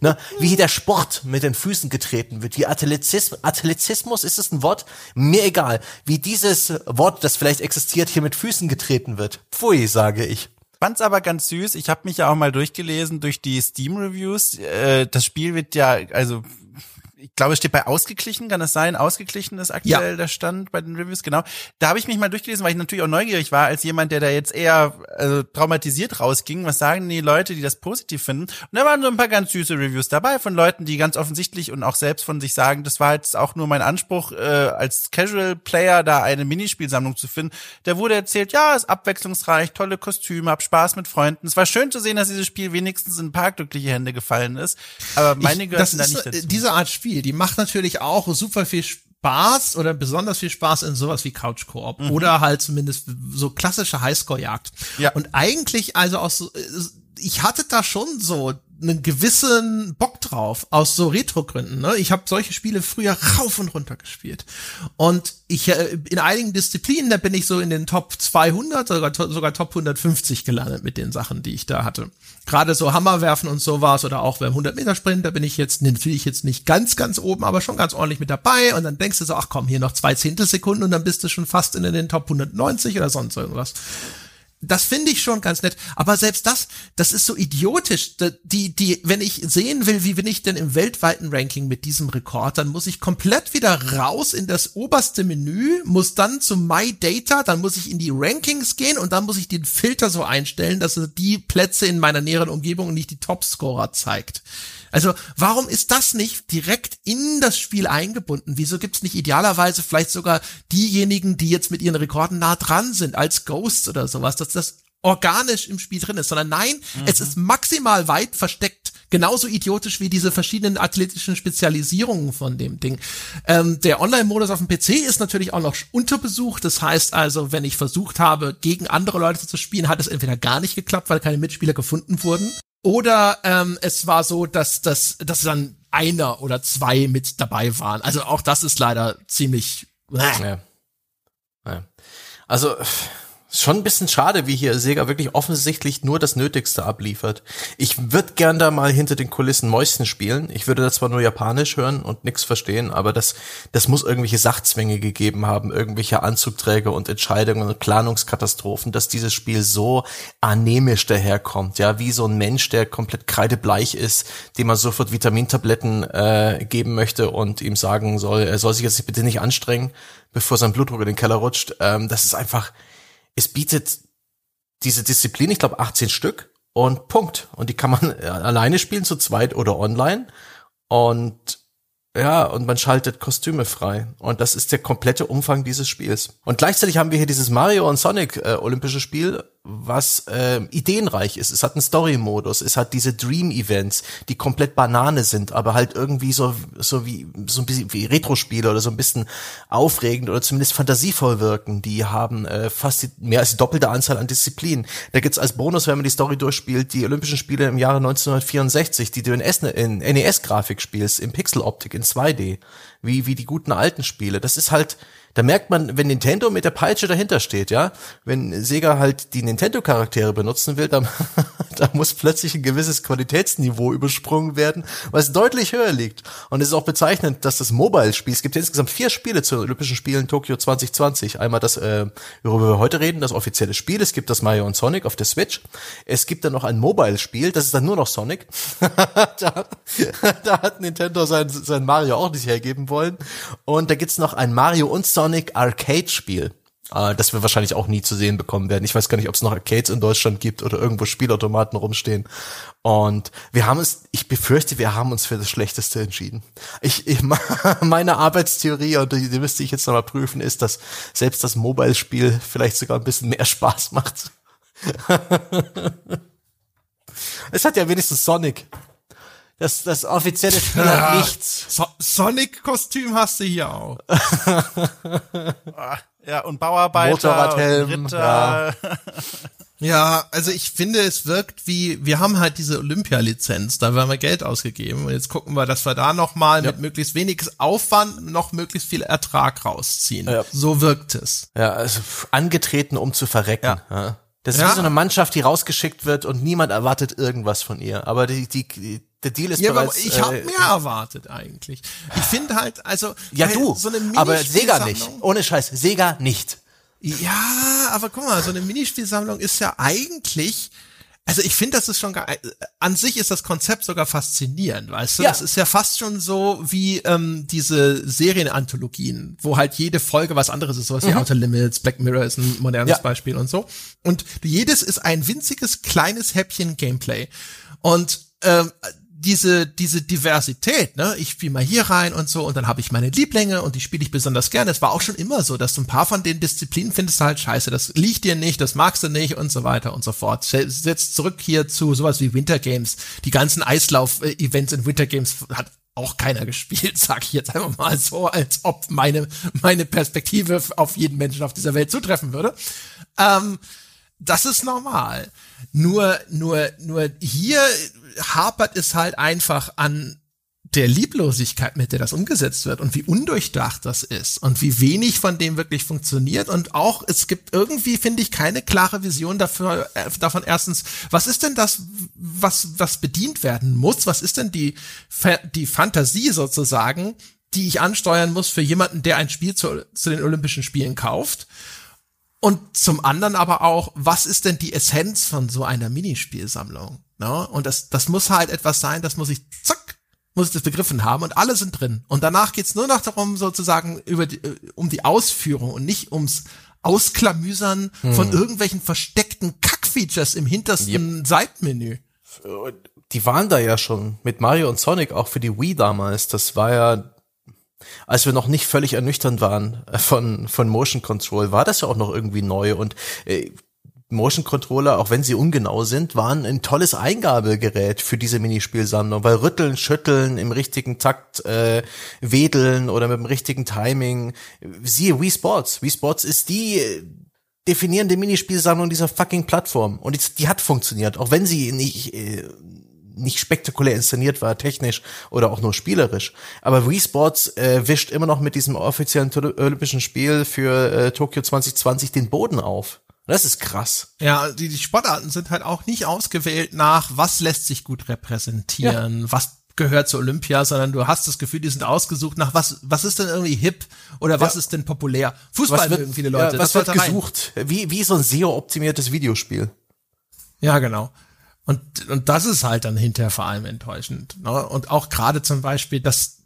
ne, wie der Sport mit den Füßen getreten wird, wie Athleticismus, Athleticismus, ist es ein Wort? Mir egal, wie dieses Wort, das vielleicht existiert, hier mit Füßen getreten wird. Pfui, sage ich. fand's aber ganz süß. Ich habe mich ja auch mal durchgelesen durch die Steam-Reviews. Äh, das Spiel wird ja, also ich glaube, es steht bei ausgeglichen, kann es sein? Ausgeglichen ist aktuell Ja. der Stand bei den Reviews, genau. Da habe ich mich mal durchgelesen, weil ich natürlich auch neugierig war, als jemand, der da jetzt eher also, traumatisiert rausging. Was sagen die Leute, die das positiv finden? Und da waren so ein paar ganz süße Reviews dabei von Leuten, die ganz offensichtlich und auch selbst von sich sagen, das war jetzt auch nur mein Anspruch, äh, als Casual Player da eine Minispielsammlung zu finden. Da wurde erzählt, ja, ist abwechslungsreich, tolle Kostüme, hab Spaß mit Freunden. Es war schön zu sehen, dass dieses Spiel wenigstens in ein paar glückliche Hände gefallen ist. Aber meine ich, gehören das da nicht dazu. Diese Art Spiel, die macht natürlich auch super viel Spaß oder besonders viel Spaß in sowas wie Couch Koop oder halt zumindest so klassische Highscore-Jagd. Ja. Und eigentlich also auch so, äh, ich hatte da schon so einen gewissen Bock drauf aus so Retro-Gründen. Ne? Ich habe solche Spiele früher rauf und runter gespielt und ich äh, in einigen Disziplinen da bin ich so in den Top 200 sogar sogar Top 150 gelandet mit den Sachen, die ich da hatte. Gerade so Hammerwerfen und sowas oder auch beim 100 Meter Sprint, da bin ich jetzt natürlich jetzt nicht ganz ganz oben, aber schon ganz ordentlich mit dabei und dann denkst du so, ach komm, hier noch zwei Zehntelsekunden und dann bist du schon fast in den Top 190 oder sonst irgendwas das finde ich schon ganz nett. Aber selbst das, das ist so idiotisch. Die, die, wenn ich sehen will, wie bin ich denn im weltweiten Ranking mit diesem Rekord, dann muss ich komplett wieder raus in das oberste Menü, muss dann zu My Data, dann muss ich in die Rankings gehen und dann muss ich den Filter so einstellen, dass er die Plätze in meiner näheren Umgebung nicht die Topscorer zeigt. Also warum ist das nicht direkt in das Spiel eingebunden? Wieso gibt's nicht idealerweise vielleicht sogar diejenigen, die jetzt mit ihren Rekorden nah dran sind, als Ghosts oder sowas, dass das organisch im Spiel drin ist, sondern nein, mhm. es ist maximal weit versteckt. Genauso idiotisch wie diese verschiedenen athletischen Spezialisierungen von dem Ding. Ähm, der Online-Modus auf dem PC ist natürlich auch noch unterbesucht. Das heißt also, wenn ich versucht habe, gegen andere Leute zu spielen, hat es entweder gar nicht geklappt, weil keine Mitspieler gefunden wurden. Oder ähm, es war so, dass, dass, dass dann einer oder zwei mit dabei waren. Also auch das ist leider ziemlich. Äh. Ja. Ja. Also Schon ein bisschen schade, wie hier Sega wirklich offensichtlich nur das Nötigste abliefert. Ich würde gern da mal hinter den Kulissen Mäuschen spielen. Ich würde da zwar nur Japanisch hören und nix verstehen, aber das, das muss irgendwelche Sachzwänge gegeben haben, irgendwelche Anzugträger und Entscheidungen und Planungskatastrophen, dass dieses Spiel so anemisch daherkommt. Ja, wie so ein Mensch, der komplett kreidebleich ist, dem man sofort Vitamintabletten äh, geben möchte und ihm sagen soll, er soll sich jetzt bitte nicht anstrengen, bevor sein Blutdruck in den Keller rutscht. Ähm, das ist einfach es bietet diese Disziplin, ich glaube 18 Stück und Punkt. Und die kann man alleine spielen, zu zweit oder online. Und ja, und man schaltet Kostüme frei. Und das ist der komplette Umfang dieses Spiels. Und gleichzeitig haben wir hier dieses Mario und Sonic äh, Olympische Spiel, was äh, ideenreich ist. Es hat einen Story-Modus, es hat diese Dream-Events, die komplett Banane sind, aber halt irgendwie so so wie so ein bisschen wie Retro-Spiele oder so ein bisschen aufregend oder zumindest fantasievoll wirken. Die haben äh, fast die, mehr als die doppelte Anzahl an Disziplinen. Da gibt's als Bonus, wenn man die Story durchspielt, die Olympischen Spiele im Jahre 1964, die du in, in NES-Grafik spielst, in Pixel-Optik, in 2D, wie wie die guten alten Spiele. Das ist halt da merkt man, wenn Nintendo mit der Peitsche dahinter steht, ja, wenn Sega halt die Nintendo-Charaktere benutzen will, dann da muss plötzlich ein gewisses Qualitätsniveau übersprungen werden, was deutlich höher liegt. Und es ist auch bezeichnend, dass das Mobile-Spiel, es gibt insgesamt vier Spiele zu Olympischen Spielen Tokio 2020. Einmal das, äh, worüber wir heute reden, das offizielle Spiel. Es gibt das Mario und Sonic auf der Switch. Es gibt dann noch ein Mobile-Spiel, das ist dann nur noch Sonic. da, da hat Nintendo sein, sein Mario auch nicht hergeben wollen. Und da gibt's noch ein Mario und Sonic Sonic Arcade Spiel. Uh, das wir wahrscheinlich auch nie zu sehen bekommen werden. Ich weiß gar nicht, ob es noch Arcades in Deutschland gibt oder irgendwo Spielautomaten rumstehen. Und wir haben es, ich befürchte, wir haben uns für das Schlechteste entschieden. Ich, ich meine Arbeitstheorie, und die, die müsste ich jetzt nochmal prüfen, ist, dass selbst das Mobile-Spiel vielleicht sogar ein bisschen mehr Spaß macht. es hat ja wenigstens Sonic. Das, das offizielle Spiel ja, hat nichts. So Sonic-Kostüm hast du hier auch. ja, und Bauarbeiter, Motorradhelm, und Ritter. Ja. Ja, also ich finde, es wirkt wie, wir haben halt diese Olympia-Lizenz, da werden wir Geld ausgegeben und jetzt gucken wir, dass wir da nochmal ja. mit möglichst wenig Aufwand noch möglichst viel Ertrag rausziehen. Ja. So wirkt es. Ja, also angetreten, um zu verrecken. Ja. Das ist ja. wie so eine Mannschaft, die rausgeschickt wird und niemand erwartet irgendwas von ihr. Aber die, die, der Deal ist ja, bereits, aber ich habe äh, mehr erwartet eigentlich. Ich finde halt, also ja du, so eine aber Sega nicht. Ohne Scheiß, Sega nicht. Ja, aber guck mal, so eine Minispielsammlung ist ja eigentlich also ich finde, das ist schon an sich ist das Konzept sogar faszinierend, weißt du? Ja. Das ist ja fast schon so wie ähm, diese Serienanthologien, wo halt jede Folge was anderes ist, sowas mhm. wie Outer Limits, Black Mirror ist ein modernes ja. Beispiel und so. Und jedes ist ein winziges kleines Häppchen Gameplay. Und ähm, diese, diese Diversität, ne? Ich spiele mal hier rein und so und dann habe ich meine Lieblinge und die spiele ich besonders gerne. Es war auch schon immer so, dass du ein paar von den Disziplinen findest halt scheiße, das liegt dir nicht, das magst du nicht und so weiter und so fort. Setzt zurück hier zu sowas wie Winter Games. Die ganzen Eislauf-Events in Winter Games hat auch keiner gespielt, sag ich jetzt einfach mal so, als ob meine, meine Perspektive auf jeden Menschen auf dieser Welt zutreffen würde. Ähm, das ist normal. Nur, nur, nur hier hapert es halt einfach an der Lieblosigkeit, mit der das umgesetzt wird und wie undurchdacht das ist und wie wenig von dem wirklich funktioniert. Und auch es gibt irgendwie finde ich keine klare Vision dafür äh, davon. Erstens was ist denn das was was bedient werden muss? Was ist denn die die Fantasie sozusagen die ich ansteuern muss für jemanden der ein Spiel zu, zu den Olympischen Spielen kauft und zum anderen aber auch was ist denn die Essenz von so einer Minispielsammlung ne? und das das muss halt etwas sein das muss ich zack muss ich das begriffen haben und alle sind drin. Und danach geht's nur noch darum, sozusagen über die, äh, um die Ausführung und nicht ums Ausklamüsern hm. von irgendwelchen versteckten Kackfeatures im hintersten yep. Seitenmenü. Die waren da ja schon mit Mario und Sonic auch für die Wii damals. Das war ja als wir noch nicht völlig ernüchternd waren äh, von, von Motion Control, war das ja auch noch irgendwie neu und äh, Motion Controller, auch wenn sie ungenau sind, waren ein tolles Eingabegerät für diese Minispielsammlung, weil rütteln, schütteln, im richtigen Takt äh, wedeln oder mit dem richtigen Timing. Siehe Wii Sports. Wii Sports ist die definierende Minispielsammlung dieser fucking Plattform und die, die hat funktioniert, auch wenn sie nicht äh, nicht spektakulär inszeniert war, technisch oder auch nur spielerisch. Aber Wii Sports äh, wischt immer noch mit diesem offiziellen Olympischen Spiel für äh, Tokio 2020 den Boden auf. Das ist krass. Ja, die, die Sportarten sind halt auch nicht ausgewählt nach, was lässt sich gut repräsentieren, ja. was gehört zur Olympia, sondern du hast das Gefühl, die sind ausgesucht nach was, was ist denn irgendwie hip oder was ja. ist denn populär? Fußball wird, mögen viele Leute. Ja, was wird gesucht? Wie, wie so ein SEO-optimiertes Videospiel. Ja, genau. Und, und das ist halt dann hinterher vor allem enttäuschend. Ne? Und auch gerade zum Beispiel, dass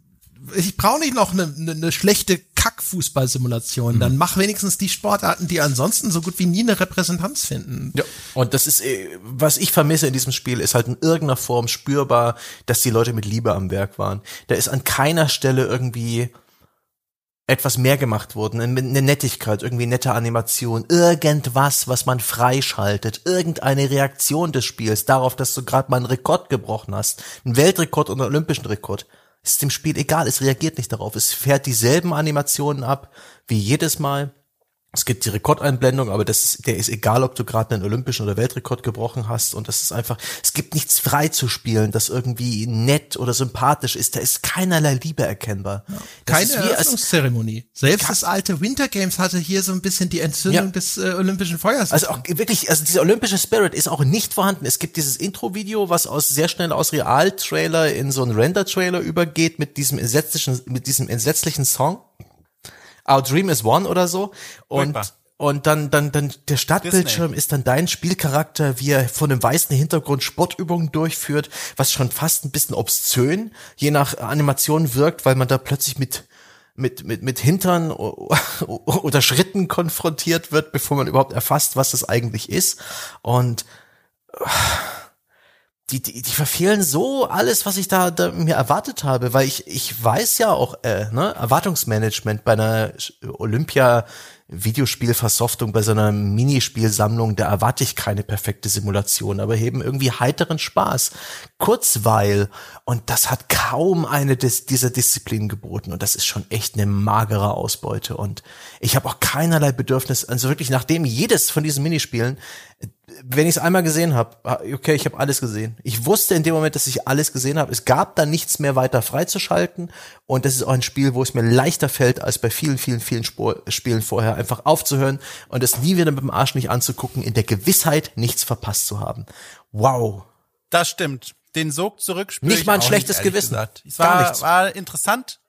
ich brauche nicht noch eine, eine, eine schlechte Kack-Fußballsimulation. Mhm. Dann mach wenigstens die Sportarten, die ansonsten so gut wie nie eine Repräsentanz finden. Ja. Und das ist, äh, was ich vermisse in diesem Spiel, ist halt in irgendeiner Form spürbar, dass die Leute mit Liebe am Werk waren. Da ist an keiner Stelle irgendwie etwas mehr gemacht worden, eine Nettigkeit, irgendwie nette Animation, irgendwas, was man freischaltet, irgendeine Reaktion des Spiels darauf, dass du gerade mal einen Rekord gebrochen hast, einen Weltrekord oder einen olympischen Rekord ist dem Spiel egal, es reagiert nicht darauf. Es fährt dieselben Animationen ab wie jedes Mal. Es gibt die Rekordeinblendung, aber das ist, der ist egal, ob du gerade einen olympischen oder Weltrekord gebrochen hast. Und das ist einfach, es gibt nichts frei zu spielen, das irgendwie nett oder sympathisch ist. Da ist keinerlei Liebe erkennbar. Ja. Keine Eröffnungszeremonie. Selbst das alte Winter Games hatte hier so ein bisschen die Entzündung ja. des äh, olympischen Feuers. Also auch wirklich, also dieser olympische Spirit ist auch nicht vorhanden. Es gibt dieses Intro-Video, was aus sehr schnell aus Real-Trailer in so einen Render-Trailer übergeht mit diesem entsetzlichen, mit diesem entsetzlichen Song. Our Dream is One oder so. Und, und dann, dann, dann der Startbildschirm ist dann dein Spielcharakter, wie er vor einem weißen Hintergrund Sportübungen durchführt, was schon fast ein bisschen obszön, je nach Animation wirkt, weil man da plötzlich mit mit, mit, mit Hintern oder Schritten konfrontiert wird, bevor man überhaupt erfasst, was das eigentlich ist. Und die, die, die verfehlen so alles, was ich da, da mir erwartet habe, weil ich, ich weiß ja auch, äh, ne, Erwartungsmanagement bei einer Olympia Videospielversoftung, bei so einer Minispielsammlung, da erwarte ich keine perfekte Simulation, aber eben irgendwie heiteren Spaß, Kurzweil. Und das hat kaum eine des, dieser Disziplinen geboten. Und das ist schon echt eine magere Ausbeute. Und ich habe auch keinerlei Bedürfnis, also wirklich nachdem jedes von diesen Minispielen wenn ich es einmal gesehen habe, ah, okay, ich habe alles gesehen. Ich wusste in dem Moment, dass ich alles gesehen habe. Es gab da nichts mehr weiter freizuschalten. Und das ist auch ein Spiel, wo es mir leichter fällt, als bei vielen, vielen, vielen Spor Spielen vorher, einfach aufzuhören und es nie wieder mit dem Arsch nicht anzugucken, in der Gewissheit, nichts verpasst zu haben. Wow. Das stimmt. Den Sog zurück Nicht mal ein schlechtes nicht, Gewissen. Es war, war interessant.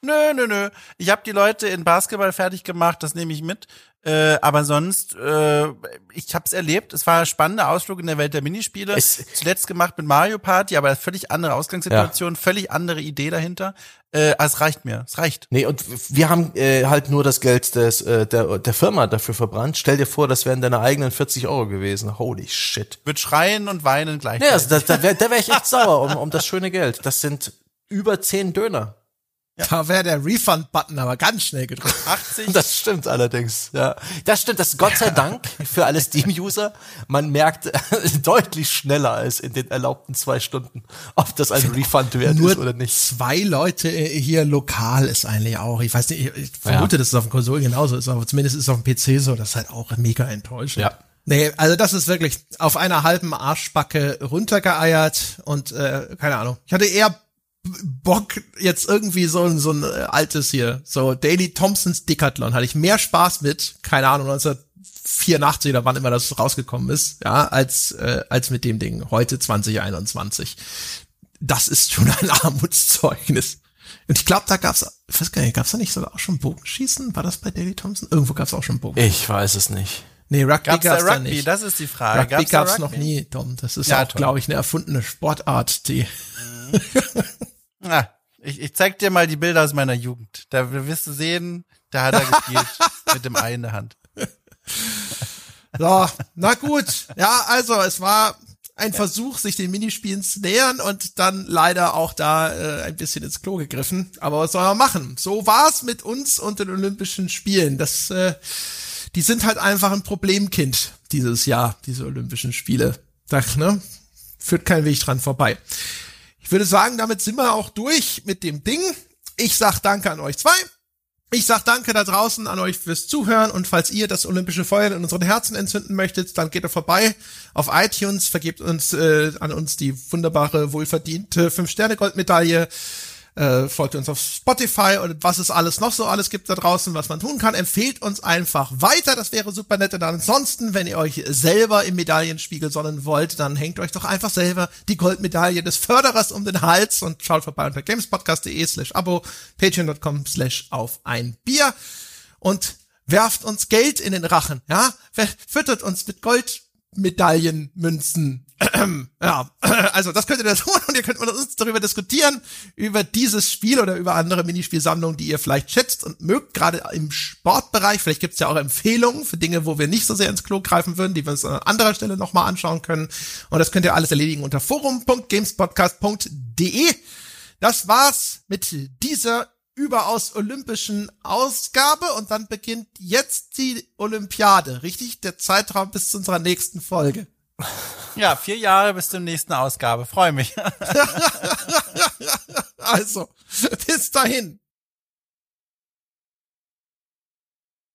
Nö, nö, nö. Ich habe die Leute in Basketball fertig gemacht, das nehme ich mit. Äh, aber sonst, äh, ich habe es erlebt. Es war ein spannender Ausflug in der Welt der Minispiele. Es Zuletzt gemacht mit Mario Party, aber völlig andere Ausgangssituation, ja. völlig andere Idee dahinter. Äh, es reicht mir, es reicht. Nee, und wir haben äh, halt nur das Geld des, äh, der, der Firma dafür verbrannt. Stell dir vor, das wären deine eigenen 40 Euro gewesen. Holy shit. Wird schreien und weinen gleich. Nee, also da, da wäre da wär ich echt sauer um, um das schöne Geld. Das sind über 10 Döner. Ja. Da wäre der Refund-Button aber ganz schnell gedrückt. 80. Das stimmt allerdings, ja. Das stimmt, das ist Gott sei Dank für alle Steam-User. Man merkt deutlich schneller als in den erlaubten zwei Stunden, ob das ein Refund wert ist oder nicht. Zwei Leute hier lokal ist eigentlich auch. Ich weiß nicht, ich, ich vermute, ja. dass es auf dem Konsole genauso ist, aber zumindest ist es auf dem PC so. Das ist halt auch mega enttäuschend. Ja. Nee, also das ist wirklich auf einer halben Arschbacke runtergeeiert und äh, keine Ahnung. Ich hatte eher Bock jetzt irgendwie so ein so ein äh, altes hier, so Daily Thompsons Decathlon hatte ich mehr Spaß mit, keine Ahnung, 1984 oder wann immer das rausgekommen ist, ja, als äh, als mit dem Ding heute 2021. Das ist schon ein Armutszeugnis. Und ich glaube, da gab's, ich weiß gar nicht, gab's da nicht sogar auch schon Bogenschießen? War das bei Daily Thompson? Irgendwo gab's auch schon Bogen. Ich weiß es nicht. Nee, Rugby Gab's gab's, da da Rugby? nicht. Das ist die Frage. Rugby Gab's gab's noch Rugby? nie, Tom. Das ist Ja, glaube ich, eine erfundene Sportart, die. Ah, ich, ich zeig dir mal die Bilder aus meiner Jugend. Da wirst du sehen, da hat er gespielt mit dem Ei in der Hand. So, na gut. Ja, also es war ein Versuch, sich den Minispielen zu nähern und dann leider auch da äh, ein bisschen ins Klo gegriffen. Aber was soll man machen? So war's mit uns und den Olympischen Spielen. Das, äh, die sind halt einfach ein Problemkind dieses Jahr, diese Olympischen Spiele. Da, ne? Führt kein Weg dran vorbei. Ich würde sagen, damit sind wir auch durch mit dem Ding. Ich sag Danke an euch zwei. Ich sag Danke da draußen an euch fürs Zuhören und falls ihr das olympische Feuer in unseren Herzen entzünden möchtet, dann geht ihr vorbei auf iTunes, vergebt uns äh, an uns die wunderbare, wohlverdiente 5-Sterne-Goldmedaille, äh, folgt uns auf Spotify und was es alles noch so alles gibt da draußen, was man tun kann, empfehlt uns einfach weiter, das wäre super nett. Und ansonsten, wenn ihr euch selber im Medaillenspiegel sonnen wollt, dann hängt euch doch einfach selber die Goldmedaille des Förderers um den Hals und schaut vorbei unter gamespodcast.de slash abo, patreon.com slash auf ein Bier und werft uns Geld in den Rachen, ja, füttert uns mit Goldmedaillen, Münzen, ja, also das könnt ihr da tun und ihr könnt mit uns darüber diskutieren, über dieses Spiel oder über andere Minispielsammlungen, die ihr vielleicht schätzt und mögt, gerade im Sportbereich. Vielleicht gibt's ja auch Empfehlungen für Dinge, wo wir nicht so sehr ins Klo greifen würden, die wir uns an anderer Stelle nochmal anschauen können. Und das könnt ihr alles erledigen unter forum.gamespodcast.de. Das war's mit dieser überaus olympischen Ausgabe und dann beginnt jetzt die Olympiade, richtig? Der Zeitraum bis zu unserer nächsten Folge. Ja, vier Jahre bis zur nächsten Ausgabe. Freue mich. Also, bis dahin.